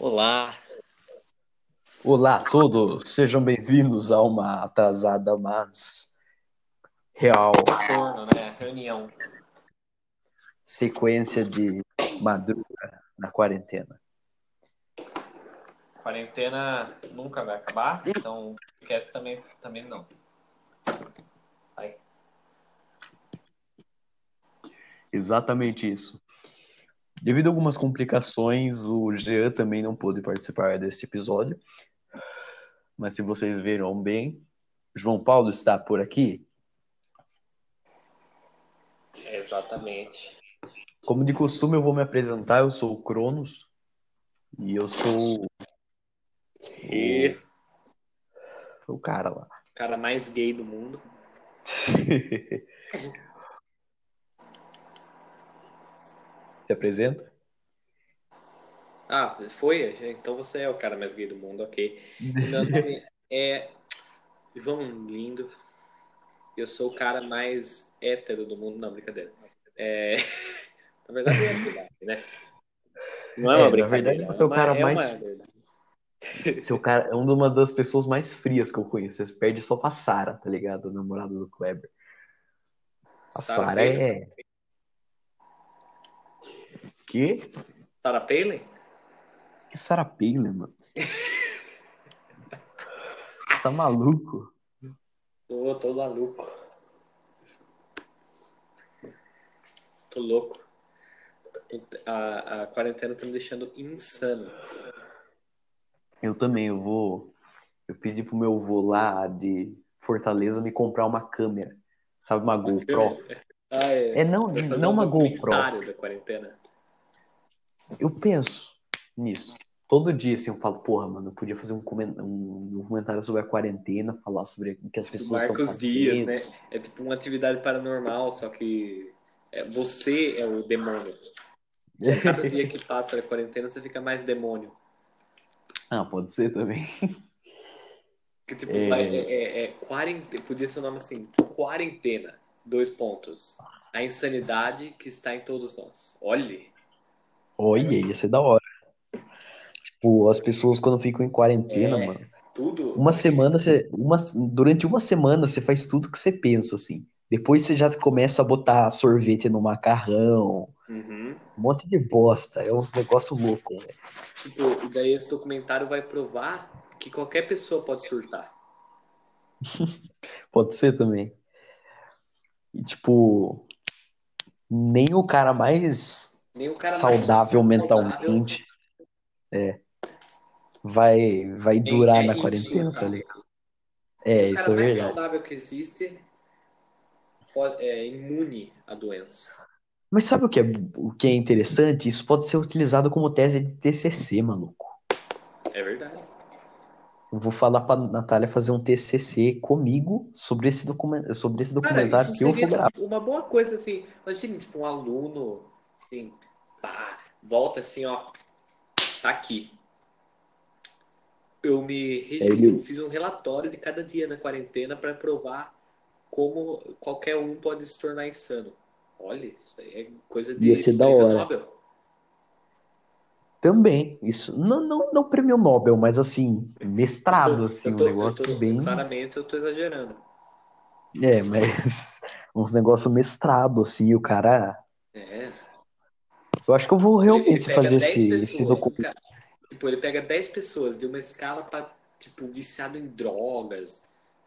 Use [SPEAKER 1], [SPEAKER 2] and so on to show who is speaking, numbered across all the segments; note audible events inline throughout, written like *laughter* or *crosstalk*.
[SPEAKER 1] Olá.
[SPEAKER 2] Olá a todos, sejam bem-vindos a uma atrasada, mas real
[SPEAKER 1] Retorno, né? Reunião.
[SPEAKER 2] sequência de madruga na quarentena.
[SPEAKER 1] Quarentena nunca vai acabar, então o podcast também, também não. Vai.
[SPEAKER 2] Exatamente isso. Devido a algumas complicações, o Jean também não pôde participar desse episódio. Mas se vocês viram bem, João Paulo está por aqui.
[SPEAKER 1] Exatamente.
[SPEAKER 2] Como de costume, eu vou me apresentar. Eu sou o Cronos e eu sou
[SPEAKER 1] E
[SPEAKER 2] o cara lá.
[SPEAKER 1] o cara mais gay do mundo. *laughs*
[SPEAKER 2] Se apresenta?
[SPEAKER 1] Ah, foi? Então você é o cara mais gay do mundo, ok. *laughs* Meu nome é João Lindo. Eu sou o cara mais hétero do mundo. Não, brincadeira. É... *laughs* Na verdade é verdade, né? Não é
[SPEAKER 2] É,
[SPEAKER 1] uma
[SPEAKER 2] na
[SPEAKER 1] brincadeira.
[SPEAKER 2] verdade, você é o
[SPEAKER 1] uma-
[SPEAKER 2] cara
[SPEAKER 1] uma
[SPEAKER 2] mais-
[SPEAKER 1] verdade. *laughs*
[SPEAKER 2] Seu cara é uma das pessoas mais frias que eu conheço. Você perde só pra Sara, tá ligado? A namorada do Kleber. A
[SPEAKER 1] Sarah
[SPEAKER 2] Sara é. Que?
[SPEAKER 1] Sarah Palin?
[SPEAKER 2] Que Sarah Palin, mano? Você tá maluco?
[SPEAKER 1] Tô, tô maluco. Tô louco. A, a quarentena tá me deixando insano.
[SPEAKER 2] Eu também, eu vou. Eu pedi pro meu avô lá de Fortaleza me comprar uma câmera. Sabe, uma GoPro?
[SPEAKER 1] Ah, é.
[SPEAKER 2] É, não, não
[SPEAKER 1] um
[SPEAKER 2] uma GoPro.
[SPEAKER 1] da quarentena.
[SPEAKER 2] Eu penso nisso. Todo dia, assim, eu falo, porra, mano, eu podia fazer um, comen- um documentário sobre a quarentena, falar sobre o que as
[SPEAKER 1] Tipo,
[SPEAKER 2] pessoas estão
[SPEAKER 1] Marcos
[SPEAKER 2] fazendo.
[SPEAKER 1] Dias, né? É tipo uma atividade paranormal, só que é, você é o demônio. *laughs* Cada dia que passa a quarentena, você fica mais demônio.
[SPEAKER 2] Ah, pode ser também. *laughs*
[SPEAKER 1] Que tipo,
[SPEAKER 2] É.
[SPEAKER 1] vai, é, é, é quarentena, podia ser o nome assim, quarentena, dois pontos. A insanidade que está em todos nós. Olhe,
[SPEAKER 2] Olha, ia ser da hora. Tipo, as pessoas quando ficam em quarentena,
[SPEAKER 1] É.
[SPEAKER 2] mano.
[SPEAKER 1] tudo.
[SPEAKER 2] Uma semana, você, uma, durante uma semana você faz tudo que você pensa, assim. Depois você já começa a botar sorvete no macarrão,
[SPEAKER 1] Uhum.
[SPEAKER 2] um monte de bosta. É uns negócios loucos, velho.
[SPEAKER 1] Tipo, e daí esse documentário vai provar que qualquer pessoa pode surtar. *laughs*
[SPEAKER 2] Pode ser também. E, tipo, nem o cara mais
[SPEAKER 1] Nem o cara mais
[SPEAKER 2] saudável
[SPEAKER 1] saudável
[SPEAKER 2] mentalmente é, vai, vai durar
[SPEAKER 1] é
[SPEAKER 2] na quarentena, tá
[SPEAKER 1] insurtável.
[SPEAKER 2] ligado? É,
[SPEAKER 1] o
[SPEAKER 2] isso
[SPEAKER 1] cara
[SPEAKER 2] é
[SPEAKER 1] mais
[SPEAKER 2] verdade.
[SPEAKER 1] saudável que existe pode- é imune à doença.
[SPEAKER 2] Mas sabe o que é, o que é interessante? Isso pode ser utilizado como tese de TCC, maluco.
[SPEAKER 1] É verdade.
[SPEAKER 2] Eu vou falar pra Natália fazer um TCC comigo sobre esse, documen- sobre esse
[SPEAKER 1] Cara,
[SPEAKER 2] documentário
[SPEAKER 1] isso
[SPEAKER 2] que eu vou gravar.
[SPEAKER 1] tipo, uma boa coisa, assim. Imagina, tipo, um aluno, assim, pá, volta assim, ó, tá aqui. Eu me regi-
[SPEAKER 2] ele-
[SPEAKER 1] eu fiz um relatório de cada dia na quarentena para provar como qualquer um pode se tornar insano. Olha, isso aí é coisa de
[SPEAKER 2] Ia ser da
[SPEAKER 1] prêmio
[SPEAKER 2] hora.
[SPEAKER 1] Nobel.
[SPEAKER 2] Também, isso. Não, não, não prêmio Nobel, mas assim, mestrado, assim, um
[SPEAKER 1] tô- eu
[SPEAKER 2] negócio
[SPEAKER 1] tô-
[SPEAKER 2] bem.
[SPEAKER 1] Claramente eu tô exagerando.
[SPEAKER 2] É, mas *laughs* uns negócios mestrado, assim, o cara.
[SPEAKER 1] É.
[SPEAKER 2] Eu acho que eu vou realmente fazer
[SPEAKER 1] 10
[SPEAKER 2] esse,
[SPEAKER 1] pessoas,
[SPEAKER 2] esse documento.
[SPEAKER 1] Tipo, ele pega 10 pessoas de uma escala pra, tipo, viciado em drogas,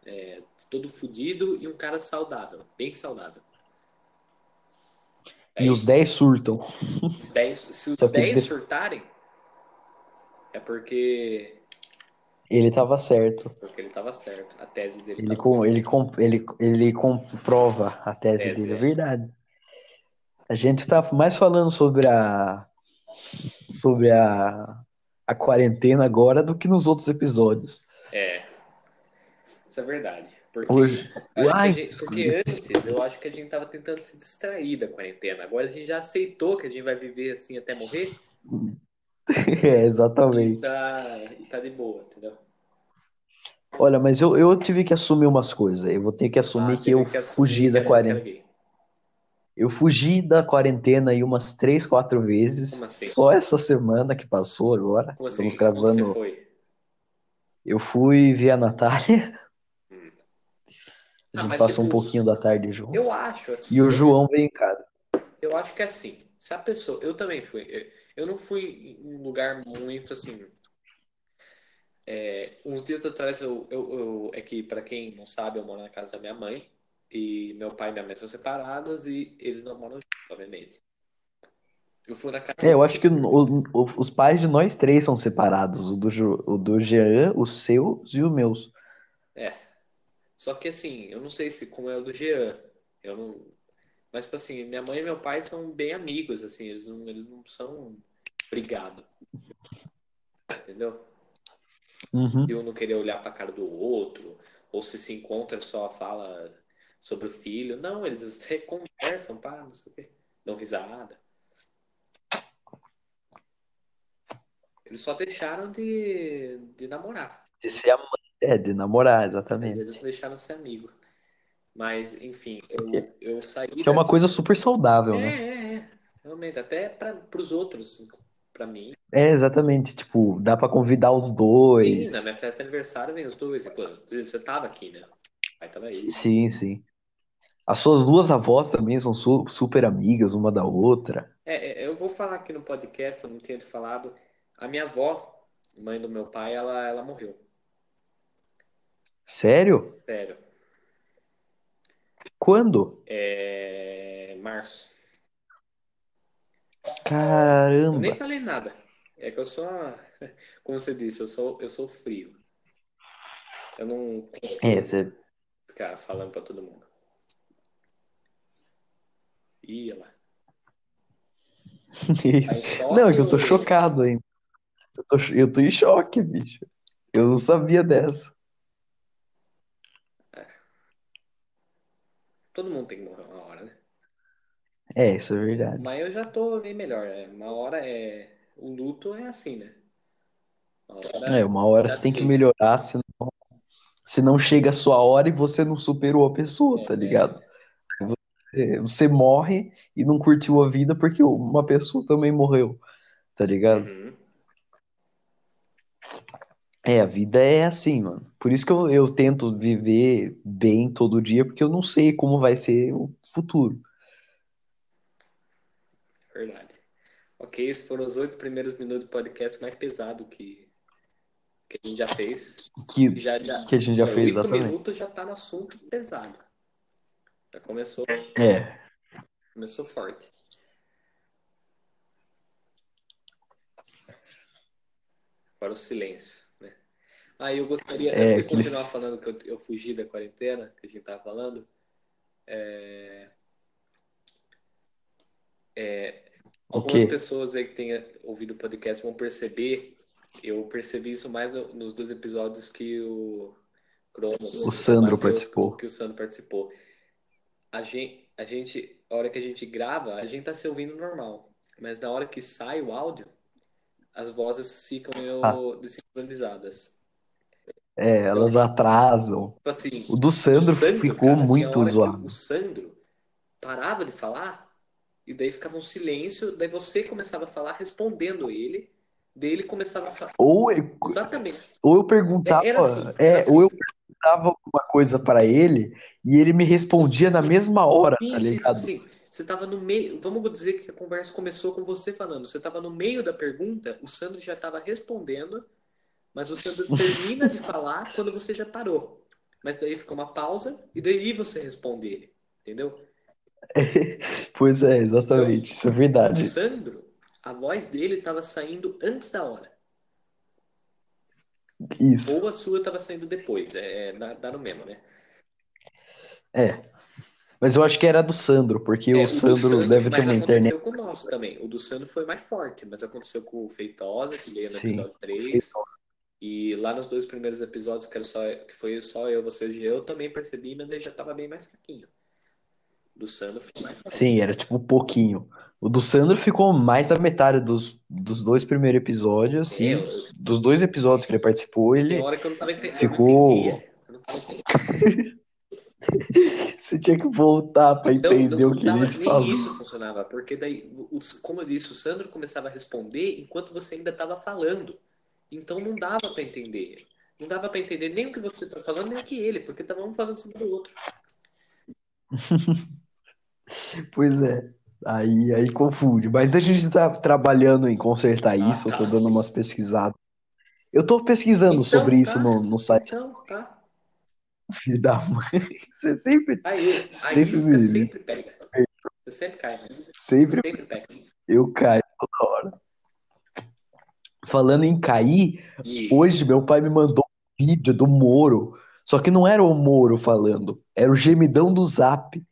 [SPEAKER 1] é, todo fudido e um cara saudável, bem saudável.
[SPEAKER 2] E os 10 surtam.
[SPEAKER 1] 10, se os
[SPEAKER 2] Só que
[SPEAKER 1] 10
[SPEAKER 2] de-
[SPEAKER 1] surtarem, é porque,
[SPEAKER 2] Ele tava certo.
[SPEAKER 1] porque ele tava certo. A tese dele
[SPEAKER 2] Ele, com, ele, com, ele, ele comprova a tese
[SPEAKER 1] Tese,
[SPEAKER 2] dele, é
[SPEAKER 1] é.
[SPEAKER 2] verdade. A gente tá mais falando sobre a sobre a, a quarentena agora do que nos outros episódios.
[SPEAKER 1] É. Isso é verdade. Porque,
[SPEAKER 2] Hoje.
[SPEAKER 1] acho que a
[SPEAKER 2] Uai,
[SPEAKER 1] gente- porque antes eu acho que a gente tava tentando se distrair da quarentena. Agora a gente já aceitou que a gente vai viver assim até morrer. *laughs*
[SPEAKER 2] É,
[SPEAKER 1] E
[SPEAKER 2] exatamente.
[SPEAKER 1] tá, e tá de boa, entendeu?
[SPEAKER 2] Olha, mas eu, eu tive que assumir umas coisas. Eu vou ter que assumir
[SPEAKER 1] Ah,
[SPEAKER 2] que eu
[SPEAKER 1] que assumir
[SPEAKER 2] fugi da quarentena. Eu fugi da quarentena aí umas três, quatro vezes.
[SPEAKER 1] Assim?
[SPEAKER 2] Só essa semana que passou agora.
[SPEAKER 1] Como
[SPEAKER 2] Estamos
[SPEAKER 1] assim? Onde você
[SPEAKER 2] gravando.
[SPEAKER 1] foi?
[SPEAKER 2] Eu fui ver a Natália.
[SPEAKER 1] Hum.
[SPEAKER 2] A
[SPEAKER 1] Ah,
[SPEAKER 2] gente
[SPEAKER 1] mas,
[SPEAKER 2] passou um pouquinho da tarde junto.
[SPEAKER 1] Eu acho, assim,
[SPEAKER 2] E o João veio em casa.
[SPEAKER 1] eu acho que é assim, se a pessoa, eu também fui, eu, não fui em um lugar muito assim, é, uns dias atrás eu, eu, eu- é que pra quem não sabe, eu moro na casa da minha mãe e meu pai e minha mãe são separados e eles não moram juntos, obviamente. Eu fui na casa
[SPEAKER 2] É, eu acho que o- o- os pais de nós três são separados. O do, o do Jean, os seus e os meus.
[SPEAKER 1] É. Só que assim, eu não sei se como é o do Jean. Eu não. Mas, tipo assim, minha mãe e meu pai são bem amigos, assim, eles não, eles não são brigados. Entendeu?
[SPEAKER 2] Uhum.
[SPEAKER 1] De um não querer olhar pra cara do outro, ou se se encontra só fala sobre o filho. Não, eles *laughs* conversam, pá, não sei o quê. Dão risada. Eles só deixaram de, de namorar.
[SPEAKER 2] De ser amante. É, de namorar, exatamente.
[SPEAKER 1] eles deixaram de ser amigo. Mas, enfim, eu, eu saí
[SPEAKER 2] Que é uma coisa super saudável,
[SPEAKER 1] É,
[SPEAKER 2] né?
[SPEAKER 1] é, é. Realmente, até para os outros, para mim.
[SPEAKER 2] É, exatamente. Tipo, dá pra convidar os dois.
[SPEAKER 1] Sim, na minha festa de aniversário vem os dois. Inclusive, você tava aqui, né? O pai tava aí.
[SPEAKER 2] Sim, sim. As suas duas avós também são su- super amigas uma da outra.
[SPEAKER 1] É, é, eu vou falar aqui no podcast, eu não tinha falado. A minha avó, mãe do meu pai, ela, ela morreu.
[SPEAKER 2] Sério?
[SPEAKER 1] Sério.
[SPEAKER 2] Quando?
[SPEAKER 1] É. Março. Eu nem
[SPEAKER 2] Caramba.
[SPEAKER 1] falei nada. É que eu sou. *laughs* Como você disse, eu sou, eu sou frio. Eu não
[SPEAKER 2] É, você.
[SPEAKER 1] ficar falando pra todo mundo. Olha lá. *laughs* Tá
[SPEAKER 2] Não, é que eu tô
[SPEAKER 1] ou-
[SPEAKER 2] chocado ainda. Eu tô, eu tô em choque, bicho. Eu não sabia dessa.
[SPEAKER 1] Todo mundo tem que morrer uma hora, né?
[SPEAKER 2] É, isso é verdade.
[SPEAKER 1] Mas eu já tô bem melhor. É. Uma hora é. O luto é assim, né? Uma hora
[SPEAKER 2] É, uma hora você tem que melhorar, senão, senão chega a sua hora e você não superou a pessoa, tá
[SPEAKER 1] É,
[SPEAKER 2] ligado? É, Você morre e não curtiu a vida porque uma pessoa também morreu, tá ligado?
[SPEAKER 1] Uhum.
[SPEAKER 2] É, a vida é assim, mano. Por isso que eu, eu tento viver bem todo dia, porque eu não sei como vai ser o futuro.
[SPEAKER 1] Verdade. Ok, esses foram os oito primeiros minutos do podcast mais pesado que, que a gente já fez.
[SPEAKER 2] Que,
[SPEAKER 1] Já, já,
[SPEAKER 2] que a gente já
[SPEAKER 1] é,
[SPEAKER 2] fez,
[SPEAKER 1] oito
[SPEAKER 2] exatamente.
[SPEAKER 1] minutos já tá no assunto pesado. Já começou,
[SPEAKER 2] É,
[SPEAKER 1] começou forte. Agora o silêncio, né? Ah, eu gostaria,
[SPEAKER 2] É,
[SPEAKER 1] antes de continuar falando que eu, eu fugi da quarentena, que a gente tava falando, é, é, algumas
[SPEAKER 2] quê?
[SPEAKER 1] pessoas aí que tenham ouvido o podcast vão perceber, eu percebi isso mais no- nos dois episódios que o Cronos,
[SPEAKER 2] O Sandro
[SPEAKER 1] Matheus,
[SPEAKER 2] participou.
[SPEAKER 1] que o Sandro participou. A gente, a gente, a hora que a gente grava, a gente tá se ouvindo normal, mas na hora que sai o áudio, as vozes ficam meio
[SPEAKER 2] Ah.
[SPEAKER 1] desincronizadas.
[SPEAKER 2] É, elas atrasam.
[SPEAKER 1] Tipo assim,
[SPEAKER 2] O do Sandro
[SPEAKER 1] o Sandro,
[SPEAKER 2] ficou
[SPEAKER 1] cara,
[SPEAKER 2] muito zoado.
[SPEAKER 1] o Sandro parava de falar e daí ficava um silêncio, daí você começava a falar respondendo ele, daí ele começava a falar.
[SPEAKER 2] Ou eu,
[SPEAKER 1] Exatamente.
[SPEAKER 2] ou eu perguntava,
[SPEAKER 1] Era assim,
[SPEAKER 2] é,
[SPEAKER 1] assim.
[SPEAKER 2] ou eu perguntava alguma coisa pra ele e ele me respondia na mesma hora,
[SPEAKER 1] Sim,
[SPEAKER 2] tá
[SPEAKER 1] sim, tipo
[SPEAKER 2] ligado?
[SPEAKER 1] assim, você tava no meio, vamos dizer que a conversa começou com você falando, você tava no meio da pergunta, o Sandro já tava respondendo, mas o Sandro *laughs* termina de falar quando você já parou. Mas daí fica uma pausa e daí você responde ele, entendeu? *laughs*
[SPEAKER 2] Pois é, exatamente, isso é
[SPEAKER 1] O
[SPEAKER 2] verdade.
[SPEAKER 1] Sandro, a voz dele tava saindo antes da hora,
[SPEAKER 2] Isso.
[SPEAKER 1] ou a sua tava saindo depois, é, dá, dá no mesmo, né?
[SPEAKER 2] É. Mas eu acho que era do Sandro, porque
[SPEAKER 1] É,
[SPEAKER 2] o
[SPEAKER 1] do
[SPEAKER 2] Sandro deve ter uma internet.
[SPEAKER 1] aconteceu com o nosso também. O do Sandro foi mais forte, mas aconteceu com o Feitosa, que veio no
[SPEAKER 2] Sim.
[SPEAKER 1] episódio 3. E lá nos dois primeiros episódios, que, era só, que foi só eu, vocês e eu, também percebi, mas ele já tava bem mais fraquinho. Do Sandro foi mais.
[SPEAKER 2] Sim, era tipo um pouquinho. O do Sandro ficou mais da metade dos, dos dois primeiros episódios, assim.
[SPEAKER 1] É, eu-
[SPEAKER 2] Dos dois episódios que ele participou, ele.
[SPEAKER 1] tava entendendo.
[SPEAKER 2] Ficou-
[SPEAKER 1] tava. *laughs*
[SPEAKER 2] Você tinha que voltar pra
[SPEAKER 1] Então,
[SPEAKER 2] entender
[SPEAKER 1] não,
[SPEAKER 2] o que ele
[SPEAKER 1] nem
[SPEAKER 2] falou.
[SPEAKER 1] isso funcionava, porque daí, os- como eu disse, o Sandro começava a responder enquanto você ainda estava falando. Então não dava para entender. Não dava para entender nem o que você está falando, nem o que ele, porque tava um falando cima do outro. *laughs*
[SPEAKER 2] Pois é. Aí, aí confunde. Mas a gente tá trabalhando em consertar
[SPEAKER 1] Ah,
[SPEAKER 2] isso. Eu tô
[SPEAKER 1] tá,
[SPEAKER 2] dando umas pesquisadas. Eu tô pesquisando
[SPEAKER 1] Então,
[SPEAKER 2] sobre isso
[SPEAKER 1] tá.
[SPEAKER 2] no, no site.
[SPEAKER 1] Então, tá.
[SPEAKER 2] Filho da mãe. *laughs* Você sempre,
[SPEAKER 1] Aí, a
[SPEAKER 2] Sempre me-
[SPEAKER 1] sempre pega. Você sempre cai, né?
[SPEAKER 2] sempre
[SPEAKER 1] Sempre pega.
[SPEAKER 2] eu caio toda hora. Falando em cair,
[SPEAKER 1] E
[SPEAKER 2] hoje meu pai me mandou um vídeo do Moro. Só que não era o Moro falando, era o gemidão do Zap.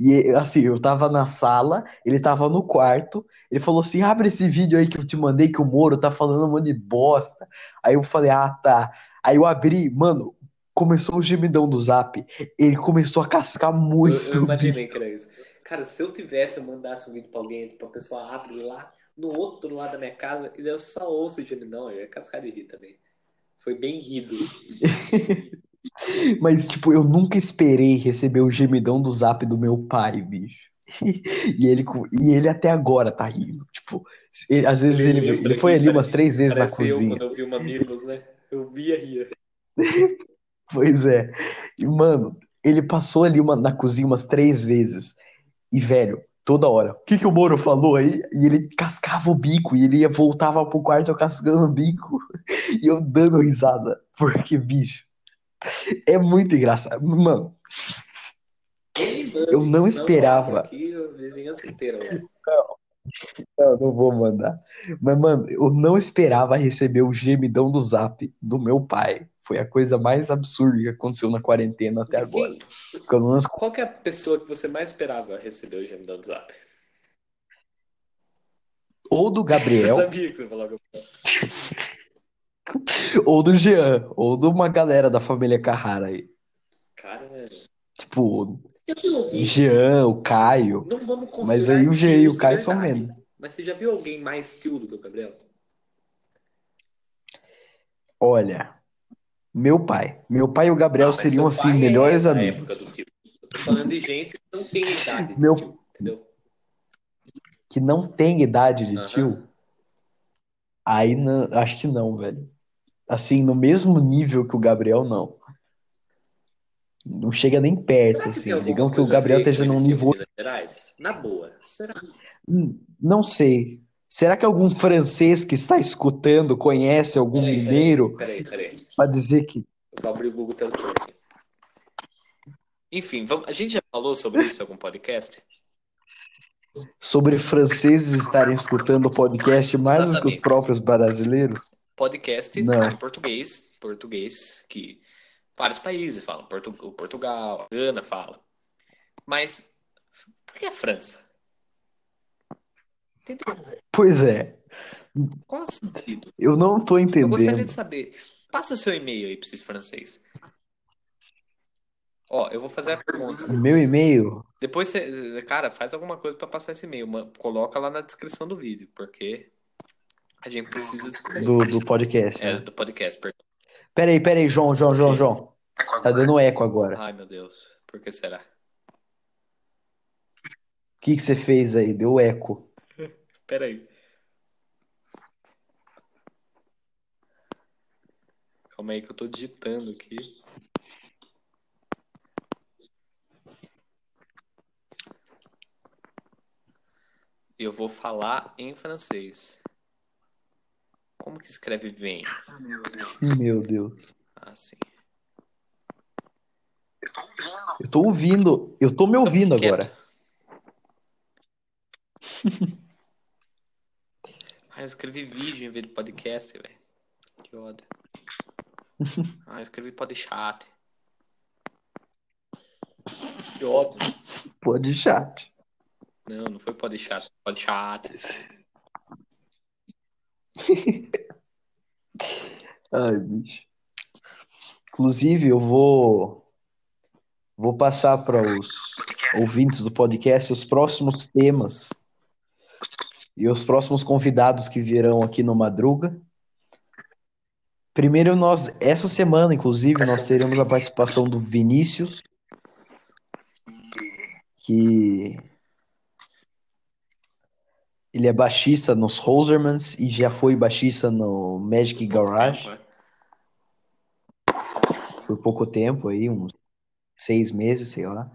[SPEAKER 2] E assim, eu tava na sala, ele tava no quarto, ele falou assim: abre esse vídeo aí que eu te mandei que o Moro tá falando um monte de bosta. Aí eu falei, ah, tá. Aí eu abri, mano, começou o gemidão do Zap. Ele começou a cascar
[SPEAKER 1] eu,
[SPEAKER 2] muito.
[SPEAKER 1] eu
[SPEAKER 2] o
[SPEAKER 1] imaginei que era isso. Cara, se eu tivesse, eu mandasse um vídeo pra alguém, tipo, a pessoa abre lá no outro lado da minha casa e eu só ouço o gemidão, eu ia cascar de rir também. Foi bem rido. *laughs*
[SPEAKER 2] Mas, tipo, eu nunca esperei receber o gemidão do zap do meu pai, bicho. E ele, e ele até agora tá rindo. Tipo, ele- às vezes ele, ele foi ali umas três vezes na
[SPEAKER 1] Parece eu
[SPEAKER 2] cozinha.
[SPEAKER 1] quando eu vi o Mamilos, né? Eu via ria. *laughs*
[SPEAKER 2] Pois é. E, mano, ele passou ali uma- na cozinha umas três vezes. E, velho, toda hora. O que que o Moro falou aí? E ele cascava o bico. E ele ia, voltava pro quarto eu cascando o bico. *laughs* E eu dando risada. Porque, bicho, *laughs* é muito engraçado. Mano, Eu não esperava.
[SPEAKER 1] Aqui a vizinhança inteira.
[SPEAKER 2] Não, não vou mandar. Mas, mano, eu não esperava receber o gemidão do zap do meu pai. Foi a coisa mais absurda que aconteceu na quarentena até agora. menos
[SPEAKER 1] Qual é a pessoa que você mais esperava receber o gemidão do zap?
[SPEAKER 2] ou do *laughs*
[SPEAKER 1] Eu
[SPEAKER 2] Gabriel,
[SPEAKER 1] sabia que você falava. *laughs* *laughs*
[SPEAKER 2] ou do Jean, ou de uma galera da família Carrara aí.
[SPEAKER 1] Cara,
[SPEAKER 2] Tipo,
[SPEAKER 1] eu vi
[SPEAKER 2] o. Jean, o Caio.
[SPEAKER 1] Não vamos
[SPEAKER 2] Mas aí o Jean e o Caio são menos.
[SPEAKER 1] Mas você já viu alguém mais tio do que o Gabriel?
[SPEAKER 2] Olha, meu pai. Meu pai e o Gabriel
[SPEAKER 1] Ah, mas
[SPEAKER 2] seriam, assim,
[SPEAKER 1] pai
[SPEAKER 2] melhores
[SPEAKER 1] é
[SPEAKER 2] amigos.
[SPEAKER 1] Eu tô falando de gente que não tem idade de
[SPEAKER 2] Meu-
[SPEAKER 1] tio, entendeu?
[SPEAKER 2] Que não tem idade de
[SPEAKER 1] Aham.
[SPEAKER 2] tio. Aí não, acho que não, velho. Assim, no mesmo nível que o Gabriel, não. Não chega nem perto,
[SPEAKER 1] Será que
[SPEAKER 2] assim.
[SPEAKER 1] alguma
[SPEAKER 2] Digamos que o Gabriel esteja num nível.
[SPEAKER 1] Gerais? Na boa. Será?
[SPEAKER 2] Hum, Não sei. Será que algum francês que está escutando conhece algum
[SPEAKER 1] Peraí,
[SPEAKER 2] mineiro
[SPEAKER 1] peraí, peraí.
[SPEAKER 2] para dizer que.
[SPEAKER 1] Vou abrir o Google. Enfim, vamos... a gente já falou sobre isso em algum podcast?
[SPEAKER 2] Sobre franceses estarem escutando o podcast mais do que os
[SPEAKER 1] Exatamente.
[SPEAKER 2] próprios brasileiros?
[SPEAKER 1] Podcast
[SPEAKER 2] Não.
[SPEAKER 1] em português, português que vários países falam, Portu... Portugal, Gana fala. Mas por que a França? Entendeu?
[SPEAKER 2] Pois é,
[SPEAKER 1] Qual é o sentido?
[SPEAKER 2] eu não tô
[SPEAKER 1] Eu gostaria
[SPEAKER 2] entendendo.
[SPEAKER 1] de saber. Passa o seu e-mail aí para esses francês. Ó, eu vou fazer a pergunta.
[SPEAKER 2] Meu e-mail,
[SPEAKER 1] Depois você, cara, faz alguma coisa para passar esse e-mail. ma- Coloca lá na descrição do vídeo, porque a gente precisa descobrir.
[SPEAKER 2] do, do podcast,
[SPEAKER 1] É,
[SPEAKER 2] né?
[SPEAKER 1] do podcast, perdão.
[SPEAKER 2] Peraí, peraí, João, João, João, João. Tá dando eco agora.
[SPEAKER 1] Ai, meu Deus. Por que será?
[SPEAKER 2] O que que você fez aí? Deu eco. *laughs*
[SPEAKER 1] Pera aí. Calma aí que eu tô digitando aqui. Eu vou falar em francês. Como que escreve vem?
[SPEAKER 2] Meu Deus.
[SPEAKER 1] Ah, sim.
[SPEAKER 2] Eu tô ouvindo, eu tô me ouvindo agora.
[SPEAKER 1] Ah, eu escrevi vídeo em vez de podcast, velho. Que ódio. *laughs* Ah, eu escrevi podcast. Que ódio.
[SPEAKER 2] Pode chat.
[SPEAKER 1] Não, não foi podcast. Podcast. *laughs*
[SPEAKER 2] Ai, bicho. Inclusive, eu vou vou passar para os ouvintes do podcast os próximos temas e os próximos convidados que virão aqui no Madruga. Primeiro, nós essa semana, inclusive, nós teremos a participação do Vinícius que ele é baixista nos Hosermans e já foi baixista no Magic Garage
[SPEAKER 1] né?
[SPEAKER 2] por pouco tempo aí, uns seis meses, sei lá.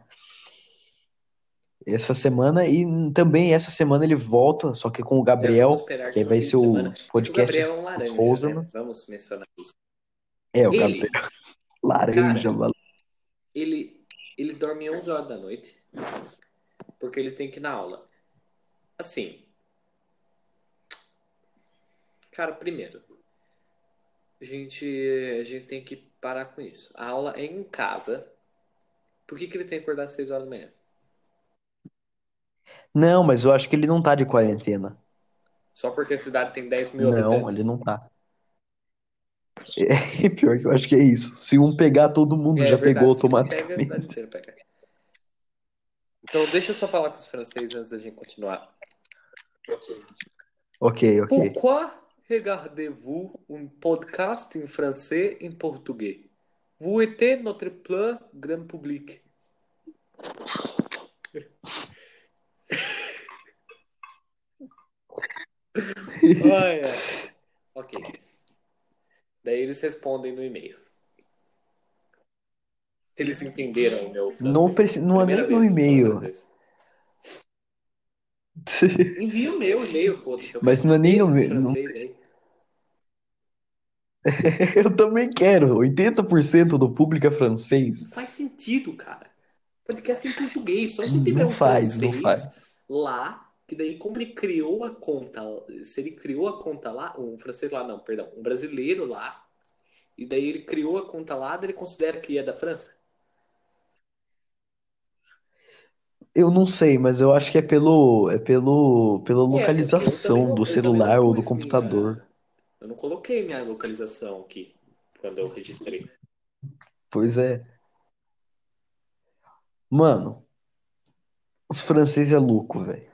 [SPEAKER 2] Essa semana e também essa semana ele volta, só que com o Gabriel, que vai ser o podcast
[SPEAKER 1] O Gabriel é um laranja, né?
[SPEAKER 2] Hosermans.
[SPEAKER 1] Vamos mencionar isso.
[SPEAKER 2] É, o
[SPEAKER 1] Ele-
[SPEAKER 2] Gabriel. Laranja,
[SPEAKER 1] Cara. Ele, ele dorme 11 horas da noite porque ele tem que ir na aula. Assim, cara, primeiro, a gente, a gente tem que parar com isso. A aula é em casa. Por que, que ele tem que acordar às 6 horas da manhã?
[SPEAKER 2] Não, mas eu acho que ele não tá de quarentena.
[SPEAKER 1] Só porque a cidade tem 10 mil
[SPEAKER 2] Não,
[SPEAKER 1] habitantes?
[SPEAKER 2] ele não tá. É, *laughs* pior que eu acho que é isso. Se um pegar, todo mundo
[SPEAKER 1] É
[SPEAKER 2] já
[SPEAKER 1] verdade,
[SPEAKER 2] pegou
[SPEAKER 1] se pega, a
[SPEAKER 2] automaticamente.
[SPEAKER 1] inteira pega. Então, deixa eu só falar com os franceses antes da gente continuar.
[SPEAKER 2] Ok, ok.
[SPEAKER 1] Pourquoi regardez-vous un podcast en français et en portugais? Vous êtes notre plus grand public. Ai, *laughs* ai. Ok. Daí eles respondem no e-mail. Se eles entenderam o meu francês.
[SPEAKER 2] Não preci- não é nem no e-mail.
[SPEAKER 1] francês. *laughs* Envia o meu e-mail, foda-se.
[SPEAKER 2] Mas não é nem no
[SPEAKER 1] saber
[SPEAKER 2] me-
[SPEAKER 1] desse
[SPEAKER 2] não-
[SPEAKER 1] francês. *laughs*
[SPEAKER 2] Eu também quero. 80% do público é francês.
[SPEAKER 1] Não faz sentido, cara. Podcast em português. Só se tiver
[SPEAKER 2] Não
[SPEAKER 1] um
[SPEAKER 2] faz, não
[SPEAKER 1] francês
[SPEAKER 2] faz.
[SPEAKER 1] lá, que daí como ele criou a conta, se ele criou a conta lá, um francês lá não, perdão, um brasileiro lá, e daí ele criou a conta lá, daí ele considera que é da França.
[SPEAKER 2] Eu não sei, mas eu acho que é pelo, é pelo, pela
[SPEAKER 1] É, eu
[SPEAKER 2] localização
[SPEAKER 1] não-
[SPEAKER 2] do celular ou do
[SPEAKER 1] pus
[SPEAKER 2] computador.
[SPEAKER 1] minha- eu não coloquei minha localização aqui quando eu registrei.
[SPEAKER 2] Pois é. Mano, os franceses é louco, velho.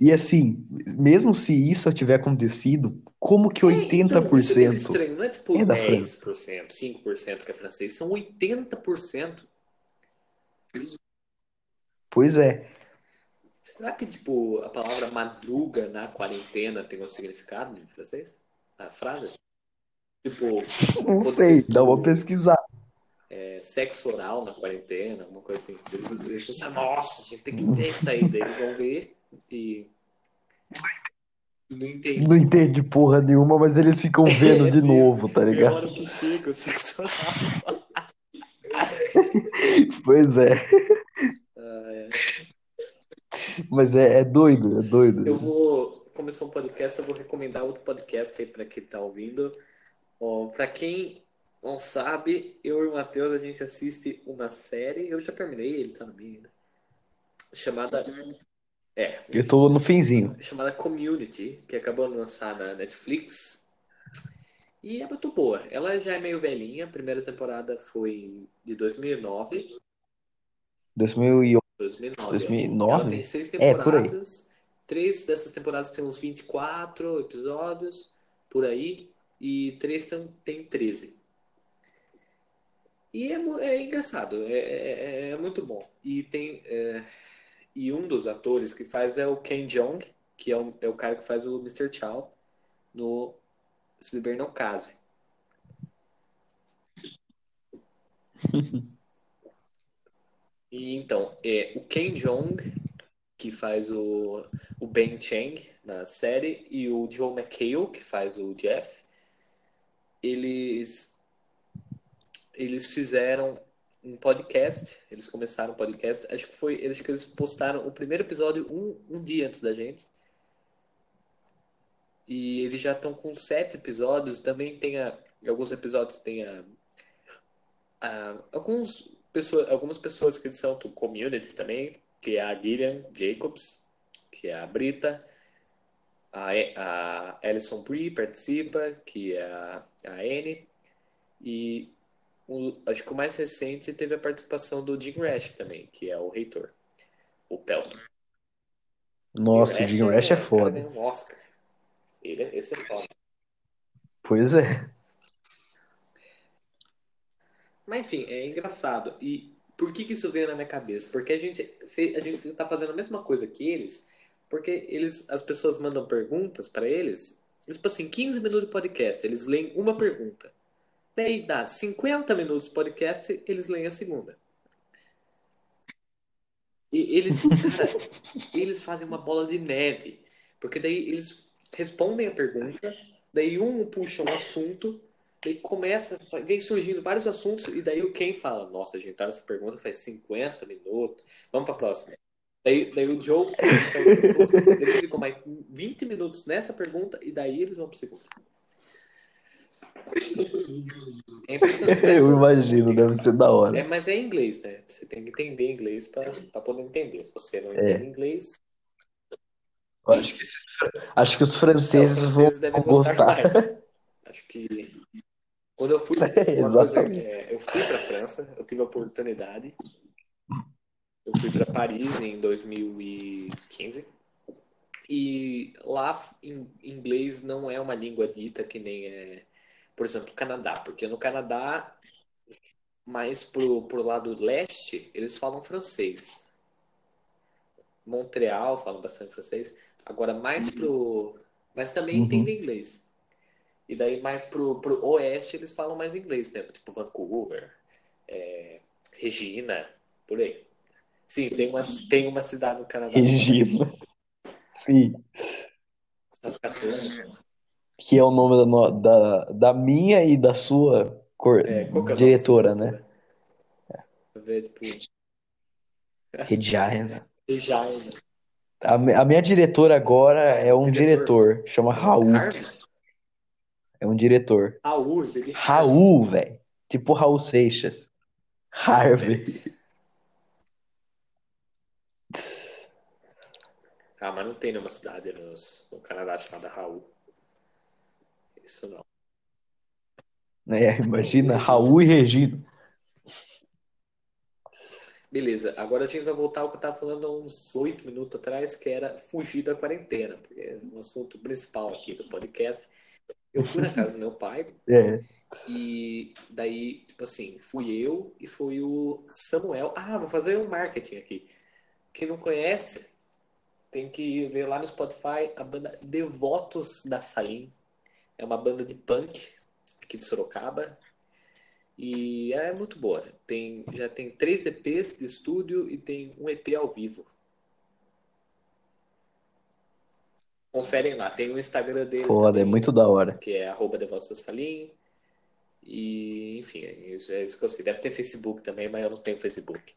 [SPEAKER 2] E assim, mesmo se isso tiver acontecido, como que
[SPEAKER 1] É, então, é
[SPEAKER 2] 80%
[SPEAKER 1] estranho. Não é tipo
[SPEAKER 2] é da
[SPEAKER 1] 10%, 5% que é francês, são 80%.
[SPEAKER 2] Pois é.
[SPEAKER 1] Será que, tipo, a palavra madruga na quarentena tem um significado em francês? A frase? Tipo,
[SPEAKER 2] Não sei, dá uma pesquisada.
[SPEAKER 1] é, sexo oral na quarentena, alguma coisa assim. Eles, eles pensam, nossa, a gente tem que ver isso aí. Daí eles vão ver e. não entende.
[SPEAKER 2] Não entende porra nenhuma, mas eles ficam vendo
[SPEAKER 1] É
[SPEAKER 2] de *laughs* novo, tá
[SPEAKER 1] É a
[SPEAKER 2] ligado?
[SPEAKER 1] hora que chega o sexo oral. *laughs*
[SPEAKER 2] Pois é.
[SPEAKER 1] Ah, é.
[SPEAKER 2] Mas é, é doido, é doido.
[SPEAKER 1] Eu vou começar um podcast, eu vou recomendar outro podcast aí para quem tá ouvindo. Ó, para quem não sabe, eu e o Matheus a gente assiste uma série, eu já terminei, ele tá no meio ainda. Chamada é,
[SPEAKER 2] Eu tô no finzinho.
[SPEAKER 1] chamada Community, que acabou de lançar na Netflix. E é muito boa. Ela já é meio velhinha, a primeira temporada foi de 2009.
[SPEAKER 2] 2011.
[SPEAKER 1] 2009.
[SPEAKER 2] 2009?
[SPEAKER 1] Ela tem seis
[SPEAKER 2] É, por aí.
[SPEAKER 1] temporadas. Três dessas temporadas tem uns 24 episódios, por aí. E três tem, tem 13. E é, é engraçado, é, é- é muito bom. E tem. é, e um dos atores que faz é o Ken Jeong, que é o, é o cara que faz o Mr. Chow no Se Beber Não Case. *laughs* E então, é o Ken Jeong, que faz o, o Ben Chang na série, e o Joe McHale, que faz o Jeff, eles, eles fizeram um podcast, eles começaram um podcast, acho que foi, acho que eles postaram o primeiro episódio um, um dia antes da gente. E eles já estão com sete episódios, também tem a, alguns episódios tem a, a- alguns pessoa, algumas pessoas que são do community também, que é a Gillian Jacobs, que é a Brita, a, a Alison Brie participa, que é a, a Anne, e o, acho que o mais recente teve a participação do Jim Rash também, que é o reitor, o Pelton.
[SPEAKER 2] Nossa, o Jim Rash é
[SPEAKER 1] cara
[SPEAKER 2] foda.
[SPEAKER 1] ganhou um Oscar. Ele, é- esse é foda.
[SPEAKER 2] Pois é.
[SPEAKER 1] Mas enfim, é engraçado. E Por que, que isso veio na minha cabeça? Porque a gente, a gente tá fazendo a mesma coisa que eles, porque eles, as pessoas mandam perguntas para eles, tipo assim, 15 minutos de podcast, eles leem uma pergunta. Daí dá 50 minutos de podcast, eles leem a segunda. E eles, cara, *laughs* eles fazem uma bola de neve, porque daí eles respondem a pergunta, daí um puxa um assunto, daí começa, vem surgindo vários assuntos, e daí o quem fala, nossa, a gente tá nessa pergunta faz 50 minutos, vamos pra próxima. Daí, daí o Joe eles ficam mais 20 minutos nessa pergunta, e daí eles vão pro segundo. É impressionante. *laughs*
[SPEAKER 2] Eu imagino, deve ser da hora.
[SPEAKER 1] É, mas é inglês, né? Você tem que entender inglês para poder entender. Se você não entende inglês,
[SPEAKER 2] Acho que, esses- acho que os
[SPEAKER 1] é, os
[SPEAKER 2] franceses vão
[SPEAKER 1] franceses devem gostar. *laughs* Acho que quando eu fui, *laughs* uma coisa, é, eu fui para França, eu tive a oportunidade. Eu fui para Paris em 2015 e lá em inglês não é uma língua dita que nem é, por exemplo, Canadá, porque no Canadá mais pro, pro lado leste, eles falam francês. Montreal falam bastante francês. Agora, mais pro. Mas também
[SPEAKER 2] Uhum.
[SPEAKER 1] entendem inglês. E daí, mais pro, pro oeste, eles falam mais inglês mesmo. Tipo Vancouver, é, Regina, por aí. Sim, tem uma, tem uma cidade no Canadá.
[SPEAKER 2] Regina. Sim.
[SPEAKER 1] Saskatoon.
[SPEAKER 2] Que é o nome da, da, da minha e da sua cor-
[SPEAKER 1] É, é nome
[SPEAKER 2] diretora,
[SPEAKER 1] dessa
[SPEAKER 2] né?
[SPEAKER 1] ver, tipo,
[SPEAKER 2] Regina.
[SPEAKER 1] Regina.
[SPEAKER 2] A, a minha diretora agora é um
[SPEAKER 1] Diretor.
[SPEAKER 2] diretor, chama Raul.
[SPEAKER 1] Harvey?
[SPEAKER 2] É um diretor.
[SPEAKER 1] Raul.
[SPEAKER 2] Raul, velho. Tipo Raul Seixas. Harvey.
[SPEAKER 1] Ah, mas não tem nenhuma cidade nos- no Canadá chamada Raul. Isso não.
[SPEAKER 2] É, imagina, Raul e Regina.
[SPEAKER 1] Beleza, agora a gente vai voltar ao que eu estava falando há uns oito minutos atrás, que era fugir da quarentena, porque é o assunto principal aqui do podcast. Eu fui na casa do meu pai *laughs*
[SPEAKER 2] É.
[SPEAKER 1] e daí, tipo assim, fui eu e foi o Samuel. Ah, vou fazer um marketing aqui. Quem não conhece, tem que ver lá no Spotify a banda Devotos da Salim. É uma banda de punk aqui de Sorocaba. E é muito boa. Tem, já tem três EPs de estúdio e tem um EP ao vivo. Conferem lá, tem o Instagram deles
[SPEAKER 2] Foda, é
[SPEAKER 1] também,
[SPEAKER 2] muito da hora.
[SPEAKER 1] que é arroba Salim. E, enfim, é isso, é isso que eu sei. Deve ter Facebook também, mas eu não tenho Facebook.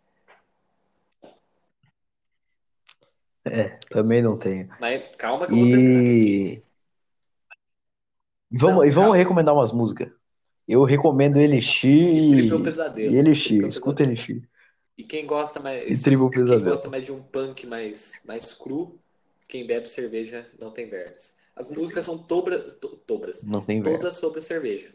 [SPEAKER 2] É, também não tenho.
[SPEAKER 1] Mas calma que eu vou. Enfim.
[SPEAKER 2] E vamos,
[SPEAKER 1] Não,
[SPEAKER 2] e vamos
[SPEAKER 1] calma.
[SPEAKER 2] recomendar umas músicas. Eu recomendo Elixir
[SPEAKER 1] E
[SPEAKER 2] e,
[SPEAKER 1] Pesadelo.
[SPEAKER 2] e Elixir. Escuta
[SPEAKER 1] Pesadelo.
[SPEAKER 2] Elixir.
[SPEAKER 1] E quem gosta mais,
[SPEAKER 2] E
[SPEAKER 1] quem
[SPEAKER 2] Pesadelo.
[SPEAKER 1] gosta mais de um punk mais, mais cru, quem bebe cerveja não tem vermes. As músicas são tobras, to- tobras,
[SPEAKER 2] Não tem verbo.
[SPEAKER 1] todas sobre cerveja.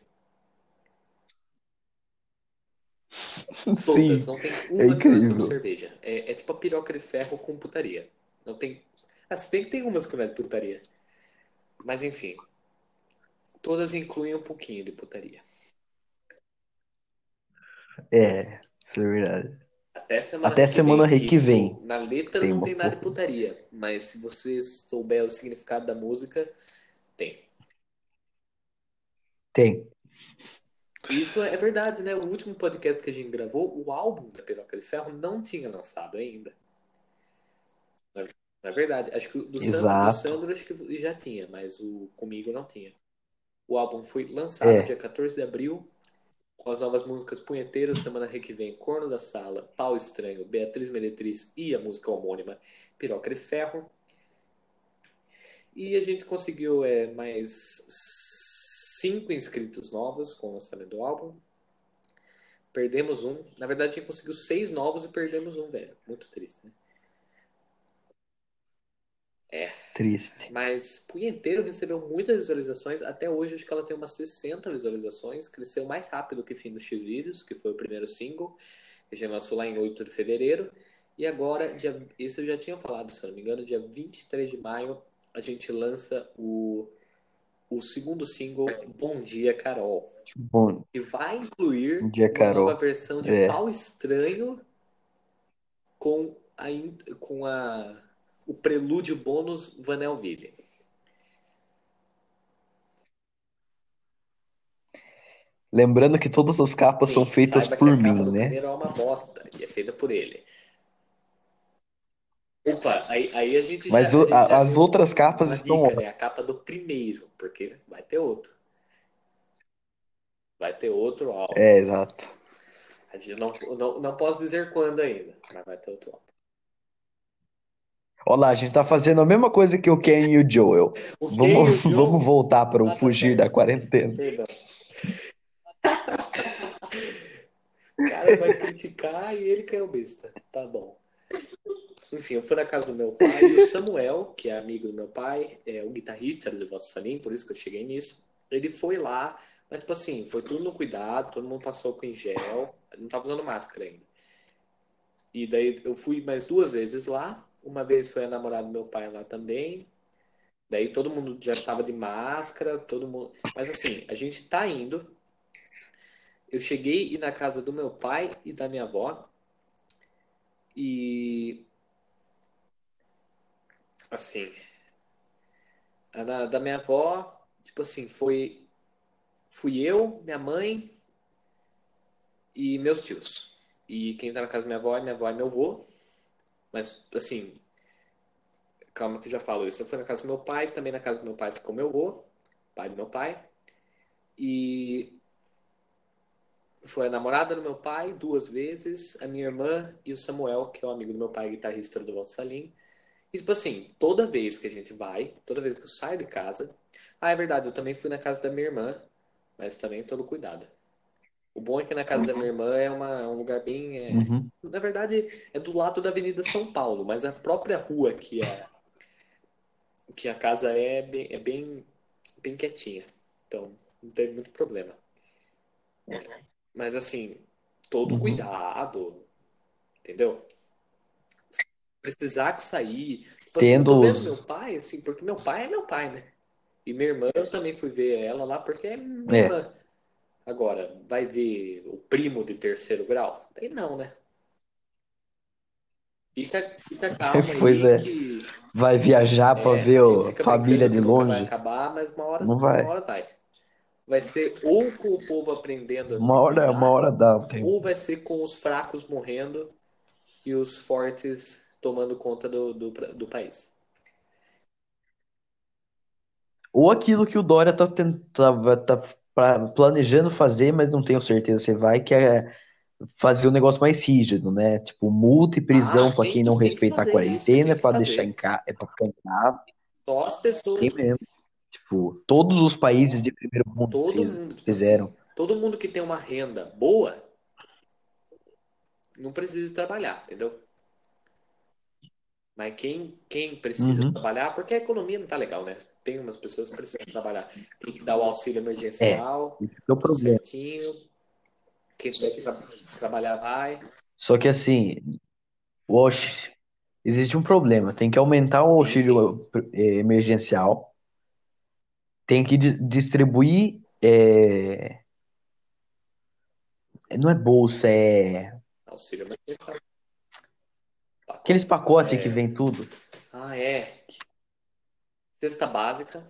[SPEAKER 1] *laughs*
[SPEAKER 2] Sim,
[SPEAKER 1] Todas, não tem
[SPEAKER 2] é
[SPEAKER 1] uma que não é sobre
[SPEAKER 2] incrível.
[SPEAKER 1] cerveja. É, é tipo a piroca de ferro com putaria. Não tem. Ah, se bem que tem umas que não é de putaria. Mas enfim. Todas incluem um pouquinho de putaria.
[SPEAKER 2] É, isso é verdade.
[SPEAKER 1] Até semana
[SPEAKER 2] Até
[SPEAKER 1] que
[SPEAKER 2] semana
[SPEAKER 1] vem,
[SPEAKER 2] que vem.
[SPEAKER 1] na letra
[SPEAKER 2] Tem
[SPEAKER 1] não tem nada de putaria. Mas se você souber o significado da música, tem.
[SPEAKER 2] Tem.
[SPEAKER 1] Isso é verdade, né? O último podcast que a gente gravou, o álbum da Piroca de Ferro não tinha lançado ainda. Na na verdade, acho que o do Sandro, do. Sandro acho que já tinha, mas o comigo não tinha. O álbum foi lançado
[SPEAKER 2] É.
[SPEAKER 1] dia 14 de abril, com as novas músicas Punheteiros, Semana que vem, Corno da Sala, Pau Estranho, Beatriz Meretriz e a música homônima Piroca de Ferro. E a gente conseguiu é, mais cinco inscritos novos com o lançamento do álbum. Perdemos um. Na verdade, a gente conseguiu seis novos e perdemos um, velho. Muito triste, né?
[SPEAKER 2] Triste.
[SPEAKER 1] Mas Punheteiro recebeu muitas visualizações. Até hoje, acho que ela tem umas 60 visualizações. Cresceu mais rápido que Fim dos X-Vídeos, que foi o primeiro single. Que a gente lançou lá em 8 de fevereiro. E agora, dia, esse eu já tinha falado, se eu não me engano, dia 23 de maio, a gente lança o, o segundo single, Bom Dia, Carol.
[SPEAKER 2] Bom,
[SPEAKER 1] Que vai incluir
[SPEAKER 2] Bom Dia,
[SPEAKER 1] uma
[SPEAKER 2] Carol.
[SPEAKER 1] nova versão de
[SPEAKER 2] É.
[SPEAKER 1] Pau Estranho com a, com a o prelúdio bônus Vanelville.
[SPEAKER 2] Lembrando que todas as capas Sim, são feitas por mim, né? O
[SPEAKER 1] primeiro é uma bosta e é feita por ele. Opa, aí, aí a gente
[SPEAKER 2] Mas
[SPEAKER 1] já,
[SPEAKER 2] o, a, as outras capas estão.
[SPEAKER 1] Dica, né? A capa do primeiro, porque vai ter outro. Vai ter outro álbum.
[SPEAKER 2] É, exato.
[SPEAKER 1] Não, não, não posso dizer quando ainda, mas vai ter outro álbum.
[SPEAKER 2] Olá, a gente tá fazendo a mesma coisa que o Ken e o Joel. O vamos, o *laughs* vamos voltar para o ah, fugir da quarentena. Perdão.
[SPEAKER 1] o cara vai criticar e ele caiu besta. Tá bom. Enfim, eu fui na casa do meu pai e o Samuel, que é amigo do meu pai, é o guitarrista do Vosso Salim, por isso que eu cheguei nisso. Ele foi lá, mas tipo assim, foi tudo no cuidado, todo mundo passou com gel, não tava usando máscara ainda. E daí eu fui mais duas vezes lá. Uma vez foi a namorada do meu pai lá também. Daí todo mundo já tava de máscara, todo mundo. Mas assim, a gente tá indo. Eu cheguei na casa do meu pai e da minha avó. E assim, a da, da minha avó, tipo assim, foi fui eu, minha mãe e meus tios. E quem tá na casa da minha avó é minha avó e meu avô. Mas, assim, calma que eu já falo isso. Eu fui na casa do meu pai, também na casa do meu pai ficou meu avô, pai do meu pai. E foi a namorada do meu pai duas vezes, a minha irmã e o Samuel, que é um amigo do meu pai, guitarrista do Volta Salim. E, tipo assim, toda vez que a gente vai, toda vez que eu saio de casa. Ah, é verdade, eu também fui na casa da minha irmã, mas também todo cuidado. O bom é que na casa uhum. da minha irmã é uma, um lugar bem. É, uhum. Na verdade, é do lado da Avenida São Paulo, mas a própria rua que é que a casa é bem, é bem, bem quietinha. Então, não teve muito problema. Mas assim, todo uhum. cuidado, entendeu? Precisar que sair. Tipo, assim, Tendo assim, os... meu pai, assim, porque meu pai é meu pai, né? E minha irmã, eu também fui ver ela lá porque é minha é. irmã. Agora, vai ver o primo de terceiro grau? Daí não, né? Fica, fica calma
[SPEAKER 2] pois
[SPEAKER 1] aí
[SPEAKER 2] é. que... Vai viajar para é, ver a família de longe? Vai
[SPEAKER 1] acabar, mas uma hora, não vai. Uma hora vai. Vai ser ou com o povo aprendendo a
[SPEAKER 2] uma hora, uma hora dá. Tem...
[SPEAKER 1] Ou vai ser com os fracos morrendo e os fortes tomando conta do, do, do país.
[SPEAKER 2] Ou aquilo que o Dória tá, tá, tá planejando fazer, mas não tenho certeza se vai, que é fazer um negócio mais rígido, né? Tipo, multa e prisão ah, para quem não respeitar a quarentena, para deixar em casa, é para ficar em casa.
[SPEAKER 1] Só as pessoas.
[SPEAKER 2] Tem mesmo. Tipo, todos os países de primeiro mundo todo mundo, tipo fizeram. Assim,
[SPEAKER 1] todo mundo que tem uma renda boa não precisa trabalhar, entendeu? Mas quem, quem precisa uhum. trabalhar, porque a economia não tá legal, né? Tem umas pessoas que precisam trabalhar. Tem que dar o auxílio emergencial, é, é o problema. certinho. Quem tiver que tra trabalhar vai.
[SPEAKER 2] Só que assim, o existe um problema. Tem que aumentar o auxílio sim, sim. Eh, emergencial. Tem que distribuir. É... Não é bolsa, é.
[SPEAKER 1] Auxílio emergencial.
[SPEAKER 2] Aqueles pacotes é... que vem tudo.
[SPEAKER 1] Ah, é. Cesta básica.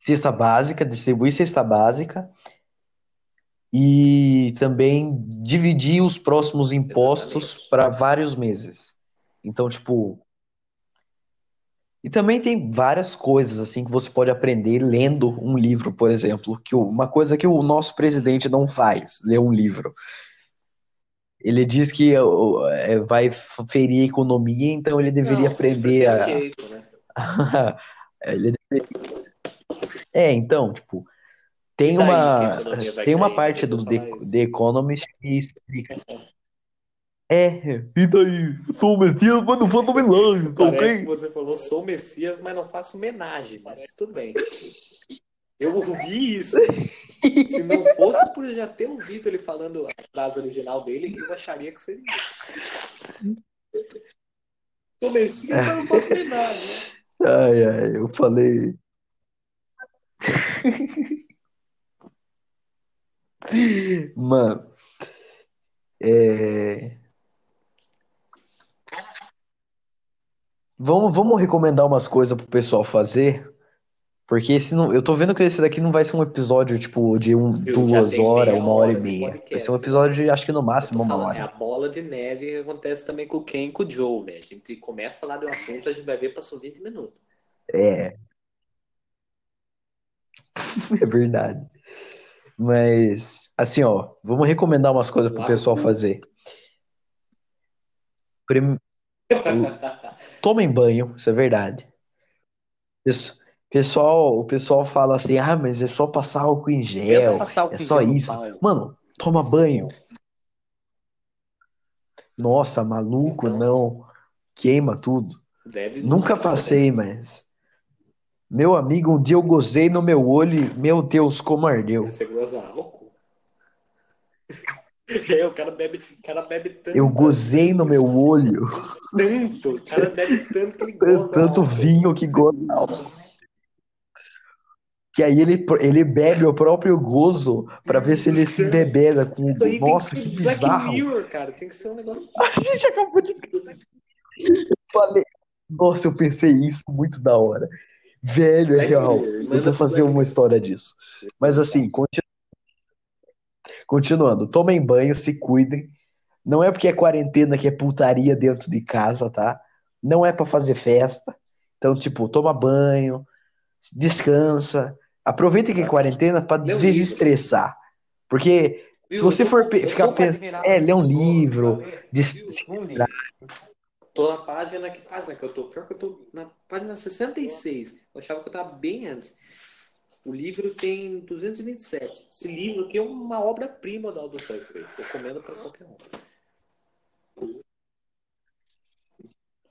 [SPEAKER 2] Cesta básica, distribuir cesta básica e também dividir os próximos impostos para vários meses. Então, tipo. E também tem várias coisas assim que você pode aprender lendo um livro, por exemplo, que uma coisa que o nosso presidente não faz, ler um livro. Ele diz que é, vai ferir a economia, então ele deveria Não, aprender a. Jeito, né? *laughs* ele deveria... É, então, tipo, tem uma tem uma parte do The, The Economist que explica. *laughs* É, e daí? Sou o Messias, mas não faço homenagem,
[SPEAKER 1] tá que você falou, sou o Messias, mas não faço homenagem, mas tudo bem. Eu ouvi isso. Se não fosse por eu já ter ouvido ele falando a frase original dele, eu acharia que seria isso. Comecei, mas não posso nada. Né?
[SPEAKER 2] Ai, ai, eu falei. Mano, É, Vamos, vamos recomendar umas coisas pro pessoal fazer, porque esse não, eu tô vendo que esse daqui não vai ser um episódio tipo de um, duas horas, uma hora e
[SPEAKER 1] hora de
[SPEAKER 2] meia. Vai ser um
[SPEAKER 1] podcast.
[SPEAKER 2] episódio de acho que no máximo uma
[SPEAKER 1] falando, é a
[SPEAKER 2] hora.
[SPEAKER 1] bola de neve que acontece também com o Ken e com o Joe, velho. A gente começa a falar de um assunto, a gente vai ver, passou 20 minutos.
[SPEAKER 2] É, *laughs* é verdade. Mas, assim, ó, vamos recomendar umas coisas pro pessoal fazer. Prim- *laughs* Tomem banho, isso é verdade. Pes- Pessoal, o pessoal fala assim, ah, mas é só passar álcool em gel, é
[SPEAKER 1] álcool em
[SPEAKER 2] só
[SPEAKER 1] gel
[SPEAKER 2] isso. Mano, toma banho. Nossa, maluco,
[SPEAKER 1] Então,
[SPEAKER 2] não. Queima tudo.
[SPEAKER 1] deve
[SPEAKER 2] Nunca
[SPEAKER 1] ser
[SPEAKER 2] passei,
[SPEAKER 1] bem.
[SPEAKER 2] mas. Meu amigo, um dia eu gozei no meu olho e, meu Deus, como ardeu.
[SPEAKER 1] Você goza álcool? *laughs* É, o cara bebe, o cara bebe
[SPEAKER 2] Eu
[SPEAKER 1] tanta,
[SPEAKER 2] gozei no
[SPEAKER 1] tanto,
[SPEAKER 2] meu olho,
[SPEAKER 1] tanto, o cara bebe tanto que ele goza
[SPEAKER 2] tanto
[SPEAKER 1] álcool.
[SPEAKER 2] vinho que goza álcool. Que aí ele, ele bebe o próprio gozo pra ver se ele se embebeda com o.
[SPEAKER 1] que
[SPEAKER 2] Nossa, que
[SPEAKER 1] Black
[SPEAKER 2] bizarro.
[SPEAKER 1] Mirror, cara. Tem que ser um negócio. *laughs*
[SPEAKER 2] A gente acabou de. *laughs* Eu falei. Nossa, eu pensei isso muito da hora. Velho, é
[SPEAKER 1] Black
[SPEAKER 2] real. Eu vou fazer
[SPEAKER 1] Black
[SPEAKER 2] uma história disso. Mas assim, continu- continuando. Tomem banho, se cuidem. Não é porque é quarentena que é putaria dentro de casa, tá? Não é pra fazer festa. Então, tipo, toma banho, descansa. Aproveita que é quarentena
[SPEAKER 1] livro.
[SPEAKER 2] desestressar. Porque se você for ficar pensando, é,
[SPEAKER 1] um
[SPEAKER 2] ler um livro.
[SPEAKER 1] Tô na página, que página que eu tô? Pior que eu tô na página 66. Eu achava que eu tava bem antes. O livro tem 227. Esse livro aqui é uma obra-prima da Aldous Huxley. Recomendo pra qualquer um.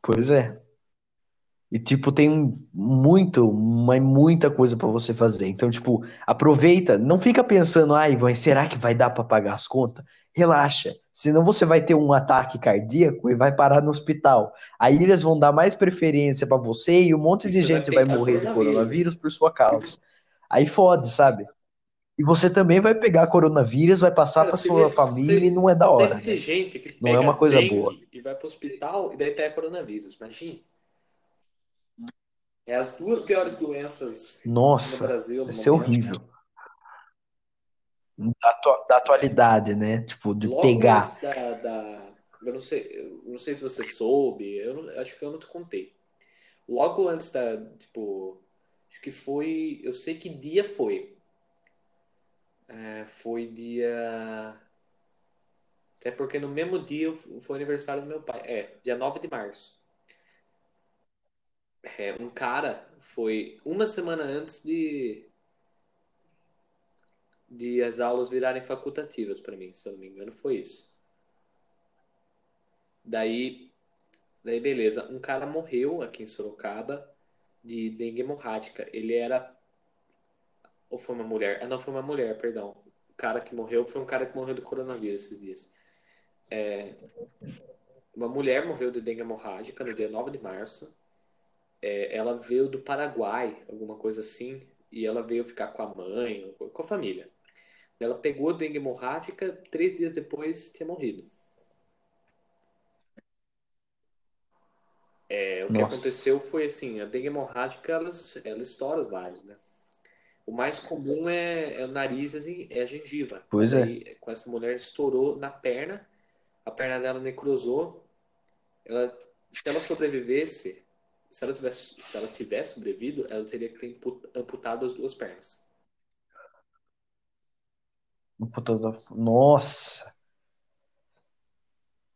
[SPEAKER 2] Pois é. E, tipo, tem muito, mas muita coisa pra você fazer. Então, tipo, aproveita. Não fica pensando, ai, mas será que vai dar pra pagar as contas? Relaxa. Senão você vai ter um ataque cardíaco e vai parar no hospital. Aí eles vão dar mais preferência pra você e um monte de
[SPEAKER 1] Isso
[SPEAKER 2] gente vai morrer de
[SPEAKER 1] coronavírus,
[SPEAKER 2] por sua causa. Aí fode, sabe? E você também vai pegar coronavírus, vai passar
[SPEAKER 1] você
[SPEAKER 2] sua
[SPEAKER 1] vê,
[SPEAKER 2] família
[SPEAKER 1] você
[SPEAKER 2] e não é da hora.
[SPEAKER 1] deve ter gente que
[SPEAKER 2] Não é uma coisa boa.
[SPEAKER 1] e vai pro hospital e daí pega coronavírus. Imagina. É as duas piores doenças no
[SPEAKER 2] Nossa,
[SPEAKER 1] Brasil no
[SPEAKER 2] vai ser
[SPEAKER 1] momento.
[SPEAKER 2] horrível. Da, da atualidade, né? Tipo, de
[SPEAKER 1] Logo
[SPEAKER 2] pegar.
[SPEAKER 1] antes da, da- eu não sei, eu não sei se você soube, eu não- acho que eu não te contei. Logo antes da, tipo, acho que foi, eu sei que dia foi. É, foi dia, até porque no mesmo dia foi aniversário do meu pai. É, dia 9 de março. É, um cara foi uma semana antes de, de as aulas virarem facultativas para mim, se eu não me engano, foi isso. Daí, daí beleza, um cara morreu aqui em Sorocaba de dengue hemorrágica. Ele era ou foi uma mulher? Ah, não, foi uma mulher, perdão. O cara que morreu foi um cara que morreu do coronavírus esses dias. É, uma mulher morreu de dengue hemorrágica no dia 9 de março. É, ela veio do Paraguai, alguma coisa assim, e ela veio ficar com a mãe, com a família. Ela pegou dengue hemorrágica, três dias depois tinha morrido. É, o que
[SPEAKER 2] Nossa.
[SPEAKER 1] aconteceu foi assim, a dengue hemorrágica, ela, ela estoura os vasos, né? O mais comum é, é o nariz e é a gengiva.
[SPEAKER 2] Pois é.
[SPEAKER 1] Aí, com essa mulher estourou na perna, a perna dela necrosou. Ela, se ela sobrevivesse, se ela tivesse, se ela tivesse sobrevivido, ela teria que ter ampu- amputado as duas pernas.
[SPEAKER 2] Nossa.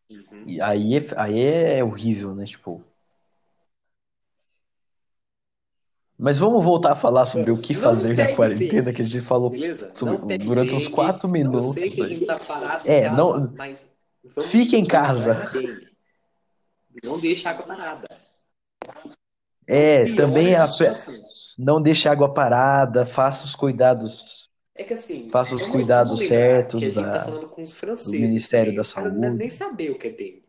[SPEAKER 1] Uhum.
[SPEAKER 2] E aí, é- aí é horrível, né? Tipo. Mas vamos voltar a falar sobre o que
[SPEAKER 1] Não
[SPEAKER 2] fazer na quarentena, que a gente falou sobre-
[SPEAKER 1] Não
[SPEAKER 2] durante uns quatro
[SPEAKER 1] Eu
[SPEAKER 2] minutos.
[SPEAKER 1] sei que a
[SPEAKER 2] aí.
[SPEAKER 1] gente tá parado
[SPEAKER 2] É,
[SPEAKER 1] casa,
[SPEAKER 2] não-
[SPEAKER 1] mas
[SPEAKER 2] Fique em casa.
[SPEAKER 1] Não deixe água parada.
[SPEAKER 2] É, também
[SPEAKER 1] é
[SPEAKER 2] a não deixe água parada, faça os cuidados.
[SPEAKER 1] É que assim,
[SPEAKER 2] Faça os
[SPEAKER 1] vamos-
[SPEAKER 2] cuidados certos
[SPEAKER 1] que a gente
[SPEAKER 2] da-
[SPEAKER 1] tá falando com os franceses.
[SPEAKER 2] do Ministério da
[SPEAKER 1] caras não
[SPEAKER 2] Saúde.
[SPEAKER 1] nem saber o que é dengue.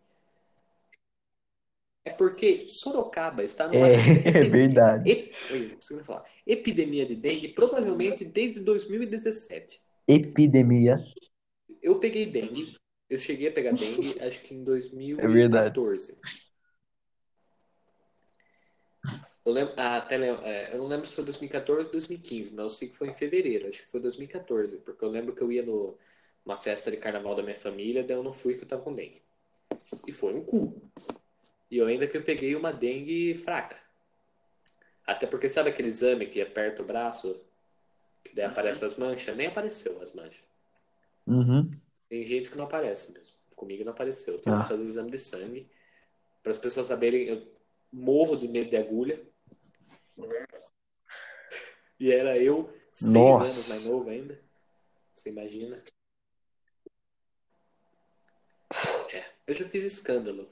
[SPEAKER 1] É porque Sorocaba está numa
[SPEAKER 2] É, *laughs* é verdade.
[SPEAKER 1] ep- nem falar. epidemia de dengue, provavelmente desde 2017.
[SPEAKER 2] Epidemia.
[SPEAKER 1] Eu peguei dengue Eu cheguei a pegar dengue, acho que em
[SPEAKER 2] É
[SPEAKER 1] 2014. Eu lembro, ah, até lembro, é, eu não lembro se foi 2014 ou 2015, mas eu sei que foi em fevereiro, acho que foi 2014, porque eu lembro que eu ia no, numa festa de carnaval da minha família, daí eu não fui que eu tava com dengue. E foi um cu. E eu ainda que eu peguei uma dengue fraca. Até porque sabe aquele exame que aperta o braço, que daí aparece as manchas? Nem apareceu as manchas.
[SPEAKER 2] Uhum.
[SPEAKER 1] Tem gente que não aparece mesmo. Comigo não apareceu. Eu tive
[SPEAKER 2] Ah.
[SPEAKER 1] que fazer um exame de sangue. Para as pessoas saberem, eu morro de medo de agulha. E era eu, seis
[SPEAKER 2] Nossa.
[SPEAKER 1] anos mais novo ainda. Você imagina? É, eu já fiz escândalo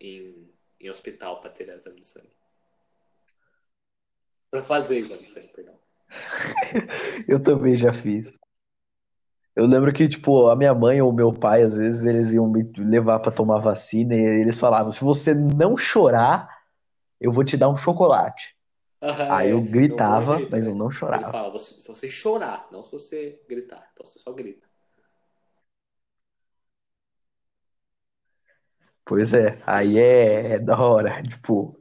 [SPEAKER 1] em, em hospital para ter exame de sangue. Para fazer exame de sangue, perdão. *laughs*
[SPEAKER 2] Eu também já fiz. Eu lembro que, tipo, a minha mãe ou meu pai, às vezes, eles iam me levar pra tomar vacina e eles falavam: se você não chorar, eu vou te dar um chocolate. Aí
[SPEAKER 1] é,
[SPEAKER 2] eu
[SPEAKER 1] é
[SPEAKER 2] gritava,
[SPEAKER 1] jeito,
[SPEAKER 2] mas
[SPEAKER 1] né?
[SPEAKER 2] eu não
[SPEAKER 1] Ele
[SPEAKER 2] chorava.
[SPEAKER 1] fala, você- se você chorar, não se você gritar. Então você só grita.
[SPEAKER 2] Pois é, aí é, é da hora. *laughs* Tipo,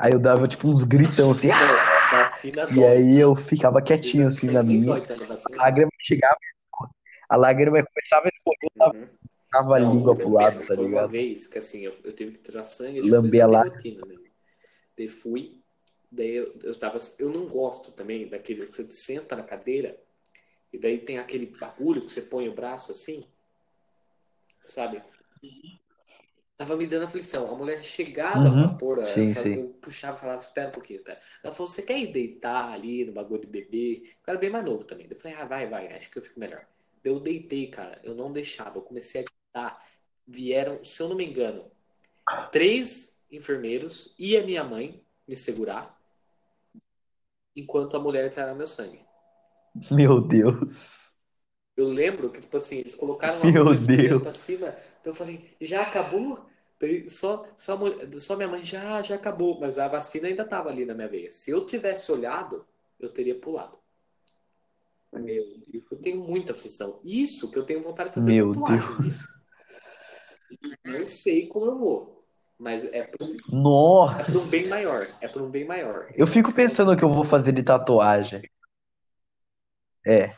[SPEAKER 2] aí eu dava, tipo, uns gritão assim, "Ah!"
[SPEAKER 1] Vacina
[SPEAKER 2] e aí eu ficava quietinho assim na minha.
[SPEAKER 1] a
[SPEAKER 2] A lágrima chegava, a lágrima começava a escorrer,
[SPEAKER 1] Uhum.
[SPEAKER 2] tava a língua pro lado, tá
[SPEAKER 1] foi uma
[SPEAKER 2] ligado?
[SPEAKER 1] vez que assim, eu, eu tive que tirar sangue,
[SPEAKER 2] Lamber a
[SPEAKER 1] exame de
[SPEAKER 2] lágrima.
[SPEAKER 1] Daí fui, daí eu, eu tava. Eu não gosto também daquele que você senta na cadeira e daí tem aquele bagulho que você põe o braço assim, sabe? Tava me dando aflição. A mulher chegava pra
[SPEAKER 2] Uhum,
[SPEAKER 1] pôr, a- eu,
[SPEAKER 2] sim,
[SPEAKER 1] eu puxava e falava, espera um pouquinho, tá? Ela falou, você quer ir deitar ali no bagulho de bebê? Eu era bem mais novo também. Eu falei, ah, vai, vai, acho que eu fico melhor. Eu deitei, cara, eu não deixava, eu comecei a gritar. Vieram, se eu não me engano, três enfermeiros e a minha mãe me segurar, enquanto a mulher tirava meu sangue.
[SPEAKER 2] Meu Deus.
[SPEAKER 1] Eu lembro que, tipo assim, eles colocaram uma
[SPEAKER 2] Meu
[SPEAKER 1] pra cima. Então eu falei, já acabou? Só, só, mulher- só minha mãe, já, já acabou. Mas a vacina ainda tava ali na minha veia. Se eu tivesse olhado, eu teria pulado. Meu Deus, eu tenho muita aflição. Isso que eu tenho vontade de fazer
[SPEAKER 2] Meu
[SPEAKER 1] tatuagem.
[SPEAKER 2] Deus.
[SPEAKER 1] Não sei como eu vou. Mas é por, é um bem maior. É por um bem maior.
[SPEAKER 2] Eu fico pensando o que eu vou fazer de tatuagem. É,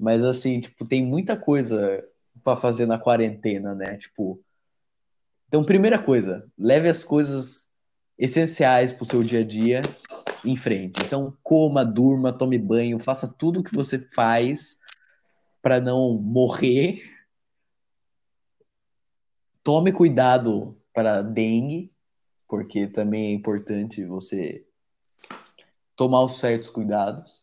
[SPEAKER 2] mas assim, tipo, tem muita coisa pra fazer na quarentena, né? Tipo, então, primeira coisa, leve as coisas essenciais pro seu dia a dia em frente. Então, coma, durma, tome banho, faça tudo o que você faz pra não morrer. Tome cuidado para dengue, porque também é importante você tomar os certos cuidados.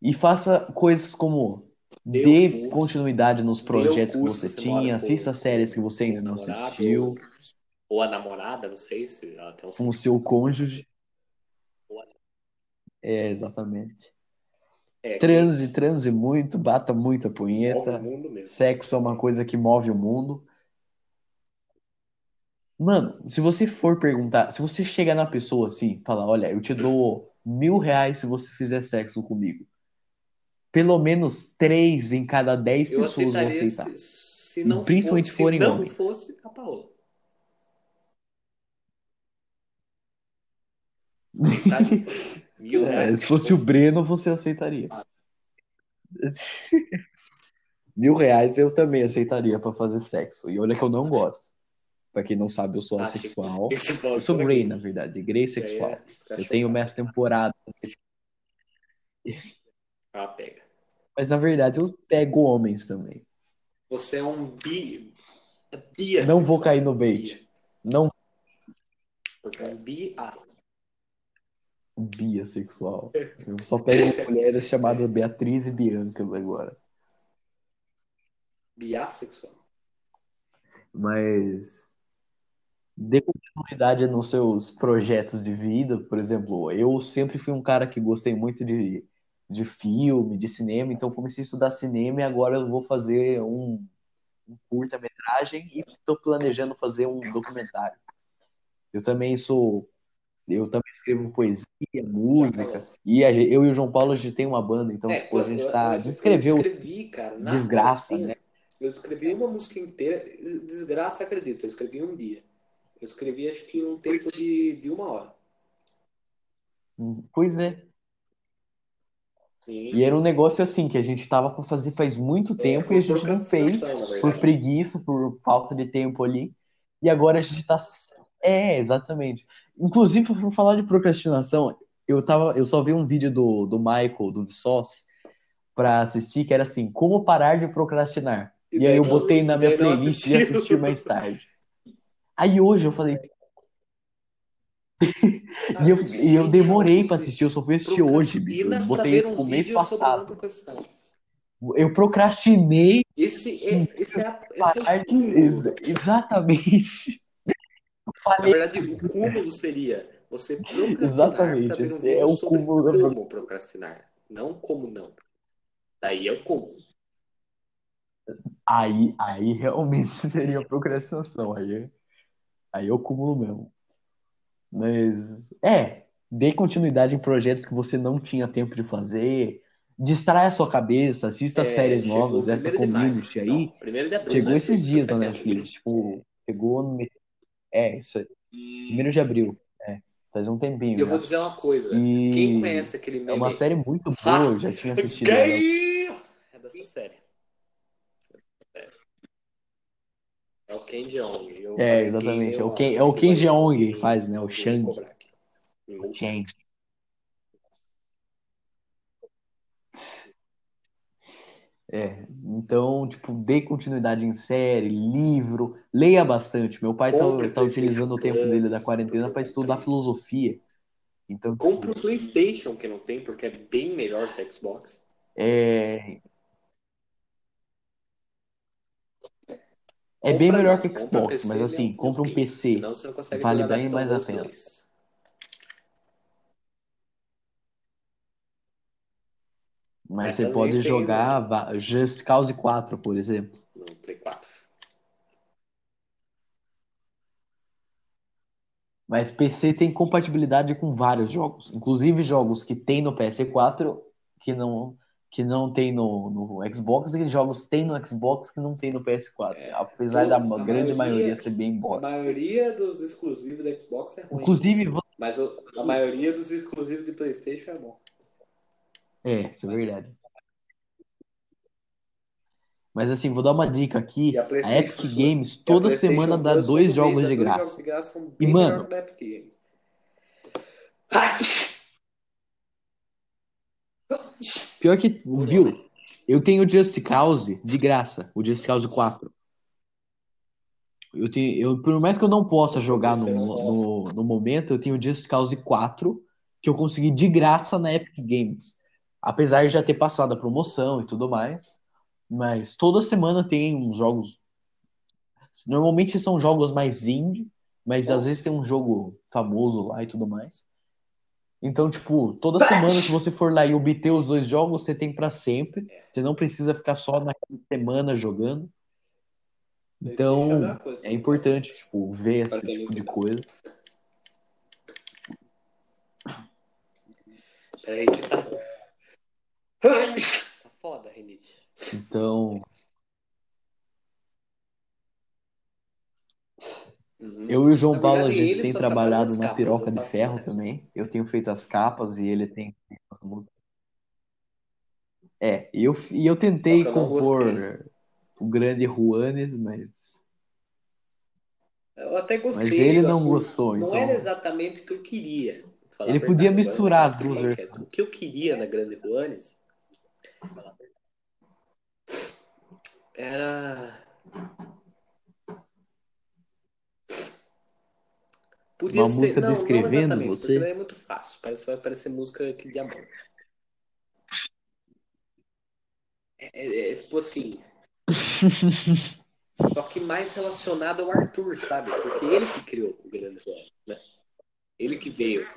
[SPEAKER 2] E faça coisas como
[SPEAKER 1] Dê o
[SPEAKER 2] dê
[SPEAKER 1] curso.
[SPEAKER 2] continuidade nos projetos que você tinha, assista séries que você ainda não
[SPEAKER 1] namorado
[SPEAKER 2] assistiu,
[SPEAKER 1] ou, a namorada, não sei se ela tem um
[SPEAKER 2] com o seu cônjuge.
[SPEAKER 1] A-
[SPEAKER 2] É, exatamente.
[SPEAKER 1] É, que
[SPEAKER 2] Transe, transe muito, bata muita punheta. Sexo é uma coisa que move o mundo. Mano, se você for perguntar, se você chegar na pessoa assim, falar, olha, eu te dou mil reais se você fizer sexo comigo. Pelo menos três em cada dez
[SPEAKER 1] Eu
[SPEAKER 2] pessoas vão aceitar.
[SPEAKER 1] se, se não
[SPEAKER 2] principalmente
[SPEAKER 1] fosse, se
[SPEAKER 2] forem
[SPEAKER 1] não
[SPEAKER 2] homens.
[SPEAKER 1] fosse a Paola. *laughs* Mil
[SPEAKER 2] É,
[SPEAKER 1] reais.
[SPEAKER 2] se fosse o Breno, você aceitaria. *laughs* Mil reais eu também aceitaria pra fazer sexo. E olha que eu não gosto. Pra quem não sabe, eu sou
[SPEAKER 1] Ah,
[SPEAKER 2] assexual.
[SPEAKER 1] falou
[SPEAKER 2] Eu sou Grey,
[SPEAKER 1] gay.
[SPEAKER 2] na verdade, Grey
[SPEAKER 1] aí
[SPEAKER 2] sexual.
[SPEAKER 1] é
[SPEAKER 2] Eu tenho
[SPEAKER 1] chocado.
[SPEAKER 2] minhas temporadas.
[SPEAKER 1] Ah, pega.
[SPEAKER 2] Mas na verdade eu pego homens também.
[SPEAKER 1] Você é um bi. É
[SPEAKER 2] Não vou cair no bait.
[SPEAKER 1] Bi.
[SPEAKER 2] Não
[SPEAKER 1] Porque é um bi. Ah,
[SPEAKER 2] bissexual. Eu só pego *laughs* mulheres chamadas Beatriz e Bianca agora.
[SPEAKER 1] biassexual.
[SPEAKER 2] Mas dê continuidade nos seus projetos de vida. Por exemplo, eu sempre fui um cara que gostei muito de, de filme, de cinema, então comecei a estudar cinema e agora eu vou fazer um, um curta-metragem e estou planejando fazer um documentário. Eu também sou. Eu também escrevo poesia, música, e a eu e o João Paulo a gente tem uma banda, então
[SPEAKER 1] É,
[SPEAKER 2] tipo, a gente
[SPEAKER 1] eu,
[SPEAKER 2] tá. A gente
[SPEAKER 1] eu
[SPEAKER 2] escreveu
[SPEAKER 1] escrevi, cara,
[SPEAKER 2] desgraça, né?
[SPEAKER 1] Eu escrevi uma música inteira, desgraça, acredito, eu escrevi um dia. Eu escrevi acho que um tempo de, de uma hora.
[SPEAKER 2] Pois é.
[SPEAKER 1] Sim.
[SPEAKER 2] E era um negócio assim que a gente tava para fazer faz muito tempo
[SPEAKER 1] por
[SPEAKER 2] e a gente não fez por preguiça, por falta de tempo ali. E agora a gente tá. É, exatamente. Inclusive, por falar de procrastinação, eu tava, eu só vi um vídeo do, do Michael, do Vsauce, pra assistir, que era assim, como parar de procrastinar.
[SPEAKER 1] E
[SPEAKER 2] E aí eu botei na
[SPEAKER 1] e
[SPEAKER 2] minha playlist
[SPEAKER 1] assistiu.
[SPEAKER 2] assistir mais tarde. Aí hoje eu falei, *laughs* e eu,
[SPEAKER 1] é
[SPEAKER 2] e eu demorei pra assistir, eu só fui assistir hoje, bicho. Eu botei
[SPEAKER 1] um
[SPEAKER 2] mês
[SPEAKER 1] sobre não
[SPEAKER 2] passado. Eu procrastinei
[SPEAKER 1] Esse é, esse é, a- esse é o
[SPEAKER 2] Exatamente. Eu
[SPEAKER 1] Na
[SPEAKER 2] falei,
[SPEAKER 1] verdade, o cúmulo seria você procrastinar
[SPEAKER 2] Exatamente, esse é o cúmulo da
[SPEAKER 1] como procrastinar, não como não. Daí é o cúmulo.
[SPEAKER 2] aí, aí realmente *laughs* seria procrastinação. Aí, aí eu cúmulo mesmo. Mas, é, dê continuidade em projetos que você não tinha tempo de fazer. Distraia a sua cabeça, assista
[SPEAKER 1] É,
[SPEAKER 2] séries novas. Essa
[SPEAKER 1] de maio.
[SPEAKER 2] community aí
[SPEAKER 1] Não, primeiro de abril.
[SPEAKER 2] chegou
[SPEAKER 1] né?
[SPEAKER 2] esses dias na
[SPEAKER 1] Netflix.
[SPEAKER 2] Tipo, chegou no. É, isso aí. Primeiro de abril. É, faz um tempinho
[SPEAKER 1] eu vou dizer uma coisa.
[SPEAKER 2] E
[SPEAKER 1] Quem conhece aquele
[SPEAKER 2] é
[SPEAKER 1] meme?
[SPEAKER 2] uma série muito boa, eu já tinha assistido *laughs* ela.
[SPEAKER 1] Gay! É dessa série. É o Ken Jeong.
[SPEAKER 2] É, exatamente. É o Ken, é o Ken Jeong que faz, né? O Shang.
[SPEAKER 1] Aqui.
[SPEAKER 2] Shang. É, então, tipo, dê continuidade em série, livro, leia bastante. Meu pai tá,
[SPEAKER 1] Compre
[SPEAKER 2] tá utilizando o tempo dele da quarentena para estudar filosofia. Então,
[SPEAKER 1] Compre o PlayStation, que não tem, porque é bem melhor que o Xbox.
[SPEAKER 2] é, é bem melhor
[SPEAKER 1] não,
[SPEAKER 2] que Xbox,
[SPEAKER 1] PC,
[SPEAKER 2] mas
[SPEAKER 1] né?
[SPEAKER 2] assim, compra um PC.
[SPEAKER 1] Senão você não consegue
[SPEAKER 2] Vale bem mais a pena.
[SPEAKER 1] 2.
[SPEAKER 2] Mas
[SPEAKER 1] Mas
[SPEAKER 2] você pode
[SPEAKER 1] tem,
[SPEAKER 2] jogar Just Cause 4, por exemplo.
[SPEAKER 1] No Play 4.
[SPEAKER 2] Mas PC tem compatibilidade com vários jogos, inclusive jogos que tem no PS4 que não que não tem no, no Xbox e jogos tem no Xbox que não tem no PS4.
[SPEAKER 1] É,
[SPEAKER 2] apesar da
[SPEAKER 1] tudo, a
[SPEAKER 2] grande
[SPEAKER 1] maioria-
[SPEAKER 2] maioria ser bem
[SPEAKER 1] A
[SPEAKER 2] bosta.
[SPEAKER 1] maioria dos exclusivos do Xbox é ruim.
[SPEAKER 2] Inclusive,
[SPEAKER 1] Mas o- a maioria dos exclusivos de PlayStation é bom.
[SPEAKER 2] é, isso é verdade. Mas assim, vou dar uma dica aqui.
[SPEAKER 1] A
[SPEAKER 2] A Epic Games
[SPEAKER 1] a
[SPEAKER 2] toda semana dá dois jogos de graça.
[SPEAKER 1] jogos de graça
[SPEAKER 2] E, mano,
[SPEAKER 1] melhor que o da Epic Games. Ai!
[SPEAKER 2] Pior que, viu? Eu tenho o Just Cause de graça, o Just Cause 4. Eu tenho, eu, por mais que eu não possa jogar no, no, no momento, eu tenho o Just Cause 4 que eu consegui de graça na Epic Games. Apesar de já ter passado a promoção e tudo mais. Mas toda semana tem uns jogos. Normalmente são jogos mais indie, mas às vezes tem um jogo famoso lá e tudo mais. Então, tipo, toda semana, se você for lá e obter os dois jogos, você tem pra sempre. Você não precisa ficar só naquela semana jogando. Então, é
[SPEAKER 1] que
[SPEAKER 2] importante, tipo, ver esse
[SPEAKER 1] Para
[SPEAKER 2] tipo de
[SPEAKER 1] tem.
[SPEAKER 2] coisa.
[SPEAKER 1] Peraí que tá. Tá foda, Renite.
[SPEAKER 2] Então,
[SPEAKER 1] Uhum.
[SPEAKER 2] eu e o João Paulo, a gente tem trabalhado na Piroca de Ferro
[SPEAKER 1] mais.
[SPEAKER 2] também. Eu tenho feito as capas e ele tem feito as músicas. É, e eu, e eu tentei
[SPEAKER 1] eu
[SPEAKER 2] compor o grande Juanes, mas,
[SPEAKER 1] Eu até gostei
[SPEAKER 2] mas ele não
[SPEAKER 1] assunto.
[SPEAKER 2] gostou,
[SPEAKER 1] Não
[SPEAKER 2] então.
[SPEAKER 1] era exatamente o que eu queria.
[SPEAKER 2] Ele podia
[SPEAKER 1] verdade,
[SPEAKER 2] misturar as duas
[SPEAKER 1] podcast. O que eu queria na Grande Juanes era. Podia
[SPEAKER 2] Uma
[SPEAKER 1] ser...
[SPEAKER 2] música
[SPEAKER 1] não, não
[SPEAKER 2] descrevendo
[SPEAKER 1] exatamente,
[SPEAKER 2] você?
[SPEAKER 1] Porque é muito fácil. Parece, vai parecer música que de amor. É, é- é tipo assim. *laughs* Só que mais relacionado ao Arthur, sabe? Porque ele que criou o Grande Juanes, né? Ele que veio.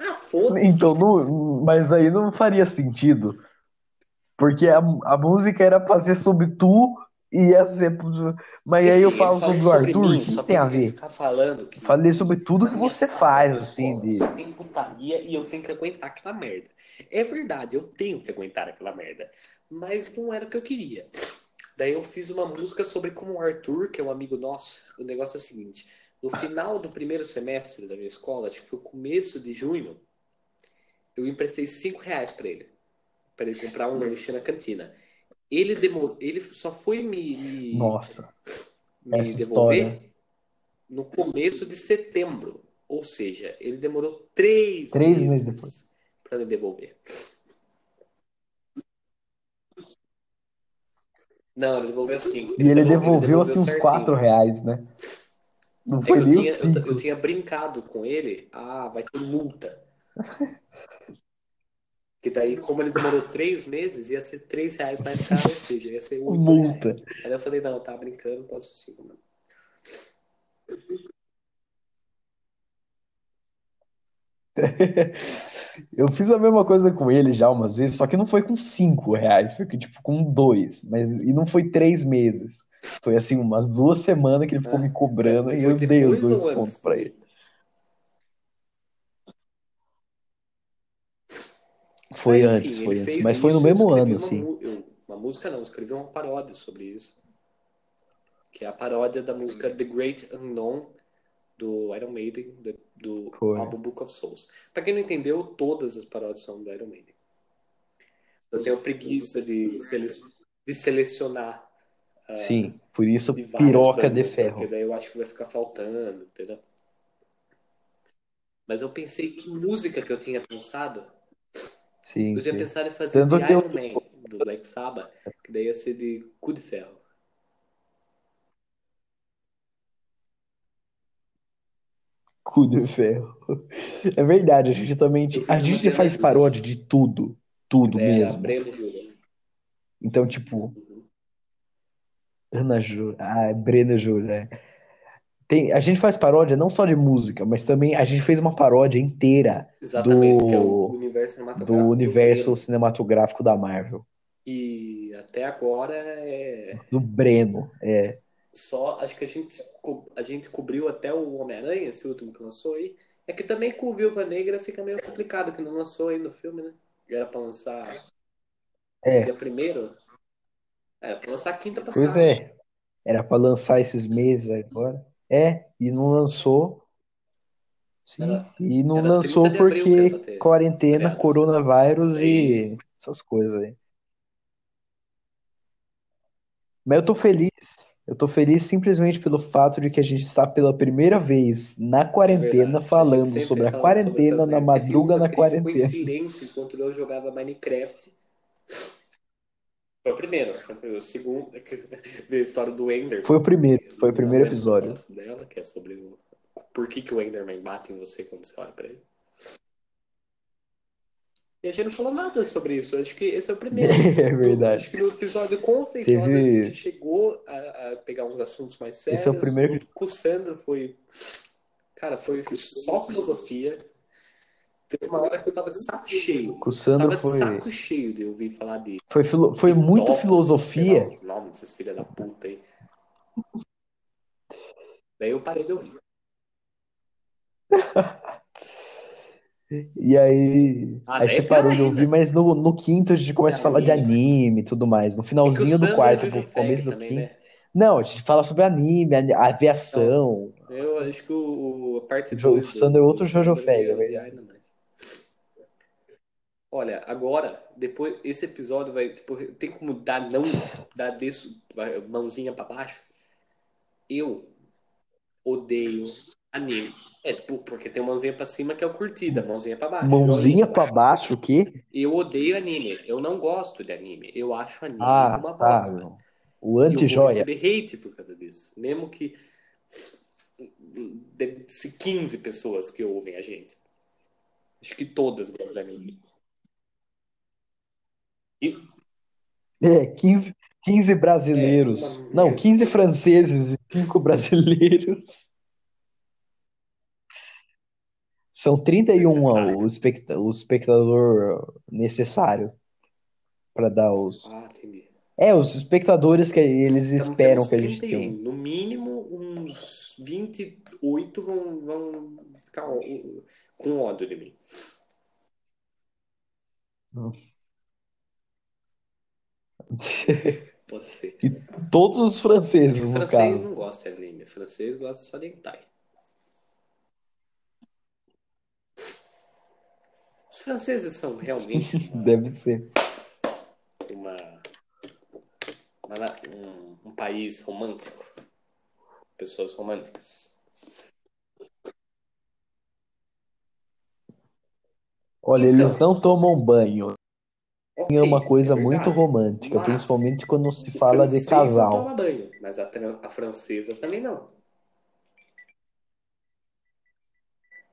[SPEAKER 1] Ah, foda-se.
[SPEAKER 2] Então, não, mas aí não faria sentido. Porque a, a música era pra ser sobre tu Ia ser. Mas aí eu falo sobre o Arthur, o que tem a ver?
[SPEAKER 1] ficar falando que
[SPEAKER 2] Falei sobre tudo que você faz, assim, de.
[SPEAKER 1] Só tem putaria e eu tenho que aguentar aquela merda. É verdade, eu tenho que aguentar aquela merda. Mas não era o que eu queria. Daí eu fiz uma música sobre como o Arthur, que é um amigo nosso, o negócio é o seguinte: no final do primeiro semestre da minha escola, acho que foi começo de junho, eu emprestei 5 reais pra ele, Pra ele comprar um lanche na cantina. Ele demorou, ele só foi me, me,
[SPEAKER 2] Nossa,
[SPEAKER 1] me
[SPEAKER 2] essa
[SPEAKER 1] devolver
[SPEAKER 2] história.
[SPEAKER 1] no começo de setembro. Ou seja, ele demorou três,
[SPEAKER 2] Três meses
[SPEAKER 1] meses
[SPEAKER 2] depois.
[SPEAKER 1] para me devolver. Não, ele devolveu cinco.
[SPEAKER 2] E ele
[SPEAKER 1] devolveu-
[SPEAKER 2] devolveu assim uns
[SPEAKER 1] certinho.
[SPEAKER 2] 4 reais, né? Não
[SPEAKER 1] É
[SPEAKER 2] foi
[SPEAKER 1] eu
[SPEAKER 2] nem
[SPEAKER 1] tinha,
[SPEAKER 2] os
[SPEAKER 1] eu,
[SPEAKER 2] 5.
[SPEAKER 1] eu tinha brincado com ele. Ah, vai ter multa. *laughs* Que daí, como ele demorou três meses, ia ser três reais mais caro, ou seja, ia ser *laughs* oito
[SPEAKER 2] Multa.
[SPEAKER 1] reais. Aí eu falei, não, tá brincando, pode ser cinco, mano.
[SPEAKER 2] Eu fiz a mesma coisa com ele já umas vezes, só que não foi com 5 reais, foi que, tipo com 2. Mas, e não foi três meses. Foi assim, umas duas semanas que ele ficou
[SPEAKER 1] Ah,
[SPEAKER 2] me cobrando
[SPEAKER 1] Foi
[SPEAKER 2] e eu dei os dois pontos pra ele. Foi
[SPEAKER 1] enfim,
[SPEAKER 2] antes, foi antes. Mas foi no mesmo ano,
[SPEAKER 1] uma
[SPEAKER 2] assim.
[SPEAKER 1] uma música não, escrevi uma paródia sobre isso. Que é a paródia da música The Great Unknown do Iron Maiden, do, do álbum Book of Souls. Pra quem não entendeu, todas as paródias são do Iron Maiden. Eu tenho preguiça de, sele- de selecionar ah,
[SPEAKER 2] Sim, por isso
[SPEAKER 1] de
[SPEAKER 2] piroca de ferro.
[SPEAKER 1] Porque daí eu acho que vai ficar faltando, entendeu? Mas eu pensei que música que eu tinha pensado
[SPEAKER 2] Sim, sim.
[SPEAKER 1] pensado em fazer
[SPEAKER 2] Tanto
[SPEAKER 1] de
[SPEAKER 2] que eu-
[SPEAKER 1] Iron Man, do Black Sabbath, que daí ia ser de cu de ferro.
[SPEAKER 2] Cu de ferro. É verdade, a gente também. A gente faz paródia de tudo. Tudo
[SPEAKER 1] era
[SPEAKER 2] mesmo.
[SPEAKER 1] Breno Júlia.
[SPEAKER 2] Então, tipo,
[SPEAKER 1] Uhum.
[SPEAKER 2] Ana Júlia. Ah, Brena Júlia. É. Tem, a gente faz paródia não só de música, mas também a gente fez uma paródia inteira
[SPEAKER 1] Exatamente, que é o
[SPEAKER 2] do,
[SPEAKER 1] universo
[SPEAKER 2] do
[SPEAKER 1] cinematográfico
[SPEAKER 2] universo
[SPEAKER 1] Breno.
[SPEAKER 2] cinematográfico da Marvel.
[SPEAKER 1] E até agora é
[SPEAKER 2] Do Breno. É.
[SPEAKER 1] só. Acho que a gente, a gente cobriu até o Homem-Aranha, esse último que lançou aí. É que também com o Viúva Negra fica meio complicado, que não lançou ainda o filme, né? Era pra lançar
[SPEAKER 2] É,
[SPEAKER 1] dia primeiro. Era pra lançar quinta
[SPEAKER 2] pois
[SPEAKER 1] passada.
[SPEAKER 2] é. Era pra lançar esses meses agora. É, e não lançou. Sim,
[SPEAKER 1] Era-
[SPEAKER 2] e não lançou
[SPEAKER 1] 30 de abril que era
[SPEAKER 2] porque
[SPEAKER 1] ter
[SPEAKER 2] quarentena,
[SPEAKER 1] estreado.
[SPEAKER 2] coronavírus e essas coisas aí. Mas eu tô feliz. Eu tô feliz simplesmente pelo fato de que a gente está pela primeira vez na
[SPEAKER 1] É
[SPEAKER 2] quarentena falando sobre a
[SPEAKER 1] sobre
[SPEAKER 2] quarentena
[SPEAKER 1] essas
[SPEAKER 2] na.
[SPEAKER 1] Teve
[SPEAKER 2] madruga na
[SPEAKER 1] que a gente ficou em
[SPEAKER 2] quarentena.
[SPEAKER 1] silêncio enquanto eu jogava Minecraft. Foi o primeiro. Foi o segundo. Veio a história do Enderman.
[SPEAKER 2] Foi o primeiro, foi o primeiro episódio.
[SPEAKER 1] falar sobre ela, que é sobre o... por que, que o Enderman bate em você quando você olha pra ele. E a gente não falou nada sobre isso. Acho que esse é o primeiro. *laughs*
[SPEAKER 2] É verdade.
[SPEAKER 1] Acho que no episódio com o Feitosa a
[SPEAKER 2] Teve-
[SPEAKER 1] gente chegou a, a pegar uns assuntos mais sérios.
[SPEAKER 2] Esse é o primeiro-
[SPEAKER 1] o Sandro foi. Cara, foi só filosofia. Teve uma hora que eu tava de saco cheio.
[SPEAKER 2] O Sandro
[SPEAKER 1] Tava de
[SPEAKER 2] foi,
[SPEAKER 1] saco cheio de ouvir falar de.
[SPEAKER 2] foi, filo- foi muito
[SPEAKER 1] tópico,
[SPEAKER 2] filosofia.
[SPEAKER 1] sei lá, o nome desses filha da puta aí. *laughs* Daí eu parei de ouvir. *laughs*
[SPEAKER 2] E aí,
[SPEAKER 1] Ah,
[SPEAKER 2] aí você
[SPEAKER 1] é
[SPEAKER 2] parou de ouvir, mas no, no quinto a gente começa a falar de
[SPEAKER 1] Anime.
[SPEAKER 2] e tudo mais. No
[SPEAKER 1] É
[SPEAKER 2] finalzinho do
[SPEAKER 1] Sandro
[SPEAKER 2] quarto
[SPEAKER 1] é
[SPEAKER 2] pro começo do
[SPEAKER 1] também,
[SPEAKER 2] quinto.
[SPEAKER 1] né?
[SPEAKER 2] Não, a gente fala sobre anime, aviação.
[SPEAKER 1] Eu acho que o, a parte
[SPEAKER 2] O Jo-
[SPEAKER 1] 2
[SPEAKER 2] o Sandro é outro
[SPEAKER 1] do
[SPEAKER 2] Jojo
[SPEAKER 1] Sandro
[SPEAKER 2] Fag,
[SPEAKER 1] eu ia
[SPEAKER 2] é
[SPEAKER 1] odiar
[SPEAKER 2] verdade.
[SPEAKER 1] ainda mais. Olha, agora, depois, esse episódio vai, tipo, tem como dar não, dar desse, mãozinha pra baixo? Eu odeio anime. É, tipo, porque tem mãozinha pra cima que é o curtida, mãozinha pra baixo.
[SPEAKER 2] Mãozinha pra baixo, o quê?
[SPEAKER 1] Eu odeio anime. Eu não gosto de anime. Eu acho anime
[SPEAKER 2] Ah,
[SPEAKER 1] uma
[SPEAKER 2] tá.
[SPEAKER 1] bosta.
[SPEAKER 2] meu. O
[SPEAKER 1] E eu vou
[SPEAKER 2] anti-joia.
[SPEAKER 1] receber hate por causa disso. Mesmo que deve ser 15 pessoas que ouvem a gente. Acho que todas gostam de anime.
[SPEAKER 2] É, 15, 15 brasileiros.
[SPEAKER 1] É,
[SPEAKER 2] Não,
[SPEAKER 1] merda.
[SPEAKER 2] 15 franceses e 5 brasileiros. São 31
[SPEAKER 1] Necessário.
[SPEAKER 2] o, especta- o espectador necessário para dar os.
[SPEAKER 1] Ah, entendi.
[SPEAKER 2] É, os espectadores que eles
[SPEAKER 1] Então
[SPEAKER 2] esperam que a gente
[SPEAKER 1] 31.
[SPEAKER 2] tenha.
[SPEAKER 1] No mínimo, uns 28 vão, vão ficar com ódio de mim. *laughs* Pode ser.
[SPEAKER 2] E todos os franceses, no
[SPEAKER 1] francês
[SPEAKER 2] caso.
[SPEAKER 1] não gosta de anime. Francês gosta só de hentai. Os franceses são realmente *laughs* uma,
[SPEAKER 2] Deve ser.
[SPEAKER 1] uma- uma- um, um país romântico. Pessoas românticas.
[SPEAKER 2] Olha,
[SPEAKER 1] Então.
[SPEAKER 2] eles não tomam banho.
[SPEAKER 1] Ok,
[SPEAKER 2] É uma coisa
[SPEAKER 1] é
[SPEAKER 2] muito romântica,
[SPEAKER 1] Mas
[SPEAKER 2] principalmente quando se fala de
[SPEAKER 1] não
[SPEAKER 2] casal.
[SPEAKER 1] toma banho, mas a, a francesa também não.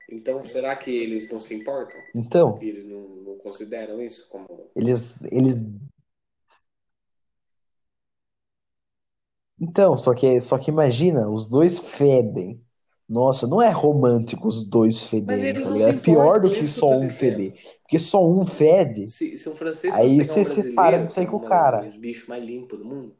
[SPEAKER 1] Então, será que eles não se importam?
[SPEAKER 2] Então,
[SPEAKER 1] eles não, não consideram isso como.
[SPEAKER 2] eles, eles. Então, só que, só que imagina, os dois fedem. Nossa, não é romântico os dois
[SPEAKER 1] Mas
[SPEAKER 2] federem, tá É pior do
[SPEAKER 1] é
[SPEAKER 2] que só um feder. Porque só um fede,
[SPEAKER 1] Se, se um francês
[SPEAKER 2] Aí
[SPEAKER 1] pegar um
[SPEAKER 2] você separa de sair com o cara.
[SPEAKER 1] dos bichos mais limpos do mundo.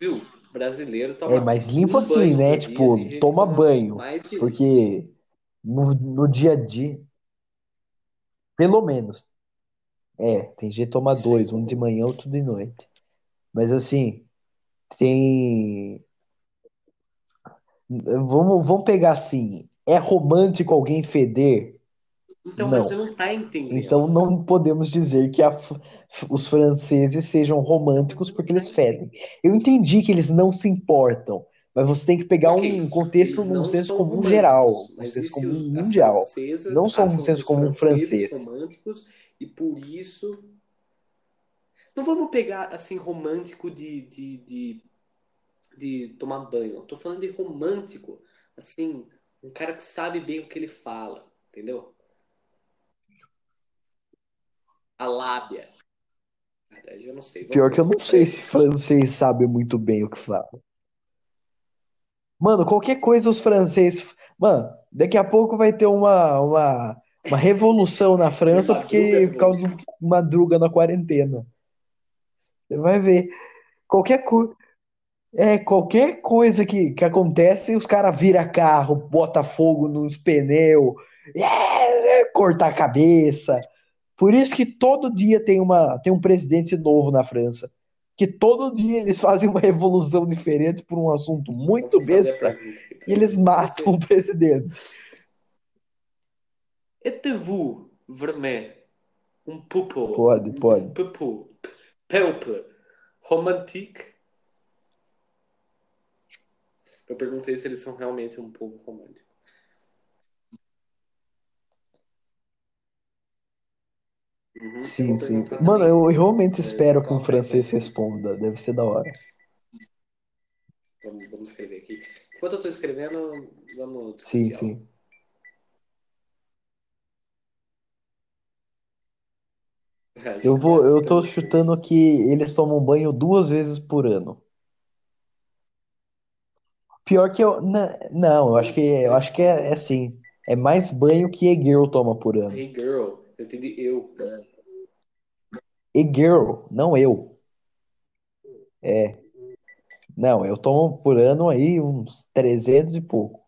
[SPEAKER 1] Viu? Brasileiro toma
[SPEAKER 2] é mais limpo assim, né?
[SPEAKER 1] dia,
[SPEAKER 2] Tipo, toma banho.
[SPEAKER 1] que
[SPEAKER 2] Porque no, no dia a dia, pelo menos. É, tem gente que toma
[SPEAKER 1] Sim.
[SPEAKER 2] dois, um de manhã, outro de noite. Mas assim, tem. Vamos, vamos pegar assim. É romântico alguém feder?
[SPEAKER 1] Então
[SPEAKER 2] Não.
[SPEAKER 1] você não tá entendendo.
[SPEAKER 2] Então não podemos dizer que a os franceses sejam românticos porque eles fedem. Eu entendi que eles não se importam, mas você tem que pegar
[SPEAKER 1] Ok,
[SPEAKER 2] um contexto num senso
[SPEAKER 1] são
[SPEAKER 2] comum geral, um senso
[SPEAKER 1] se
[SPEAKER 2] comum mundial. Não só um senso comum francês.
[SPEAKER 1] românticos e por isso não vamos pegar assim romântico de, de, de, de tomar banho. Eu tô falando de romântico, assim, um cara que sabe bem o que ele fala, entendeu? A lábia. Eu não sei. Vamos
[SPEAKER 2] Pior que eu não sei se francês sabe muito bem o que fala. Mano, qualquer coisa os franceses. Mano, daqui a pouco vai ter uma, uma, uma revolução na *laughs* França porque por causa
[SPEAKER 1] Revolution.
[SPEAKER 2] de madruga na quarentena. Você vai ver. Qualquer coisa. É, qualquer coisa que, que acontece, os caras viram carro, bota fogo nos pneus, é, é, cortar a cabeça. Por isso que todo dia tem uma, tem um presidente novo na França. Que todo dia eles fazem uma revolução diferente por um assunto muito
[SPEAKER 1] a
[SPEAKER 2] besta e eles matam o presidente.
[SPEAKER 1] Êtes-vous vraiment um popo,
[SPEAKER 2] Pode, pode.
[SPEAKER 1] um peuple romantique? Eu perguntei se eles são realmente um povo romântico. Uhum,
[SPEAKER 2] Sim,
[SPEAKER 1] vou
[SPEAKER 2] sim. Mano, eu realmente
[SPEAKER 1] ver
[SPEAKER 2] espero que um francês responda. Deve ser da hora.
[SPEAKER 1] Vamos, vamos escrever aqui. Enquanto eu tô escrevendo, vamos
[SPEAKER 2] Sim, sim. Eu vou, eu tô chutando que eles tomam banho duas vezes por ano. Pior que eu. na- Não, eu acho que, eu acho que é, é assim. É mais banho que e-girl toma por ano.
[SPEAKER 1] Hey girl, eu entendi eu.
[SPEAKER 2] E-girl, não eu. É. Não, eu tomo por ano aí uns 300 e pouco.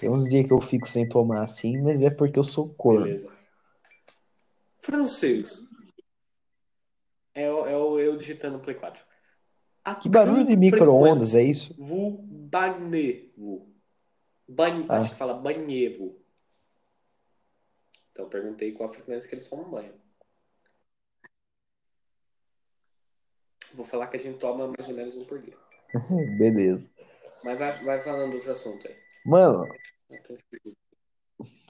[SPEAKER 2] Tem uns dias que eu fico sem tomar assim, mas é porque eu sou corno.
[SPEAKER 1] Beleza. Francês. É, o- é o eu digitando Play 4. A
[SPEAKER 2] Que barulho de micro-ondas é isso?
[SPEAKER 1] vous bagnez-vous? Ban...
[SPEAKER 2] Ah.
[SPEAKER 1] Acho que fala banhez-vous. Então eu perguntei qual a frequência que eles tomam banho. Vou falar que a gente toma mais ou menos um por dia. *laughs*
[SPEAKER 2] Beleza.
[SPEAKER 1] Mas vai, vai falando outro assunto aí.
[SPEAKER 2] Mano,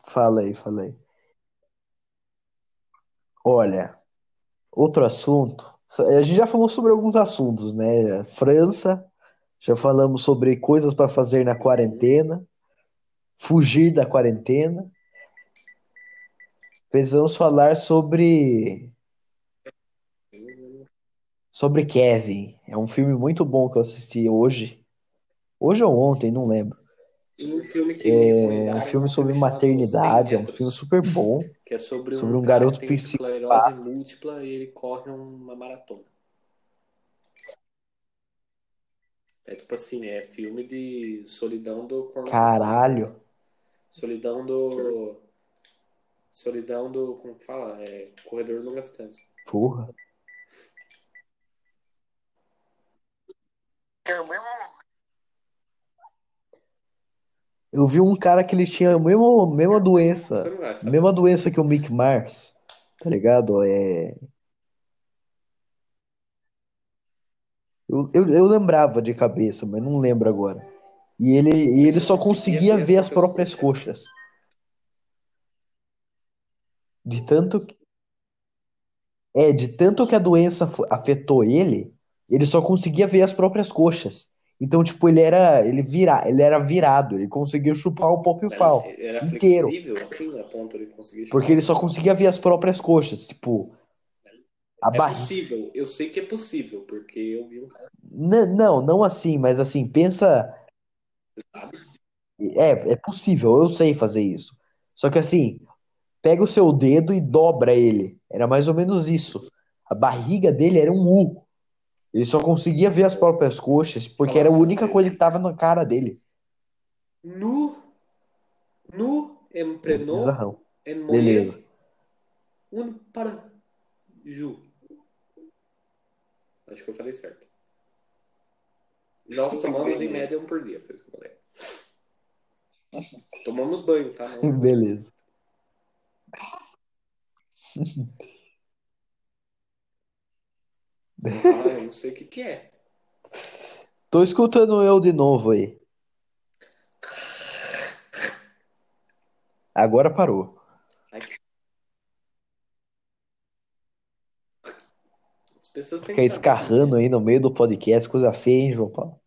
[SPEAKER 2] fala aí, fala aí. Olha, outro assunto. A gente já falou sobre alguns assuntos, né? França, já falamos sobre coisas para fazer na quarentena, fugir da quarentena. Precisamos falar sobre sobre Kevin. É um filme muito bom que eu assisti hoje. Hoje ou ontem, não lembro.
[SPEAKER 1] Um filme que
[SPEAKER 2] É um
[SPEAKER 1] é
[SPEAKER 2] filme sobre
[SPEAKER 1] filme chamado 100
[SPEAKER 2] maternidade, é um filme super bom, *laughs*
[SPEAKER 1] que é sobre
[SPEAKER 2] sobre
[SPEAKER 1] um
[SPEAKER 2] um garoto
[SPEAKER 1] esclerose múltipla e ele corre uma maratona. É tipo assim, é filme de solidão do
[SPEAKER 2] Caralho.
[SPEAKER 1] Solidão do. Solidão do. Como que fala? É, corredor de longa distância.
[SPEAKER 2] Porra. Eu vi um cara que ele tinha a mesma, mesma doença. Mesma doença que o Mick Mars, tá ligado? É... Eu, eu, eu lembrava de cabeça, mas não lembro agora. E ele, e ele só conseguia ver as próprias coxas. De tanto que- é, de tanto que a doença afetou ele, ele só conseguia ver as próprias coxas. Então, tipo, ele era, ele vira, ele era virado, ele conseguia chupar o próprio pau
[SPEAKER 1] Era
[SPEAKER 2] inteiro.
[SPEAKER 1] flexível, assim, a ponto de conseguir
[SPEAKER 2] Porque ele só conseguia ver as próprias coxas, tipo, a
[SPEAKER 1] É possível, eu sei que é possível, porque eu vi um cara.
[SPEAKER 2] N- Não, não assim, mas assim, pensa. É, é possível, eu sei fazer isso. Só que assim, pega o seu dedo e dobra ele. Era mais ou menos isso. A barriga dele era um U. Ele só conseguia ver as próprias coxas porque era a única coisa que tava na cara dele.
[SPEAKER 1] Nu, nu,
[SPEAKER 2] É
[SPEAKER 1] emprenou, en
[SPEAKER 2] Beleza.
[SPEAKER 1] un para ju. Acho que eu falei certo. Nós tomamos em média um por dia, foi isso que eu falei. *laughs* Tomamos banho, tá?
[SPEAKER 2] Beleza. *laughs*
[SPEAKER 1] Ah, eu não sei o que que é.
[SPEAKER 2] Tô escutando eu de novo aí. Agora parou.
[SPEAKER 1] As pessoas têm
[SPEAKER 2] Fica
[SPEAKER 1] que saber.
[SPEAKER 2] escarrando aí no meio do podcast, coisa feia, hein, João Paulo?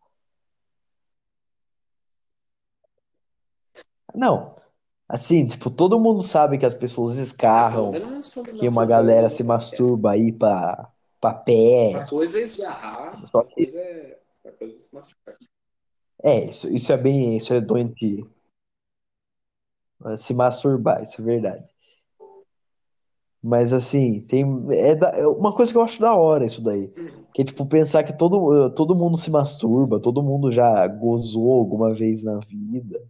[SPEAKER 2] Não. Assim, tipo, todo mundo sabe que as pessoas
[SPEAKER 1] pelo
[SPEAKER 2] escarram,
[SPEAKER 1] menos
[SPEAKER 2] que uma galera se masturba aí pra, pra pé.
[SPEAKER 1] Uma coisa é esgarrar,
[SPEAKER 2] Só que-
[SPEAKER 1] coisa é, uma coisa é se masturbar.
[SPEAKER 2] É, isso, isso é bem, isso é doentio. Se masturbar, isso é verdade. Mas assim, tem é, da- é uma coisa que eu acho da hora isso daí. Que é tipo pensar que todo, todo mundo se masturba, todo mundo já gozou alguma vez na vida.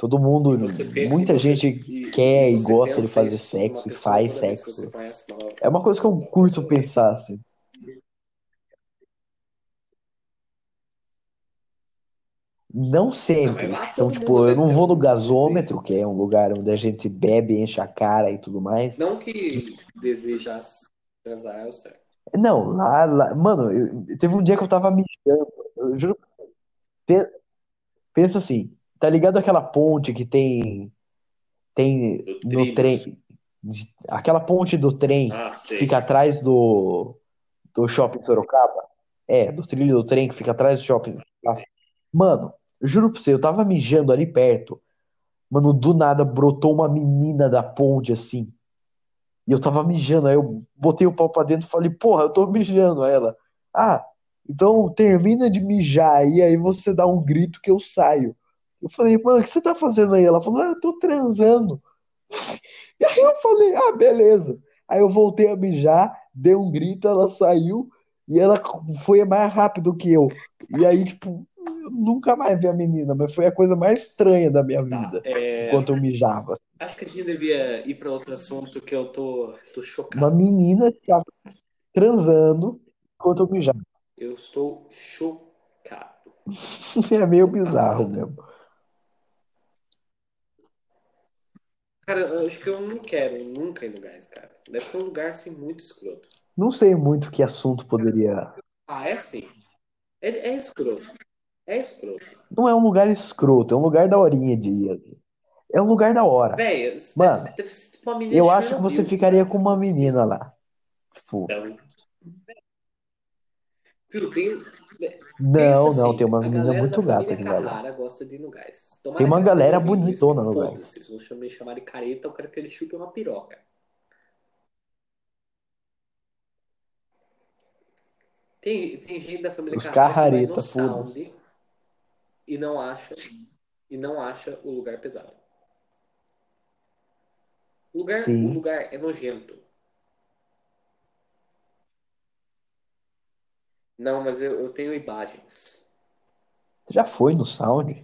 [SPEAKER 2] Todo mundo, muita gente
[SPEAKER 1] e-
[SPEAKER 2] quer e gosta de fazer sexo e faz
[SPEAKER 1] que
[SPEAKER 2] sexo.
[SPEAKER 1] uma-
[SPEAKER 2] É uma coisa que eu curto pensar assim. Não sempre.
[SPEAKER 1] Não, lá
[SPEAKER 2] Então, tipo, eu não vou no gasômetro, que é um lugar onde a gente bebe, enche a cara e tudo mais.
[SPEAKER 1] Não que desejasse transar é o certo.
[SPEAKER 2] Não, lá, lá, mano, eu- teve um dia que eu tava mijando, eu juro, pe- pensa assim, tá ligado aquela ponte que tem, tem
[SPEAKER 1] Do
[SPEAKER 2] no trem, aquela ponte do trem
[SPEAKER 1] Ah,
[SPEAKER 2] que fica atrás do, do shopping Sorocaba? É, do trilho do trem que fica atrás do shopping. Mano, juro pra você, eu tava mijando ali perto, mano, do nada brotou uma menina da ponte assim. E eu tava mijando, aí eu botei o pau pra dentro e falei, porra, eu tô mijando. Aí ela, ah, então termina de mijar aí, aí você dá um grito que eu saio. Eu falei, mano, o que você tá fazendo aí? Ela falou, ah, eu tô transando. E aí eu falei, ah, beleza. Aí eu voltei a mijar, dei um grito, ela saiu e ela foi mais rápido que eu. E aí, tipo, eu nunca mais vi a menina, mas foi a coisa mais estranha da minha
[SPEAKER 1] Tá,
[SPEAKER 2] vida,
[SPEAKER 1] é,
[SPEAKER 2] enquanto eu mijava.
[SPEAKER 1] acho que a gente devia ir para outro assunto que eu tô, tô
[SPEAKER 2] Uma
[SPEAKER 1] chocado.
[SPEAKER 2] menina estava transando enquanto eu mijava.
[SPEAKER 1] Eu estou chocado. *laughs*
[SPEAKER 2] É meio bizarro mesmo.
[SPEAKER 1] Cara, eu acho que eu não quero nunca ir em lugares, cara. Deve ser um lugar assim muito escroto.
[SPEAKER 2] Não sei muito que assunto poderia.
[SPEAKER 1] Ah, é assim. É, é escroto. É escroto.
[SPEAKER 2] Não é um lugar escroto, é um lugar da horinha de ir. É um lugar da hora.
[SPEAKER 1] Véi,
[SPEAKER 2] Mano,
[SPEAKER 1] deve, deve ser tipo uma menina
[SPEAKER 2] Eu acho que você ficaria
[SPEAKER 1] cara.
[SPEAKER 2] com uma menina lá. Tipo,
[SPEAKER 1] Não. Viu, tem.
[SPEAKER 2] Não,
[SPEAKER 1] Pensa
[SPEAKER 2] não,
[SPEAKER 1] assim,
[SPEAKER 2] tem umas meninas
[SPEAKER 1] galera
[SPEAKER 2] muito gatas lá.
[SPEAKER 1] Carrara gosta de ir no gás. Tomara
[SPEAKER 2] Tem uma galera
[SPEAKER 1] ouvido isso,
[SPEAKER 2] bonitona no gás.
[SPEAKER 1] Eles vão me chamar de careta, eu quero que ele chupe uma piroca. Tem, tem gente da família
[SPEAKER 2] Os
[SPEAKER 1] Carrara que vai no Sound e não acha e não acha o lugar pesado. O lugar,
[SPEAKER 2] Sim.
[SPEAKER 1] o lugar é nojento. Não, mas eu, eu tenho imagens.
[SPEAKER 2] Já foi no Sound?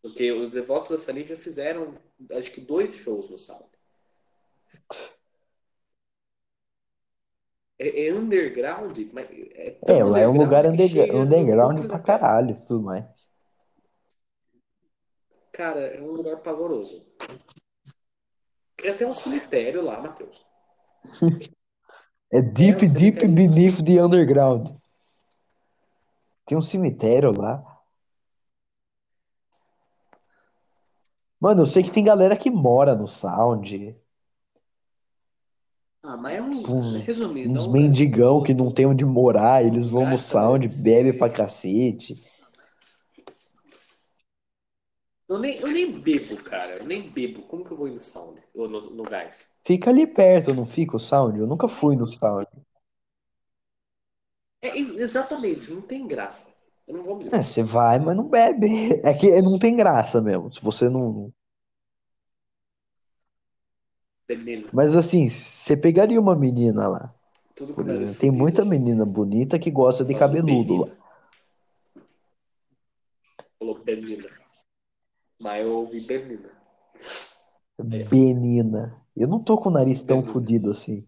[SPEAKER 1] Porque os Devotos da Salim já fizeram, acho que dois shows no Sound. É, é underground, mas é
[SPEAKER 2] É, lá é um lugar
[SPEAKER 1] underground
[SPEAKER 2] underground pra caralho e tudo mais.
[SPEAKER 1] Cara, é um lugar pavoroso. Tem até um cemitério lá, Matheus. *laughs*
[SPEAKER 2] É deep,
[SPEAKER 1] É um
[SPEAKER 2] deep beneath the underground. Tem um cemitério lá. Mano, eu sei que tem galera que mora no Sound.
[SPEAKER 1] Ah, mas é um.
[SPEAKER 2] Uns-
[SPEAKER 1] Resumindo, é
[SPEAKER 2] Uns
[SPEAKER 1] lugar
[SPEAKER 2] mendigão que
[SPEAKER 1] escroto.
[SPEAKER 2] não tem onde morar, eles vão no Sound,
[SPEAKER 1] mais.
[SPEAKER 2] bebe pra cacete.
[SPEAKER 1] Eu nem, eu nem bebo, cara. Eu nem bebo. Como que eu vou ir no sound? Ou no, no gás?
[SPEAKER 2] Fica ali perto, não fica o Sound? Eu nunca fui no Sound.
[SPEAKER 1] É, exatamente, não tem graça. Eu não vou beber.
[SPEAKER 2] É, você vai, mas não bebe. É que não tem graça mesmo. Se você não. Mas assim, você pegaria uma menina lá.
[SPEAKER 1] Tudo
[SPEAKER 2] Por exemplo, tem
[SPEAKER 1] fudido,
[SPEAKER 2] muita
[SPEAKER 1] gente.
[SPEAKER 2] menina bonita que gosta de cabeludo lá.
[SPEAKER 1] Falou Benina. Mas eu ouvi Benina.
[SPEAKER 2] Benina. Eu não tô com o nariz tão
[SPEAKER 1] Benina.
[SPEAKER 2] fodido assim.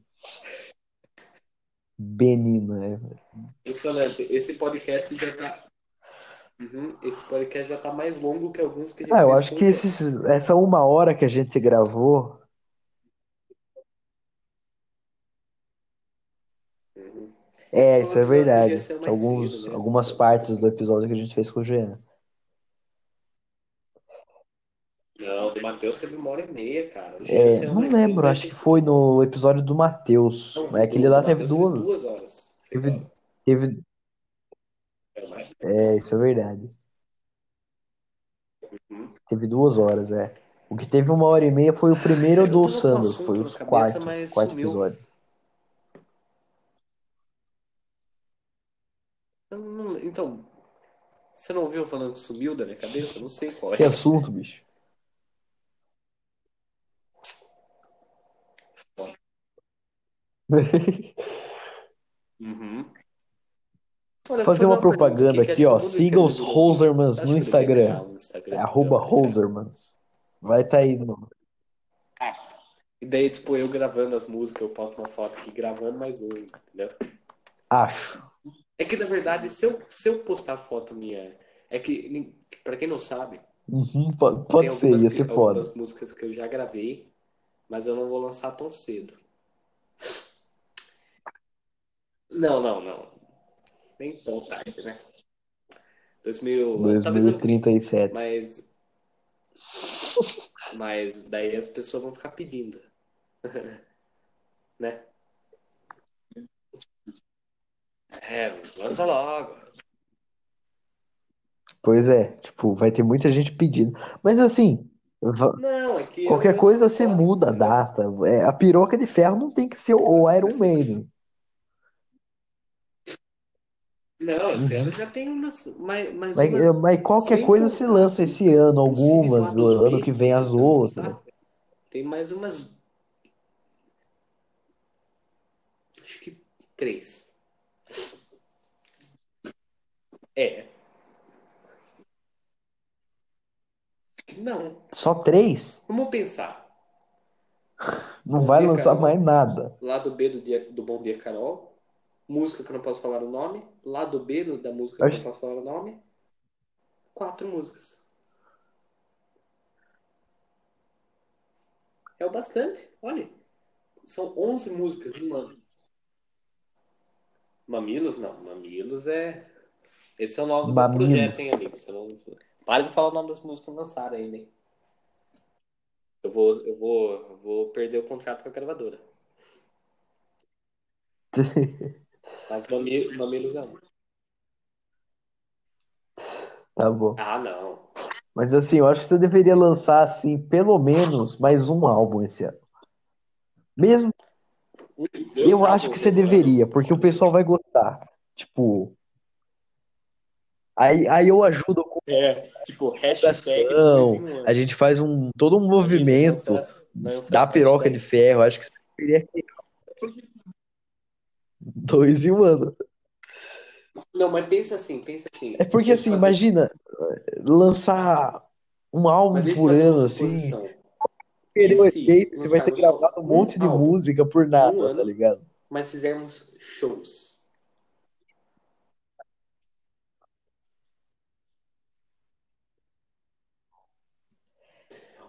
[SPEAKER 2] Benina. é.
[SPEAKER 1] Impressionante. Esse podcast já tá. Uhum, esse podcast já tá mais longo que alguns que a gente
[SPEAKER 2] Ah, eu acho que esses, essa uma hora que a gente gravou,
[SPEAKER 1] Uhum.
[SPEAKER 2] é, isso é verdade. alguns,
[SPEAKER 1] seguido, né?
[SPEAKER 2] algumas partes do episódio que a gente fez com o Jean.
[SPEAKER 1] Não, o Matheus teve uma hora e meia, cara.
[SPEAKER 2] É,
[SPEAKER 1] GSL
[SPEAKER 2] não lembro,
[SPEAKER 1] cedo
[SPEAKER 2] acho que foi no episódio do Matheus. Mas aquele
[SPEAKER 1] do
[SPEAKER 2] lá teve duas.
[SPEAKER 1] duas horas.
[SPEAKER 2] Teve, teve,
[SPEAKER 1] É,
[SPEAKER 2] é, isso é verdade.
[SPEAKER 1] Uhum.
[SPEAKER 2] Teve duas horas, é. O que teve uma hora e meia foi o primeiro
[SPEAKER 1] Eu
[SPEAKER 2] do Sandro,
[SPEAKER 1] assunto
[SPEAKER 2] foi o quarto, quarto
[SPEAKER 1] sumiu.
[SPEAKER 2] episódio.
[SPEAKER 1] Não- Então, você não ouviu falando que sumiu da minha cabeça? Não sei qual é.
[SPEAKER 2] Que assunto, bicho?
[SPEAKER 1] Uhum. Olha,
[SPEAKER 2] Fazer uma
[SPEAKER 1] pergunta
[SPEAKER 2] propaganda
[SPEAKER 1] que
[SPEAKER 2] aqui, ó.
[SPEAKER 1] que todo mundo
[SPEAKER 2] Siga os
[SPEAKER 1] acha
[SPEAKER 2] no Instagram.
[SPEAKER 1] Instagram
[SPEAKER 2] É arroba? Hosermans. Vai estar aí no.
[SPEAKER 1] E daí, tipo, eu gravando as músicas, eu posto uma foto aqui gravando mais um, entendeu?
[SPEAKER 2] Acho.
[SPEAKER 1] É que, na verdade, se eu, se eu postar foto minha... É que, pra quem não sabe,
[SPEAKER 2] Uhum, pode,
[SPEAKER 1] tem
[SPEAKER 2] pode ser, ia
[SPEAKER 1] que-
[SPEAKER 2] ser foda.
[SPEAKER 1] algumas músicas que eu já gravei, mas eu não vou lançar tão cedo. Não, não, não. Nem tão tarde, né? 2000, talvez ano que vem.
[SPEAKER 2] 2037.
[SPEAKER 1] Mas, mas daí as pessoas vão ficar pedindo. *laughs* né? É, lança logo.
[SPEAKER 2] Pois é, tipo, vai ter muita gente pedindo. Mas assim,
[SPEAKER 1] Não, é
[SPEAKER 2] qualquer coisa você muda a
[SPEAKER 1] entendeu?
[SPEAKER 2] data. É, a piroca de ferro não tem que ser o Iron Maiden.
[SPEAKER 1] Não, esse
[SPEAKER 2] Uhum.
[SPEAKER 1] ano já tem umas, mais, mais
[SPEAKER 2] Mas,
[SPEAKER 1] umas,
[SPEAKER 2] mas qualquer coisa se lança esse ano, algumas, do ano
[SPEAKER 1] B
[SPEAKER 2] que vem as
[SPEAKER 1] tá
[SPEAKER 2] outras.
[SPEAKER 1] Tem mais umas. Acho que três. É. Não.
[SPEAKER 2] Só três?
[SPEAKER 1] Vamos pensar.
[SPEAKER 2] Não
[SPEAKER 1] Bom
[SPEAKER 2] vai
[SPEAKER 1] Dia,
[SPEAKER 2] lançar
[SPEAKER 1] Carol.
[SPEAKER 2] mais nada.
[SPEAKER 1] Lado B do, dia, do Bom Dia Carol. Música que eu não posso falar o nome. Lado B da música que eu não posso falar o nome. Quatro músicas. É o bastante. Olha. São 11 músicas em um ano. Mamilos? Não. Mamilos é. Esse é o nome
[SPEAKER 2] Mamilos.
[SPEAKER 1] do projeto, hein, amigo? Você não... Para de falar o nome das músicas que lançaram ainda, hein? Eu vou, eu vou, eu vou perder o contrato com a gravadora. *laughs* Mas mami- mamilos não.
[SPEAKER 2] Tá bom.
[SPEAKER 1] Ah, não.
[SPEAKER 2] Mas assim, eu acho que você deveria lançar, assim, pelo menos mais um álbum esse ano. Mesmo,
[SPEAKER 1] Deus
[SPEAKER 2] eu
[SPEAKER 1] sabe
[SPEAKER 2] acho que você deveria, porque o pessoal vai gostar. Tipo, aí, aí eu ajudo com
[SPEAKER 1] É, tipo, hashtag
[SPEAKER 2] a gente faz um, todo um movimento da piroca de ferro. Acho que você deveria criar dois em um ano.
[SPEAKER 1] Não, mas pensa assim, pensa assim.
[SPEAKER 2] É porque assim,
[SPEAKER 1] fazer-
[SPEAKER 2] imagina lançar um álbum por ano, assim, perder o efeito, você vai ter gravado um monte de
[SPEAKER 1] álbum
[SPEAKER 2] música por
[SPEAKER 1] em um
[SPEAKER 2] nada, tá
[SPEAKER 1] ano?
[SPEAKER 2] ligado?
[SPEAKER 1] Mas fizermos shows.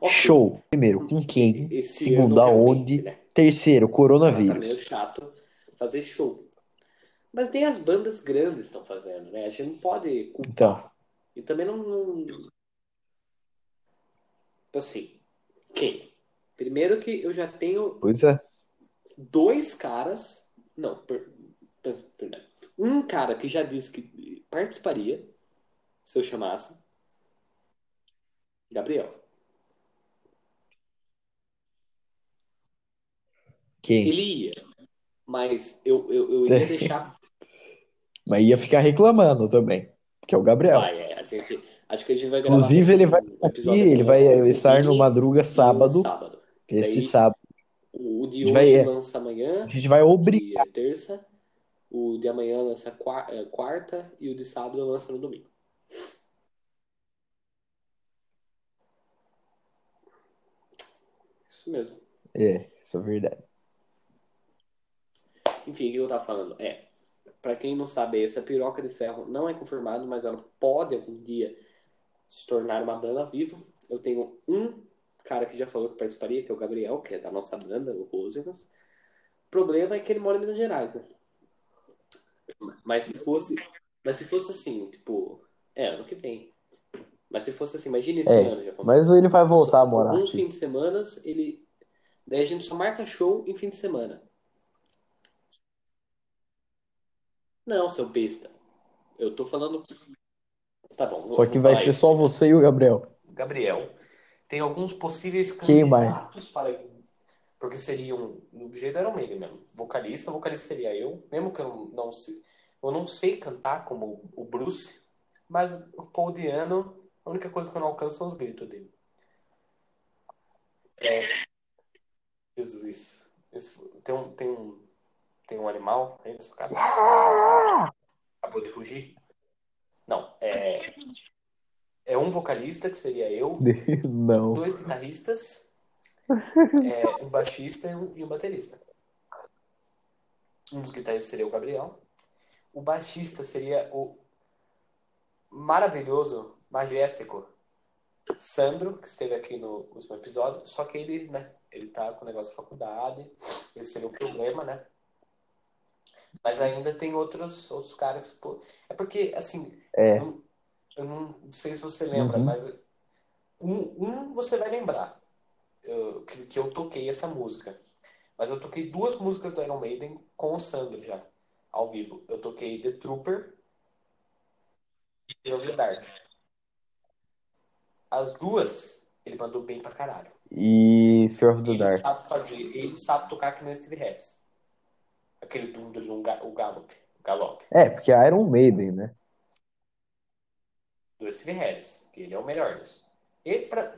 [SPEAKER 1] Ok.
[SPEAKER 2] Show. Primeiro, com quem?
[SPEAKER 1] Esse
[SPEAKER 2] Segundo,
[SPEAKER 1] ano,
[SPEAKER 2] aonde?
[SPEAKER 1] né?
[SPEAKER 2] Terceiro,
[SPEAKER 1] Tá meio
[SPEAKER 2] coronavírus.
[SPEAKER 1] chato fazer show. Mas nem as bandas grandes estão fazendo, né? A gente não pode culpar.
[SPEAKER 2] Então,
[SPEAKER 1] E também não, não... Então, assim, quem? Primeiro que eu já tenho
[SPEAKER 2] pois é.
[SPEAKER 1] dois caras. Não, per- perdão. um cara que já disse que participaria se eu chamasse. Gabriel.
[SPEAKER 2] Quem?
[SPEAKER 1] Ele ia, mas eu, eu, eu iria *laughs* deixar.
[SPEAKER 2] Mas ia ficar reclamando também, que é o Gabriel.
[SPEAKER 1] Vai, é, gente, acho que a gente vai gravar
[SPEAKER 2] Inclusive, ele vai aqui, ele vai estar no Madruga sábado,
[SPEAKER 1] sábado.
[SPEAKER 2] este
[SPEAKER 1] Daí-
[SPEAKER 2] sábado.
[SPEAKER 1] O de hoje
[SPEAKER 2] vai-
[SPEAKER 1] lança amanhã,
[SPEAKER 2] A gente vai obrigar.
[SPEAKER 1] é terça. O de amanhã lança é, quarta e o de sábado lança no domingo. Isso mesmo.
[SPEAKER 2] É, isso é verdade.
[SPEAKER 1] Enfim, o que eu tava falando? É, pra quem não sabe, essa piroca de ferro não é confirmado, mas ela pode algum dia se tornar uma banda viva. Eu tenho um cara que já falou que participaria, que é o Gabriel, que é da nossa banda, o Rosenas. O problema é que ele mora em Minas Gerais, né? Mas se fosse, mas se fosse assim, tipo, é, ano que vem. Mas se fosse assim, imagina esse
[SPEAKER 2] É,
[SPEAKER 1] ano já.
[SPEAKER 2] Mas ele vai voltar a morar
[SPEAKER 1] Alguns fins de semana, ele. Daí a gente só marca show em fim de semana. Não, seu besta. Eu tô falando. Tá bom.
[SPEAKER 2] Só que vai ser
[SPEAKER 1] isso.
[SPEAKER 2] só você e o Gabriel.
[SPEAKER 1] Gabriel. Tem alguns possíveis
[SPEAKER 2] Quem mais?
[SPEAKER 1] candidatos para. Porque seriam. Do jeito era o meio mesmo. Vocalista, vocalista seria eu. Mesmo que eu não, não sei. Eu não sei cantar como o Bruce. Mas o Paul Diano, a única coisa que eu não alcanço são os gritos dele. É. Jesus. Isso- tem um, tem um, tem um animal aí na sua casa? Acabou de rugir? Não, é. É um vocalista, que seria eu, *laughs*
[SPEAKER 2] Não.
[SPEAKER 1] dois guitarristas, é, um baixista e um, e um baterista. Um dos guitarristas seria o Gabriel. O baixista seria o maravilhoso, majestico Sandro, que esteve aqui no último episódio. Só que ele, né, ele tá com o negócio de faculdade. Esse seria o problema, né? Mas ainda tem outros, outros caras. Pô, é porque, assim,
[SPEAKER 2] É.
[SPEAKER 1] eu, eu não sei se você lembra,
[SPEAKER 2] Uhum.
[SPEAKER 1] mas um, um você vai lembrar eu- que, que eu toquei essa música. Mas eu toquei duas músicas do Iron Maiden com o Sandro já, ao vivo. Eu toquei The Trooper e Fear of the Dark. As duas, ele mandou bem pra caralho.
[SPEAKER 2] E Fear of the
[SPEAKER 1] Ele
[SPEAKER 2] Dark.
[SPEAKER 1] sabe fazer, ele sabe tocar que nem o Steve Harris. Aquele dum dum dum, ga- o gallop, o galope
[SPEAKER 2] É, porque é Iron Maiden, né?
[SPEAKER 1] do Steve Harris, que ele é o melhor dos. E pra,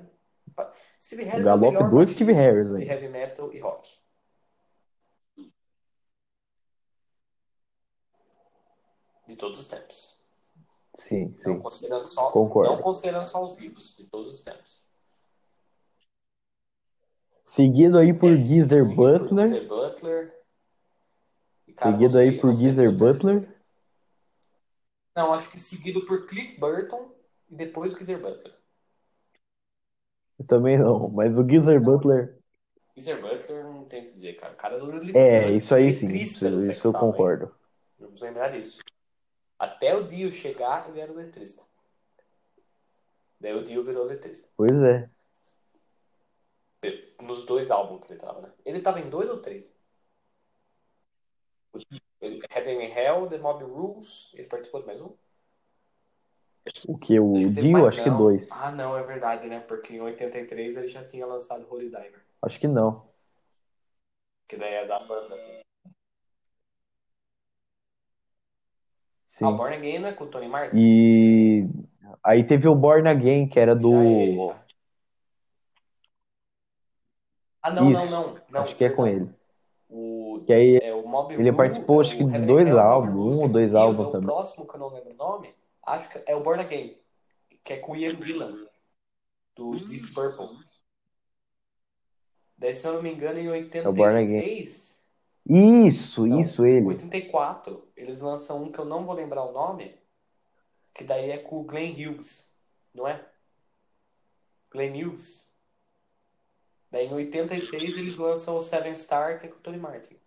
[SPEAKER 1] pra- Steve Harris
[SPEAKER 2] Galope
[SPEAKER 1] é o melhor
[SPEAKER 2] do Steve Harris,
[SPEAKER 1] de heavy metal e rock. De todos os tempos.
[SPEAKER 2] Sim,
[SPEAKER 1] Não
[SPEAKER 2] sim.
[SPEAKER 1] considerando só,
[SPEAKER 2] Concordo.
[SPEAKER 1] não considerando só os vivos, de todos os tempos.
[SPEAKER 2] Seguido aí por
[SPEAKER 1] É,
[SPEAKER 2] Geezer
[SPEAKER 1] seguido por
[SPEAKER 2] Butler.
[SPEAKER 1] Geezer Butler. Cara,
[SPEAKER 2] Seguido
[SPEAKER 1] não sei-
[SPEAKER 2] aí por
[SPEAKER 1] não
[SPEAKER 2] Geezer. Butler.
[SPEAKER 1] Não, acho que seguido por Cliff Burton e depois o Geezer Butler.
[SPEAKER 2] Eu também não, mas o Geezer Butler.
[SPEAKER 1] Geezer Butler não tem o que dizer, cara. O cara do
[SPEAKER 2] É, isso aí sim. Isso, isso eu concordo.
[SPEAKER 1] Vamos lembrar disso. Até o Dio chegar, ele era letrista. Daí o Dio virou letrista.
[SPEAKER 2] Pois é.
[SPEAKER 1] Nos dois álbuns que ele tava, né? Ele tava em dois ou três? O ele- Heaven and Hell, The Mob Rules, ele participou de mais um?
[SPEAKER 2] O que? O
[SPEAKER 1] que
[SPEAKER 2] Dio,
[SPEAKER 1] mais-
[SPEAKER 2] acho que
[SPEAKER 1] não.
[SPEAKER 2] dois.
[SPEAKER 1] Ah, não, é verdade, né? Porque em 83 ele já tinha lançado Holy Diver.
[SPEAKER 2] Acho que não.
[SPEAKER 1] Que daí é da banda.
[SPEAKER 2] Sim.
[SPEAKER 1] Ah, Born Again é com o Tony Martin?
[SPEAKER 2] E. Aí teve o Born Again, que era
[SPEAKER 1] Já é
[SPEAKER 2] do.
[SPEAKER 1] já. Ah, não, não,
[SPEAKER 2] Isso,
[SPEAKER 1] não. Não,
[SPEAKER 2] acho que é com ele.
[SPEAKER 1] O,
[SPEAKER 2] Que aí
[SPEAKER 1] é, o Mob
[SPEAKER 2] ele participou,
[SPEAKER 1] é
[SPEAKER 2] acho que
[SPEAKER 1] o
[SPEAKER 2] de dois álbuns, um ou
[SPEAKER 1] é
[SPEAKER 2] dois
[SPEAKER 1] o
[SPEAKER 2] álbuns
[SPEAKER 1] O
[SPEAKER 2] também.
[SPEAKER 1] próximo, que eu não lembro o nome, acho que é o Born Again, que é com o Ian Gillan, do Deep Purple. Daí, se eu não me engano, em
[SPEAKER 2] É o Born Again.
[SPEAKER 1] 86,
[SPEAKER 2] Isso,
[SPEAKER 1] não,
[SPEAKER 2] isso, ele.
[SPEAKER 1] 84, eles lançam um que eu não vou lembrar o nome, que daí é com o Glenn Hughes, não é? Glenn Hughes. Daí em 86 eles lançam o Seven Star, que é com o Tony Martin.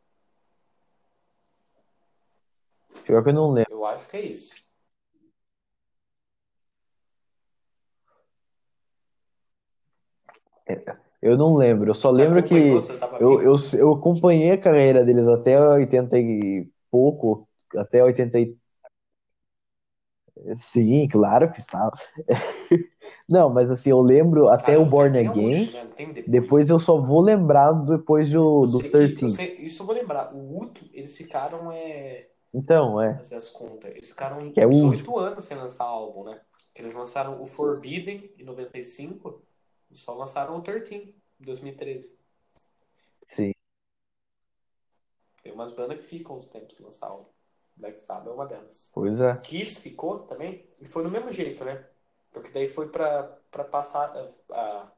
[SPEAKER 2] Pior que eu não lembro.
[SPEAKER 1] Eu acho que é isso.
[SPEAKER 2] Eu não lembro. Eu só lembro
[SPEAKER 1] acompanhou,
[SPEAKER 2] que
[SPEAKER 1] você tava
[SPEAKER 2] eu,
[SPEAKER 1] vivo?
[SPEAKER 2] eu, eu acompanhei a carreira deles até 80 e pouco, até 80 e... Sim, claro que estava. *laughs* Não, mas assim, eu lembro até
[SPEAKER 1] Cara,
[SPEAKER 2] o Born
[SPEAKER 1] 13 é
[SPEAKER 2] Again,
[SPEAKER 1] último, né? Tem depois.
[SPEAKER 2] depois eu só vou lembrar depois do,
[SPEAKER 1] Eu
[SPEAKER 2] do
[SPEAKER 1] sei que, eu
[SPEAKER 2] 13.
[SPEAKER 1] sei, isso eu vou lembrar. O último, eles ficaram, é,
[SPEAKER 2] Então, é,
[SPEAKER 1] fazer as contas, eles ficaram
[SPEAKER 2] que é o
[SPEAKER 1] uns
[SPEAKER 2] último.
[SPEAKER 1] 8 anos sem lançar álbum, né? Eles lançaram o Forbidden em 95 e só lançaram o 13 em 2013.
[SPEAKER 2] Sim,
[SPEAKER 1] Tem umas bandas que ficam uns tempos sem lançar álbum. Black Sabbath é uma delas.
[SPEAKER 2] pois é.
[SPEAKER 1] Kiss ficou também, e foi no mesmo jeito, né? Porque daí foi pra, pra passar. a- a-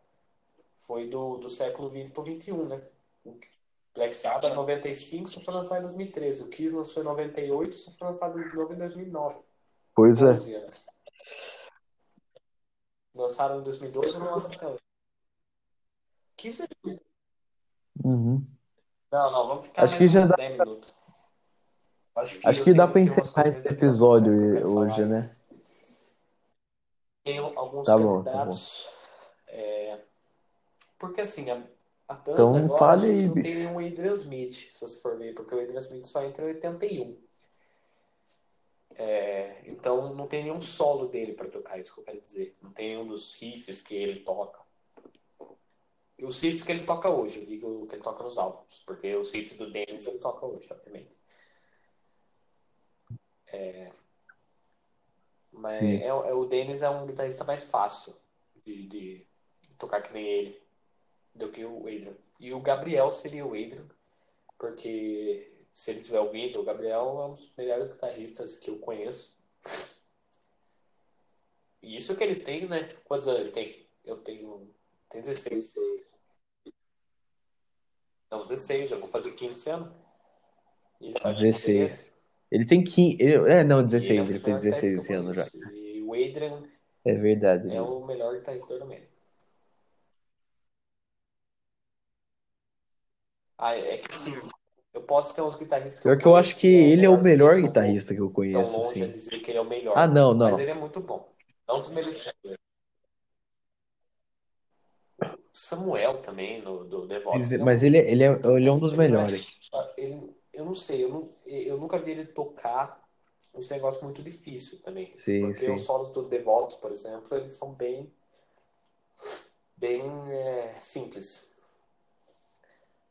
[SPEAKER 1] foi do, do século XX pro XXI, né? Black Sabbath em 95 só foi lançado em 2013. O Kiss lançou em 98 só foi lançado de novo em 2009.
[SPEAKER 2] Pois é.
[SPEAKER 1] 11 anos. Lançaram em 2012 e não lançaram até hoje. Kiss é...
[SPEAKER 2] Uhum.
[SPEAKER 1] Não, não, vamos ficar
[SPEAKER 2] Acho que já dá,
[SPEAKER 1] 10 minutos. Acho que
[SPEAKER 2] acho que dá pra encerrar esse episódio hoje,
[SPEAKER 1] falar.
[SPEAKER 2] né?
[SPEAKER 1] Tenho alguns
[SPEAKER 2] Tá bom, tá bom.
[SPEAKER 1] candidatos. é, Porque assim, a, a banda
[SPEAKER 2] Então
[SPEAKER 1] agora a
[SPEAKER 2] fale
[SPEAKER 1] gente
[SPEAKER 2] aí,
[SPEAKER 1] não tem
[SPEAKER 2] bicho.
[SPEAKER 1] nenhum Adrian Smith, se você for ver, porque o Adrian Smith só entra em 81. É, então não tem nenhum solo dele pra tocar, isso que eu quero dizer. Não tem nenhum dos riffs que ele toca. E os riffs que ele toca hoje, eu digo que ele toca nos álbuns, porque os riffs do Dennis ele toca hoje, obviamente. Mas
[SPEAKER 2] Sim.
[SPEAKER 1] é, é- o Dennis é um guitarrista mais fácil de, de tocar que nem ele do que o Adrian. E o Gabriel seria o Adrian, porque se ele estiver ouvindo, o Gabriel é um dos melhores guitarristas que eu conheço. E isso que ele tem, né? Quantos anos ele tem? Eu tenho. Tem 16. Não, 16, eu vou fazer 15 anos. Ele faz em fevereiro.
[SPEAKER 2] 16. Ele tem 15. ele- É, não,
[SPEAKER 1] E ele é
[SPEAKER 2] 16. Ele fez
[SPEAKER 1] melhores
[SPEAKER 2] 16
[SPEAKER 1] guitarristas
[SPEAKER 2] esse
[SPEAKER 1] que eu
[SPEAKER 2] ano já.
[SPEAKER 1] E o Adrian
[SPEAKER 2] É verdade.
[SPEAKER 1] é o melhor guitarrista do América. Ah, é que assim, eu posso ter uns guitarristas que eu
[SPEAKER 2] Pior que eu acho que ele é o
[SPEAKER 1] melhor ele,
[SPEAKER 2] melhor
[SPEAKER 1] não
[SPEAKER 2] guitarrista que eu
[SPEAKER 1] tão
[SPEAKER 2] conheço,
[SPEAKER 1] longe a
[SPEAKER 2] assim.
[SPEAKER 1] dizer que ele é o
[SPEAKER 2] Ah,
[SPEAKER 1] melhor,
[SPEAKER 2] não,
[SPEAKER 1] mas
[SPEAKER 2] não.
[SPEAKER 1] ele é muito bom. Não desmerecendo. O Samuel também, no, do The Vox,
[SPEAKER 2] Mas,
[SPEAKER 1] ele é
[SPEAKER 2] mas
[SPEAKER 1] um
[SPEAKER 2] ele, é- ele, é, ele é um dos
[SPEAKER 1] ele não é.
[SPEAKER 2] melhores.
[SPEAKER 1] Ele, eu não sei, eu, não, eu nunca vi ele tocar uns negócios muito difíceis também.
[SPEAKER 2] Sim,
[SPEAKER 1] Porque os
[SPEAKER 2] sim.
[SPEAKER 1] solos do The Vox, por exemplo, eles são bem, bem é, simples.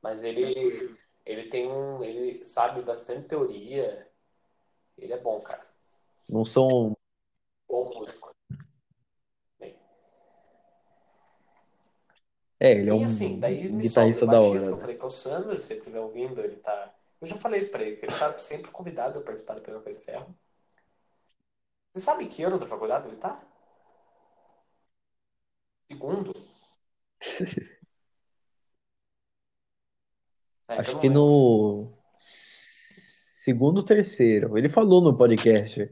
[SPEAKER 1] Mas ele, ele tem um. Ele sabe bastante teoria. Ele é bom, cara.
[SPEAKER 2] Não são.
[SPEAKER 1] Bom músico.
[SPEAKER 2] É, ele é
[SPEAKER 1] E assim,
[SPEAKER 2] um
[SPEAKER 1] daí me
[SPEAKER 2] guitarrista da hora,
[SPEAKER 1] eu
[SPEAKER 2] né?
[SPEAKER 1] falei que é o Sandro, se ele estiver ouvindo, ele tá. Eu já falei isso pra ele, que ele tá sempre convidado a participar do Pelo de Ferro. Você sabe que ano da faculdade ele tá? Segundo? *laughs* É,
[SPEAKER 2] Acho
[SPEAKER 1] não
[SPEAKER 2] que no segundo ou terceiro. Ele falou no podcast.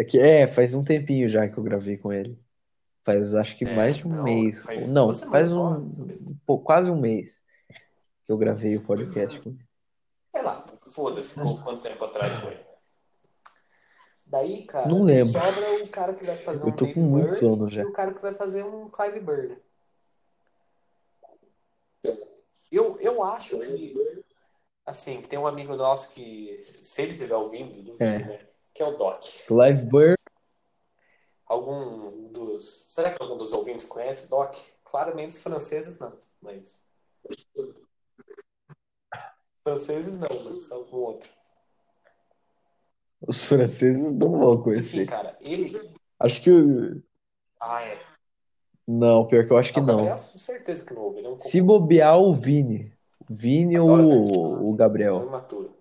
[SPEAKER 2] É que é, faz um tempinho já que eu gravei com ele. Faz acho que
[SPEAKER 1] É,
[SPEAKER 2] mais de um
[SPEAKER 1] então,
[SPEAKER 2] mês.
[SPEAKER 1] faz
[SPEAKER 2] Não, faz um, pouco- quase um mês que eu gravei o podcast com ele.
[SPEAKER 1] Sei lá, foda-se qu- quanto tempo atrás foi. Daí, cara,
[SPEAKER 2] Não lembro.
[SPEAKER 1] sobra o cara que vai fazer
[SPEAKER 2] Eu
[SPEAKER 1] um
[SPEAKER 2] tô
[SPEAKER 1] Dave
[SPEAKER 2] com muito
[SPEAKER 1] Byrne
[SPEAKER 2] sono
[SPEAKER 1] e
[SPEAKER 2] já.
[SPEAKER 1] o cara que vai fazer um Clive Burr. Eu, eu acho que, assim, tem um amigo nosso que, se ele estiver ouvindo, duvido,
[SPEAKER 2] É.
[SPEAKER 1] né? Que é o Doc.
[SPEAKER 2] Live Burr,
[SPEAKER 1] Algum dos. Será que algum dos ouvintes conhece o Doc? Claramente os franceses não, mas. Franceses não, mas algum outro.
[SPEAKER 2] Os franceses não vão
[SPEAKER 1] Enfim,
[SPEAKER 2] conhecer.
[SPEAKER 1] cara, ele.
[SPEAKER 2] Acho que.
[SPEAKER 1] Ah, é.
[SPEAKER 2] Não, pior que eu acho que
[SPEAKER 1] Não, Gabriel, certeza que não ouve. Ele é um
[SPEAKER 2] Se bobear, o Vini. Vini ou o, o Gabriel.
[SPEAKER 1] imaturo.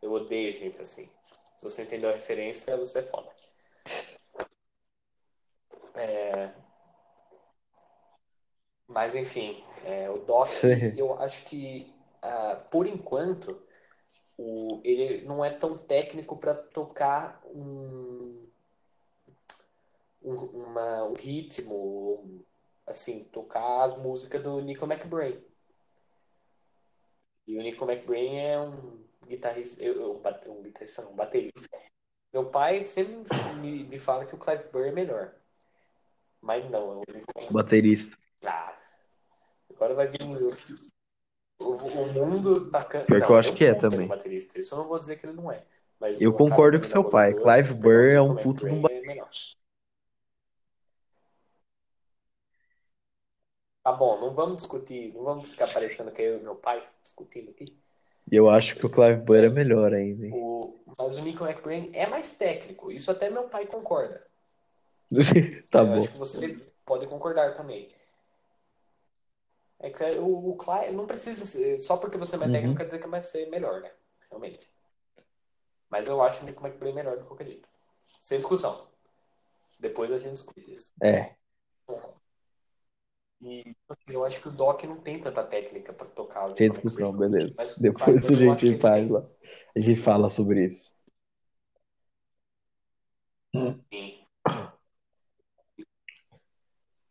[SPEAKER 1] Eu odeio gente assim. Se você entendeu a referência, você é foda. É, Mas enfim, é, o Doc, *laughs* eu acho que ah, por enquanto o... ele não é tão técnico para tocar um... Um, uma- um ritmo, assim, tocar as músicas do Nico McBrain. E o Nico McBrain é um guitarrista, eu, eu- um guitarrista, não, um baterista. Meu pai sempre me, me fala que o Clive Burr é melhor. Mas não, eu
[SPEAKER 2] Baterista.
[SPEAKER 1] ah, agora vai vir o, o, o mundo tacando.
[SPEAKER 2] Pior que eu
[SPEAKER 1] Não,
[SPEAKER 2] acho que é também.
[SPEAKER 1] um baterista. Isso eu não vou dizer que ele não é. Mas
[SPEAKER 2] Eu concordo com seu pai.
[SPEAKER 1] duas,
[SPEAKER 2] Clive Burr é um puto de um
[SPEAKER 1] McBrain, é melhor. Tá bom, não vamos discutir, não vamos ficar parecendo que é eu e meu pai discutindo aqui.
[SPEAKER 2] E eu acho que o Clive Burr é melhor ainda. hein?
[SPEAKER 1] O, mas o Nico McBrain é mais técnico. Isso até meu pai concorda. *laughs*
[SPEAKER 2] Tá
[SPEAKER 1] Eu
[SPEAKER 2] bom.
[SPEAKER 1] acho que você pode concordar também. É que o, o Clive não precisa ser, só porque você é mais
[SPEAKER 2] Uhum.
[SPEAKER 1] técnico quer dizer que vai ser melhor, né? Realmente. Mas eu acho o Nico McBrain melhor de qualquer jeito. Sem discussão. Depois a gente discute isso.
[SPEAKER 2] É,
[SPEAKER 1] E assim, eu acho que o Doc não tem tanta técnica pra tocar Nico
[SPEAKER 2] discussão, beleza.
[SPEAKER 1] Mas
[SPEAKER 2] Depois a gente
[SPEAKER 1] ele
[SPEAKER 2] faz
[SPEAKER 1] tem.
[SPEAKER 2] lá. A gente fala sobre isso.
[SPEAKER 1] Sim.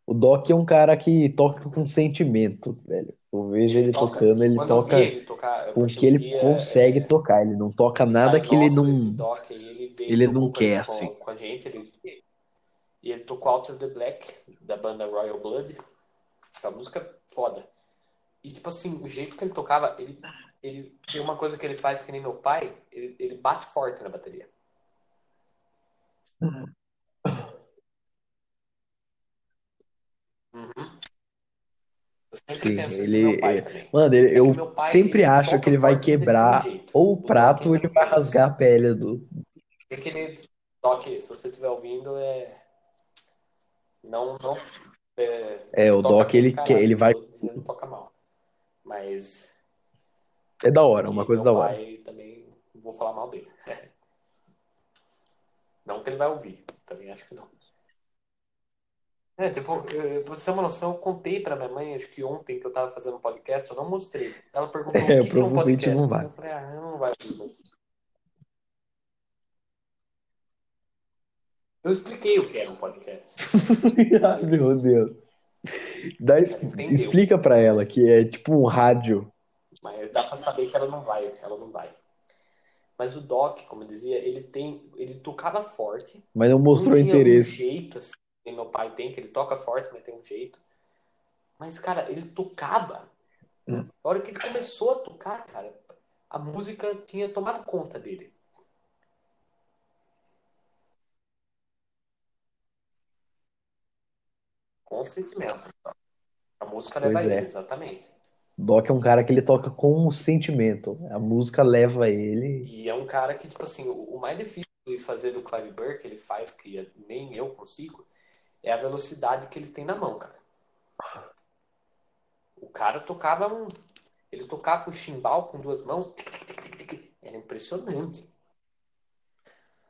[SPEAKER 2] O Doc é um cara que toca com sentimento, velho. Eu vejo ele
[SPEAKER 1] toca.
[SPEAKER 2] tocando, ele toca
[SPEAKER 1] ele tocar,
[SPEAKER 2] com o
[SPEAKER 1] porque
[SPEAKER 2] que ele
[SPEAKER 1] dia,
[SPEAKER 2] consegue
[SPEAKER 1] é,
[SPEAKER 2] tocar. Ele não toca nada
[SPEAKER 1] ensaio
[SPEAKER 2] que ele não.
[SPEAKER 1] Doc ele
[SPEAKER 2] ele não quer,
[SPEAKER 1] com,
[SPEAKER 2] assim.
[SPEAKER 1] com a gente. Ele, e ele tocou Out of the Black, da banda Royal Blood. A música é foda. E, tipo assim, o jeito que ele tocava, ele, ele tem uma coisa que ele faz que nem meu pai, ele, ele bate forte na bateria. Uhum. Sempre
[SPEAKER 2] Sim, ele. é-. Mano, ele-
[SPEAKER 1] É
[SPEAKER 2] eu
[SPEAKER 1] pai,
[SPEAKER 2] sempre
[SPEAKER 1] ele
[SPEAKER 2] acho que ele vai
[SPEAKER 1] um
[SPEAKER 2] quebrar
[SPEAKER 1] jeito.
[SPEAKER 2] ou
[SPEAKER 1] O
[SPEAKER 2] prato ou ele vai rasgar a pele do.
[SPEAKER 1] É que ele toque, se você estiver ouvindo, é. Não, não. É,
[SPEAKER 2] É,
[SPEAKER 1] você
[SPEAKER 2] o Doc ele
[SPEAKER 1] caralho,
[SPEAKER 2] ele vai.
[SPEAKER 1] que toca mal. Mas
[SPEAKER 2] É da hora, uma coisa da hora.
[SPEAKER 1] pai também não vou falar mal dele. *laughs* Não que ele vai ouvir, também acho que não. É, tipo, pra você ter uma noção, eu contei pra minha mãe, acho que ontem que eu tava fazendo um podcast, eu não mostrei. Ela perguntou *laughs* o
[SPEAKER 2] É,
[SPEAKER 1] que que é um
[SPEAKER 2] provavelmente
[SPEAKER 1] podcast.
[SPEAKER 2] não vai.
[SPEAKER 1] Eu falei, ah, não vai ouvir. Eu expliquei o que era um podcast. *laughs*
[SPEAKER 2] Ai, meu Deus. Dá, es- explica pra ela que é tipo um rádio.
[SPEAKER 1] Mas dá pra saber que ela não vai, ela não vai. Mas o Doc, como eu dizia, ele tem, ele tocava forte,
[SPEAKER 2] Mas não
[SPEAKER 1] não
[SPEAKER 2] mostrou
[SPEAKER 1] um
[SPEAKER 2] interesse.
[SPEAKER 1] jeito assim, que meu pai tem, que ele toca forte, mas tem um jeito. Mas, cara, ele tocava.
[SPEAKER 2] Hum.
[SPEAKER 1] A hora que ele começou a tocar, cara, a música tinha tomado conta dele. Com sentimento. A música leva
[SPEAKER 2] Pois
[SPEAKER 1] ele,
[SPEAKER 2] é.
[SPEAKER 1] exatamente.
[SPEAKER 2] Doc é um cara que ele toca com um sentimento. A música leva ele.
[SPEAKER 1] E é um cara que, tipo assim, o o mais difícil de fazer do Clive Burr, que ele faz, que nem eu consigo, é a velocidade que ele tem na mão, cara. O cara tocava um. Ele tocava um chimbal com duas mãos. Era impressionante.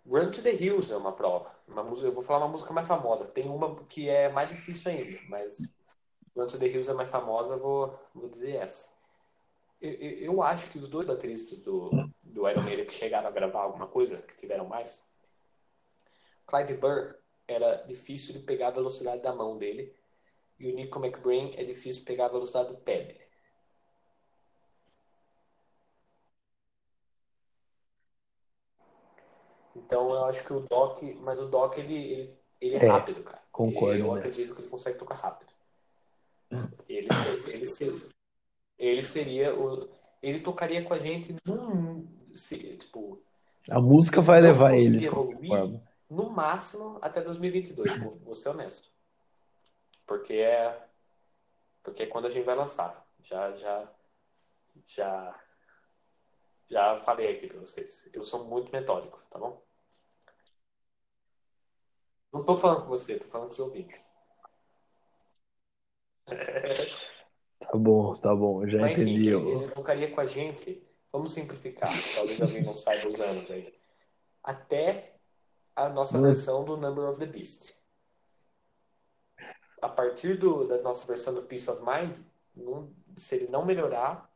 [SPEAKER 1] Run to the Hills é uma prova. Uma música, eu vou falar uma música mais famosa. Tem uma que é mais difícil ainda, mas Run the Hills é mais famosa, vou, vou dizer essa. Eu, eu, eu acho que os dois bateristas do, do Iron Maiden que chegaram a gravar alguma coisa, que tiveram mais, Clive Burr era difícil de pegar a velocidade da mão dele e o Nico McBrain é difícil pegar a velocidade do pé dele. Então eu acho que o Doc, mas o Doc ele, ele, ele é
[SPEAKER 2] É,
[SPEAKER 1] rápido, cara.
[SPEAKER 2] concordo
[SPEAKER 1] Eu
[SPEAKER 2] nessa.
[SPEAKER 1] acredito que ele consegue tocar rápido. Ele, ser- ele, ser- ele seria o. Ele tocaria com a gente num. se- Tipo,
[SPEAKER 2] A música vai levar ele
[SPEAKER 1] evoluir,
[SPEAKER 2] forma.
[SPEAKER 1] no máximo até 2022, vou, vou ser honesto. Porque é. Porque é quando a gente vai lançar. Já, já, já, já falei aqui pra vocês. Eu sou muito metódico, tá bom? Não tô falando com você, tô falando com os ouvintes. *laughs*
[SPEAKER 2] Tá bom, tá bom, já
[SPEAKER 1] Mas enfim,
[SPEAKER 2] entendi.
[SPEAKER 1] ele,
[SPEAKER 2] eu-
[SPEAKER 1] ele tocaria com a gente, vamos simplificar, talvez alguém não saiba os anos aí, até a nossa
[SPEAKER 2] Hum.
[SPEAKER 1] versão do Number of the Beast. A partir do, da nossa versão do Peace of Mind, não- se ele não melhorar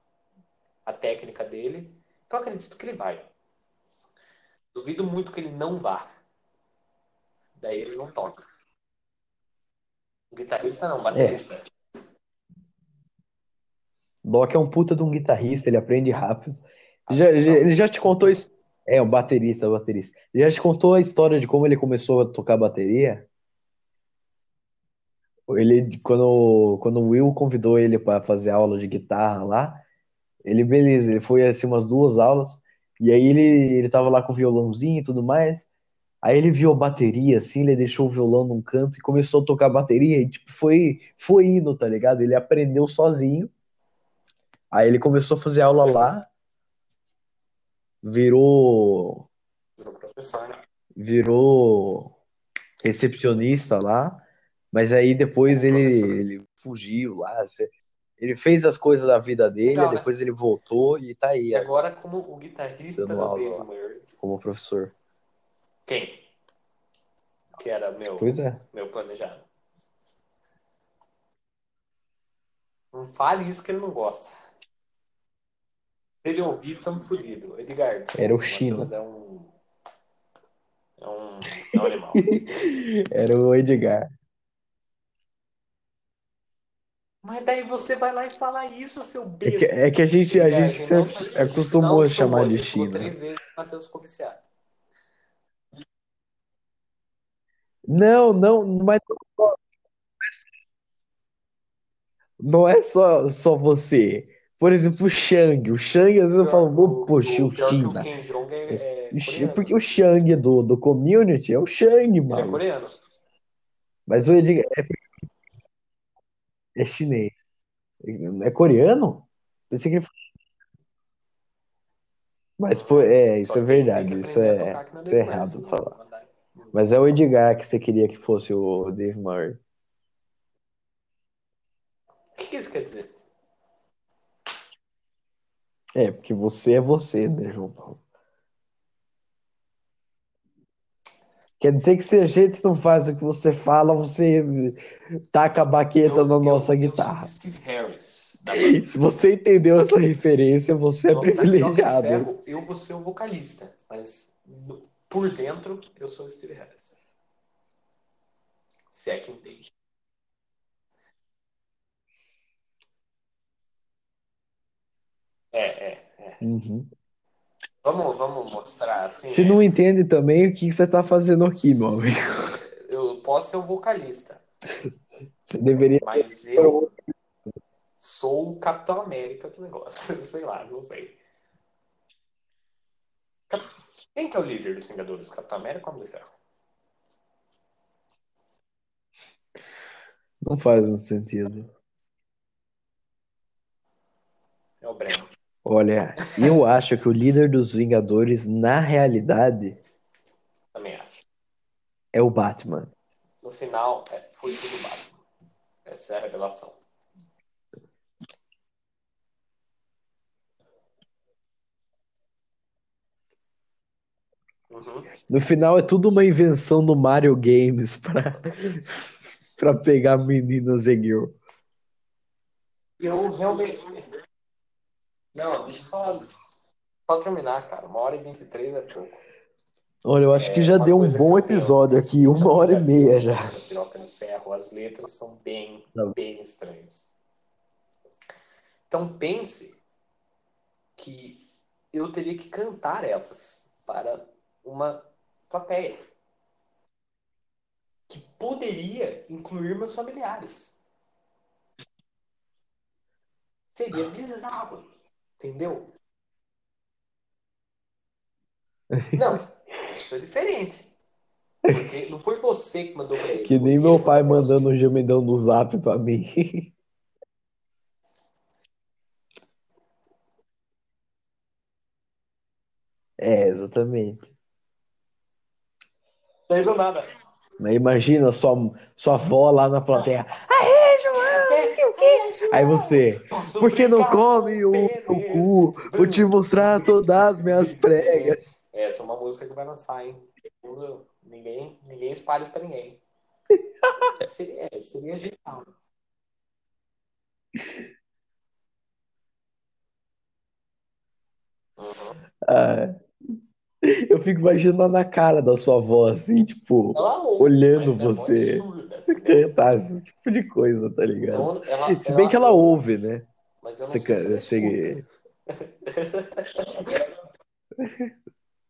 [SPEAKER 1] a técnica dele, eu acredito que ele vai. Duvido muito que ele não vá. Daí ele não toca. O guitarrista não, o baterista.
[SPEAKER 2] Doc é um puta de um guitarrista, ele aprende rápido.
[SPEAKER 1] Acho
[SPEAKER 2] Já- já- ele já te contou isso? É, o baterista, o baterista. Ele já te contou a história de como ele começou a tocar bateria? Ele, quando, quando o Will convidou ele para fazer aula de guitarra lá, ele, beleza, ele foi assim umas duas aulas, e aí ele, ele tava lá com o violãozinho e tudo mais. Aí ele viu a bateria, assim, ele deixou o violão num canto e começou a tocar bateria, e tipo, foi, foi indo, tá ligado? Ele aprendeu sozinho. Aí ele começou a fazer aula lá, virou,
[SPEAKER 1] Virou professor, né?
[SPEAKER 2] virou recepcionista lá, mas aí depois ele, ele fugiu lá, ele fez as coisas da vida dele,
[SPEAKER 1] Legal, né?
[SPEAKER 2] depois ele voltou e tá aí
[SPEAKER 1] E agora, como o guitarrista do Dave. Murray,
[SPEAKER 2] como professor.
[SPEAKER 1] Quem? Que era meu,
[SPEAKER 2] Pois é.
[SPEAKER 1] meu planejado. Não fale isso que ele não gosta. Se ele ouvir, estamos fodidos. Edgar,
[SPEAKER 2] Era o China.
[SPEAKER 1] é um. É um, é um animal. *laughs*
[SPEAKER 2] Era o Edgar.
[SPEAKER 1] Mas daí você vai lá e fala isso, seu
[SPEAKER 2] É que,
[SPEAKER 1] besta.
[SPEAKER 2] é que a gente, a gente sempre
[SPEAKER 1] a gente
[SPEAKER 2] acostumou
[SPEAKER 1] não
[SPEAKER 2] a chamar de China.
[SPEAKER 1] três vezes Matheus viciado.
[SPEAKER 2] Não, não, mas não é só, só você. Por exemplo, o Shang. O Shang, às vezes eu falo, "Ô, poxa,
[SPEAKER 1] o pior que o
[SPEAKER 2] China.
[SPEAKER 1] Kim Jong é, é
[SPEAKER 2] O Shi-
[SPEAKER 1] coreano.
[SPEAKER 2] Porque o Shang do, do community é o Shang,
[SPEAKER 1] Ele é
[SPEAKER 2] mano.
[SPEAKER 1] coreano.
[SPEAKER 2] Mas o Edgar é, é chinês. É coreano? Pensei que ele Mas foi, é, isso
[SPEAKER 1] Só
[SPEAKER 2] é
[SPEAKER 1] que ele tem
[SPEAKER 2] verdade. Isso
[SPEAKER 1] aprender a
[SPEAKER 2] é,
[SPEAKER 1] tocar aqui na
[SPEAKER 2] isso é errado
[SPEAKER 1] senão
[SPEAKER 2] falar. Mas é o Edgar que você queria que fosse o Dave Murray.
[SPEAKER 1] O que que isso quer dizer?
[SPEAKER 2] É, porque você é você, né, João Paulo? Quer dizer que se a gente não faz o que você fala, você taca a baqueta
[SPEAKER 1] Eu,
[SPEAKER 2] na
[SPEAKER 1] eu,
[SPEAKER 2] nossa
[SPEAKER 1] eu
[SPEAKER 2] guitarra.
[SPEAKER 1] Steve Harris. da. *laughs*
[SPEAKER 2] Se você entendeu essa referência, você é privilegiado.
[SPEAKER 1] Ferro, eu vou ser o vocalista, mas por dentro eu sou o Steve Harris. Se é que entende. É, é, é.
[SPEAKER 2] Uhum.
[SPEAKER 1] Vamos, vamos mostrar assim.
[SPEAKER 2] Se
[SPEAKER 1] né?
[SPEAKER 2] não entende também, o que você tá fazendo aqui, meu amigo?
[SPEAKER 1] Eu posso ser o vocalista,
[SPEAKER 2] Você deveria.
[SPEAKER 1] mas eu sou o Capitão América do negócio. *laughs* Sei lá, não sei. Quem que é o líder dos Vingadores? Capitão América ou Homem de Ferro?
[SPEAKER 2] Não faz muito sentido.
[SPEAKER 1] É o Breno.
[SPEAKER 2] Olha, eu acho que o líder dos Vingadores, na realidade,
[SPEAKER 1] Também acho.
[SPEAKER 2] é o Batman.
[SPEAKER 1] No final, é, foi tudo Batman. Essa é a revelação. Uhum.
[SPEAKER 2] No final é tudo uma invenção do Mario Games pra, *laughs* pra pegar meninas e girl.
[SPEAKER 1] Eu realmente. Não, deixa eu só, só terminar, cara. Uma hora e vinte e três é pouco.
[SPEAKER 2] Olha, eu acho
[SPEAKER 1] É,
[SPEAKER 2] que já deu um bom
[SPEAKER 1] eu
[SPEAKER 2] episódio aqui, uma hora e meia já.
[SPEAKER 1] Piroca de ferro, as letras são bem,
[SPEAKER 2] Não.
[SPEAKER 1] bem estranhas. Então pense que eu teria que cantar elas para uma plateia que poderia incluir meus familiares. Seria bizarro, entendeu? Não, isso é diferente. Porque não foi você que mandou pra ele.
[SPEAKER 2] Que nem meu pai mandando um gemidão no zap pra mim. *laughs* É, exatamente.
[SPEAKER 1] Daí do nada.
[SPEAKER 2] Mas imagina sua, sua avó lá na plateia. Aê, João, não sei o quê. Aí você, por que não come o meu cu? Vou te mostrar todas as minhas pregas.
[SPEAKER 1] Essa é uma música que vai lançar, hein? Ninguém, ninguém espalha pra ninguém. *laughs* seria, é, seria genial. Uhum.
[SPEAKER 2] Ah, eu fico imaginando a cara da sua avó, assim, tipo,
[SPEAKER 1] Ela ouve,
[SPEAKER 2] olhando
[SPEAKER 1] é
[SPEAKER 2] você
[SPEAKER 1] surda, entendeu?
[SPEAKER 2] cantar esse tipo de coisa, tá ligado?
[SPEAKER 1] Então, ela,
[SPEAKER 2] Se bem que ela ouve, né?
[SPEAKER 1] Mas eu não
[SPEAKER 2] Você,
[SPEAKER 1] sei se ela
[SPEAKER 2] você.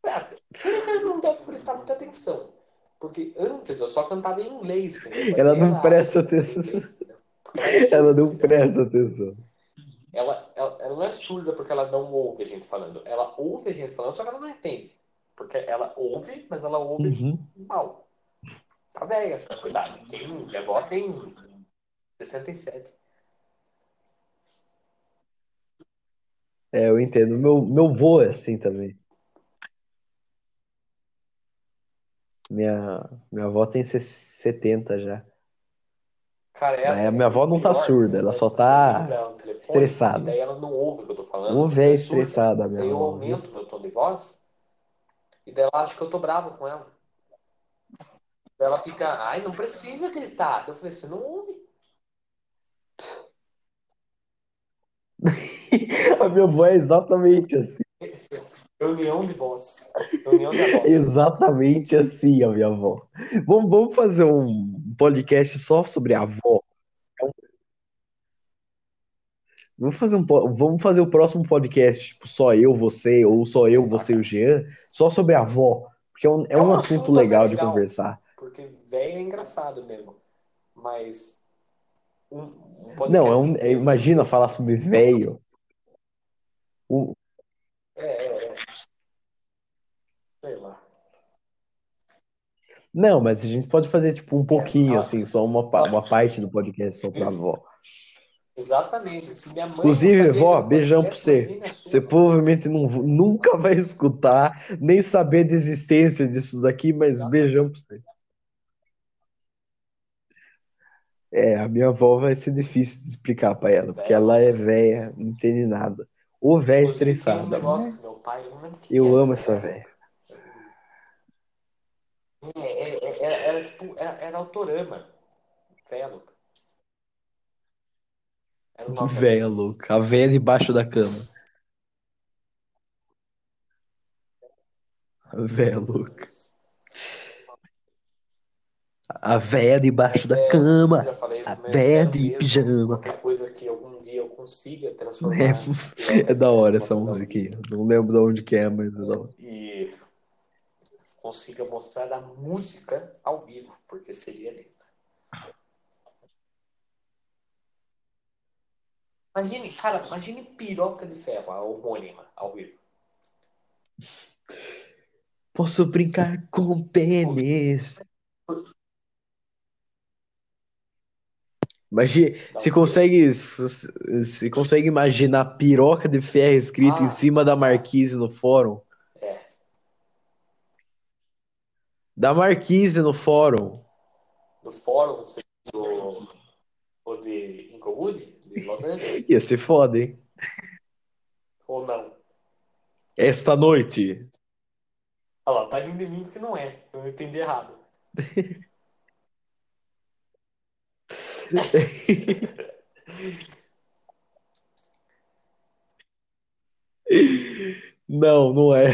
[SPEAKER 1] É, *laughs* não deve prestar muita atenção. Porque antes eu só cantava em inglês. entendeu? *laughs*
[SPEAKER 2] ela não
[SPEAKER 1] ela
[SPEAKER 2] presta atenção.
[SPEAKER 1] inglês? Porque *laughs* ela é
[SPEAKER 2] Ela não presta atenção.
[SPEAKER 1] Ela, ela, ela não é surda porque ela não ouve a gente falando. Ela ouve a gente falando, só que ela não entende. Porque ela ouve, mas ela ouve
[SPEAKER 2] Uhum.
[SPEAKER 1] mal. Tá velha, cuidado. Tem, minha avó tem 67.
[SPEAKER 2] É, eu entendo. Meu, meu vô é assim também. Minha, minha avó tem 70 já.
[SPEAKER 1] Cara, ela,
[SPEAKER 2] a minha avó não tá
[SPEAKER 1] pior,
[SPEAKER 2] surda, ela
[SPEAKER 1] é,
[SPEAKER 2] só tá
[SPEAKER 1] telefone,
[SPEAKER 2] estressada.
[SPEAKER 1] Daí ela não ouve o que eu tô falando. Ela é surda.
[SPEAKER 2] estressada, minha
[SPEAKER 1] eu
[SPEAKER 2] avó, viu?
[SPEAKER 1] aumento meu tom de voz e daí ela acha que eu tô bravo com ela. Daí ela fica, ai, não precisa gritar. Eu falei, você não ouve. *laughs*
[SPEAKER 2] A minha avó é exatamente assim.
[SPEAKER 1] Reunião de voz. Reunião de voz.
[SPEAKER 2] Exatamente assim, a minha avó. Vamos, vamos fazer um podcast só sobre a avó. Vamos fazer um, vamos fazer o próximo podcast, tipo, só eu, você, ou só eu, você e o Jean, só sobre a avó. Porque é um, é
[SPEAKER 1] É
[SPEAKER 2] um
[SPEAKER 1] um
[SPEAKER 2] assunto
[SPEAKER 1] assunto até
[SPEAKER 2] legal de
[SPEAKER 1] legal.
[SPEAKER 2] conversar.
[SPEAKER 1] Porque velho é engraçado mesmo. Mas um,
[SPEAKER 2] Não, é um, é- imagina
[SPEAKER 1] sobre
[SPEAKER 2] falar sobre velho. O-
[SPEAKER 1] É, é, é. Sei lá.
[SPEAKER 2] Não, mas a gente pode fazer tipo um pouquinho,
[SPEAKER 1] ela-
[SPEAKER 2] assim, só uma, uma parte do podcast só pra avó.
[SPEAKER 1] Exatamente. Se minha mãe não
[SPEAKER 2] Inclusive, vó,
[SPEAKER 1] um
[SPEAKER 2] beijão pra você.
[SPEAKER 1] sua.
[SPEAKER 2] Você provavelmente não, nunca vai escutar, nem saber da existência disso daqui, mas beijão pra você. É, a minha avó vai ser difícil de explicar pra ela, porque ela é velha, não entende nada. Ou velha
[SPEAKER 1] um
[SPEAKER 2] estressada,
[SPEAKER 1] meu pai, eu
[SPEAKER 2] eu
[SPEAKER 1] é.
[SPEAKER 2] amo essa velha.
[SPEAKER 1] É, é, é, era, era tipo, era, era autorama. Louca. Música.
[SPEAKER 2] louca, a velha debaixo da cama. A velha louca. A velha debaixo da
[SPEAKER 1] é,
[SPEAKER 2] cama. A véia
[SPEAKER 1] espero
[SPEAKER 2] de pijama.
[SPEAKER 1] Qualquer coisa que algum dia eu consiga transformar
[SPEAKER 2] É, *laughs* é da hora essa musiquinha.
[SPEAKER 1] vivo
[SPEAKER 2] Não lembro de onde que é, mas é da hora.
[SPEAKER 1] e consiga mostrar a música ao vivo, porque seria lindo. Imagine, cara, imagine piroca de ferro, a homônima, ao vivo.
[SPEAKER 2] Posso brincar com pênis. Imagina,
[SPEAKER 1] um
[SPEAKER 2] consegue, você consegue imaginar piroca de ferro escrito em
[SPEAKER 1] Ah,
[SPEAKER 2] cima da marquise no fórum?
[SPEAKER 1] É.
[SPEAKER 2] Da marquise no fórum.
[SPEAKER 1] Do fórum, você do, ou de Inglewood, de Los Angeles,
[SPEAKER 2] Ia ser foda, hein?
[SPEAKER 1] ou não?
[SPEAKER 2] Esta noite.
[SPEAKER 1] Olha lá, tá rindo de mim porque não é. Eu entendi errado. *laughs*
[SPEAKER 2] Não, não é.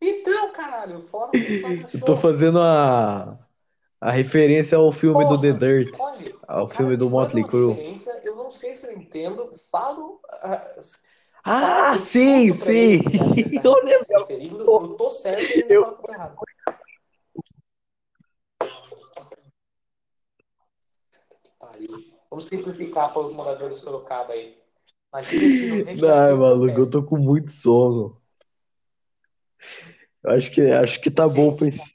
[SPEAKER 1] Então, caralho, show.
[SPEAKER 2] tô fazendo a, a referência ao filme do The
[SPEAKER 1] Porra,
[SPEAKER 2] Dirt.
[SPEAKER 1] Olha,
[SPEAKER 2] Ao
[SPEAKER 1] o cara
[SPEAKER 2] filme do Motley Crue.
[SPEAKER 1] eu não sei se eu entendo, falo. ah,
[SPEAKER 2] Ah,
[SPEAKER 1] falo,
[SPEAKER 2] sim, sim.
[SPEAKER 1] ele tá *laughs*
[SPEAKER 2] Eu lembro.
[SPEAKER 1] se referindo, eu tô certo e ele
[SPEAKER 2] Eu-
[SPEAKER 1] fala que eu tô errado. Vamos simplificar para os moradores de Sorocaba aí. Imagina se no Recreativo
[SPEAKER 2] Não, maluco, eu tô com muito sono. Eu acho que, acho que tá
[SPEAKER 1] Sim.
[SPEAKER 2] bom pra esse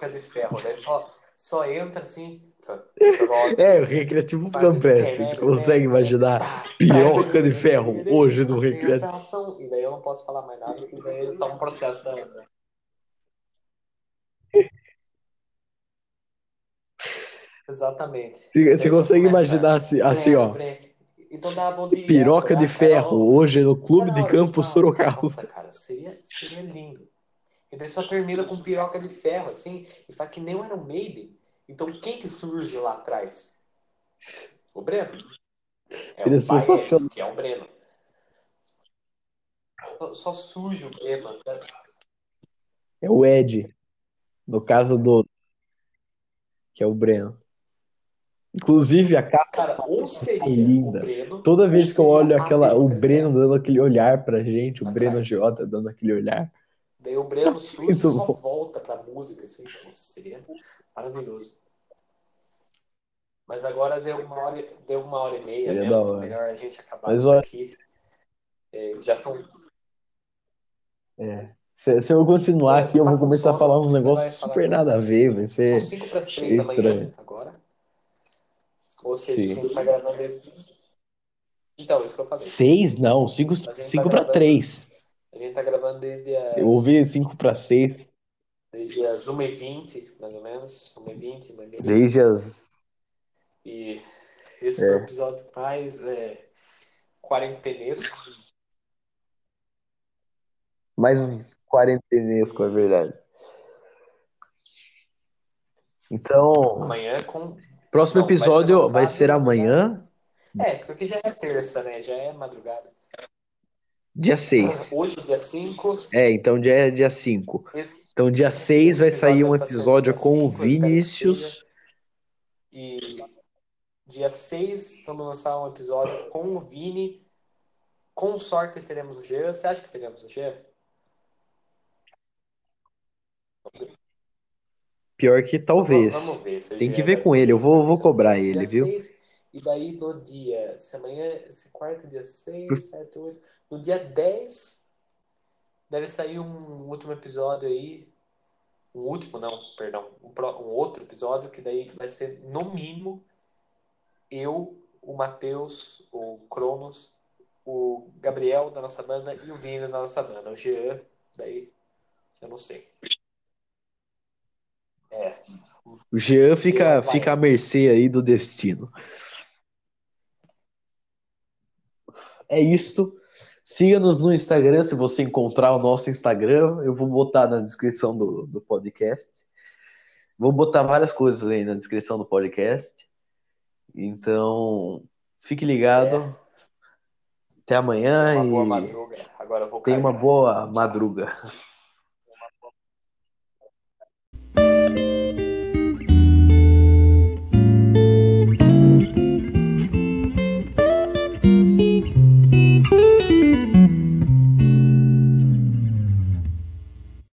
[SPEAKER 1] época de ferro, daí só, só entra assim. Tá, tá *laughs*
[SPEAKER 2] é, o Recreativo
[SPEAKER 1] é
[SPEAKER 2] Campreste, Você consegue né? imaginar tá, Piroca de Ferro hoje no
[SPEAKER 1] assim,
[SPEAKER 2] Recreativo.
[SPEAKER 1] E daí eu não posso falar mais nada, porque daí ele tá um processo da Ana. *laughs* Exatamente.
[SPEAKER 2] Você consegue imaginar assim, assim ó.
[SPEAKER 1] Então dá bom dia,
[SPEAKER 2] Piroca de Ferro hoje no Clube de Campo
[SPEAKER 1] então,
[SPEAKER 2] Sorocaba.
[SPEAKER 1] Nossa, cara, seria, seria lindo. E daí só termina com piroca de ferro, assim, e fala que nem o Iron Maiden. Então quem que surge lá atrás? O Breno. É
[SPEAKER 2] Ele é
[SPEAKER 1] o Baed,
[SPEAKER 2] sensacional.
[SPEAKER 1] que é o Breno. Só, só surge o Breno. cara.
[SPEAKER 2] É o Ed, no caso do. Que é o Breno. Inclusive, a capa
[SPEAKER 1] Cara, ou seria
[SPEAKER 2] linda.
[SPEAKER 1] o Breno.
[SPEAKER 2] Toda vez que eu olho aquela, o Breno dando aquele olhar pra gente, o. Breno Giota dando aquele olhar.
[SPEAKER 1] Daí o Breno *laughs* surge e só volta pra música, assim. Nossa, seria maravilhoso. Mas agora deu uma hora, deu uma hora e meia
[SPEAKER 2] Seria
[SPEAKER 1] mesmo. Melhor a gente acabar
[SPEAKER 2] Mas
[SPEAKER 1] isso aqui. É, já são.
[SPEAKER 2] Se, se eu continuar
[SPEAKER 1] É,
[SPEAKER 2] aqui, eu
[SPEAKER 1] tá
[SPEAKER 2] vou
[SPEAKER 1] com
[SPEAKER 2] começar a falar uns negócios super nada a ver, vai
[SPEAKER 1] São
[SPEAKER 2] ser.
[SPEAKER 1] 5 para as 3 da manhã agora. Ou seja,
[SPEAKER 2] Sim.
[SPEAKER 1] a gente tá gravando. Então, isso que eu falei.
[SPEAKER 2] Seis? Não, cinco,
[SPEAKER 1] A gente tá
[SPEAKER 2] cinco para
[SPEAKER 1] gravando-
[SPEAKER 2] três.
[SPEAKER 1] A gente tá gravando desde as.
[SPEAKER 2] Eu ouvi cinco para seis.
[SPEAKER 1] Desde as 1h20, mais ou menos. 1h20, 1h30.
[SPEAKER 2] Desde as.
[SPEAKER 1] E esse
[SPEAKER 2] É.
[SPEAKER 1] foi o episódio mais é, quarentenesco.
[SPEAKER 2] Mais quarentenesco, é verdade. Então,
[SPEAKER 1] Amanhã com.
[SPEAKER 2] próximo
[SPEAKER 1] Não, vai ser
[SPEAKER 2] episódio vai ser amanhã,
[SPEAKER 1] É, porque já é terça, né? Já é madrugada.
[SPEAKER 2] Dia 6.
[SPEAKER 1] Hoje, dia 5.
[SPEAKER 2] É, então dia é dia 5.
[SPEAKER 1] Esse,
[SPEAKER 2] Então dia 6
[SPEAKER 1] Esse
[SPEAKER 2] vai sair um
[SPEAKER 1] episódio tá dia
[SPEAKER 2] com o
[SPEAKER 1] 5, eu espero que
[SPEAKER 2] Vinícius.
[SPEAKER 1] E dia 6 vamos lançar um episódio com o Vini. Com sorte teremos o Jean. Você acha que teremos o Jean?
[SPEAKER 2] Pior que talvez.
[SPEAKER 1] Vamos, vamos ver.
[SPEAKER 2] Tem
[SPEAKER 1] Jean
[SPEAKER 2] que ver
[SPEAKER 1] vai
[SPEAKER 2] com ele, eu vou, vou cobrar
[SPEAKER 1] Dia
[SPEAKER 2] ele, viu?
[SPEAKER 1] 6, e daí no dia. Se amanhã. Se quarta, dia 6, 7, 8. No dia 10 deve sair um último episódio aí. Um último, não, perdão. Um, um outro episódio que daí vai ser, no mínimo, eu, o Matheus, o Cronos, o Gabriel da nossa banda e o Vini da nossa banda. O Jean, daí, eu não sei. É.
[SPEAKER 2] O Jean fica,
[SPEAKER 1] Jean
[SPEAKER 2] fica à mercê aí do destino. É isto. Siga-nos no Instagram se você encontrar o nosso Instagram. Eu vou botar na descrição do, do podcast. Vou botar várias coisas aí na descrição do podcast. Então, fique ligado.
[SPEAKER 1] É.
[SPEAKER 2] Até amanhã
[SPEAKER 1] Uma boa
[SPEAKER 2] e
[SPEAKER 1] madruga. Agora vou cair.
[SPEAKER 2] uma boa madruga.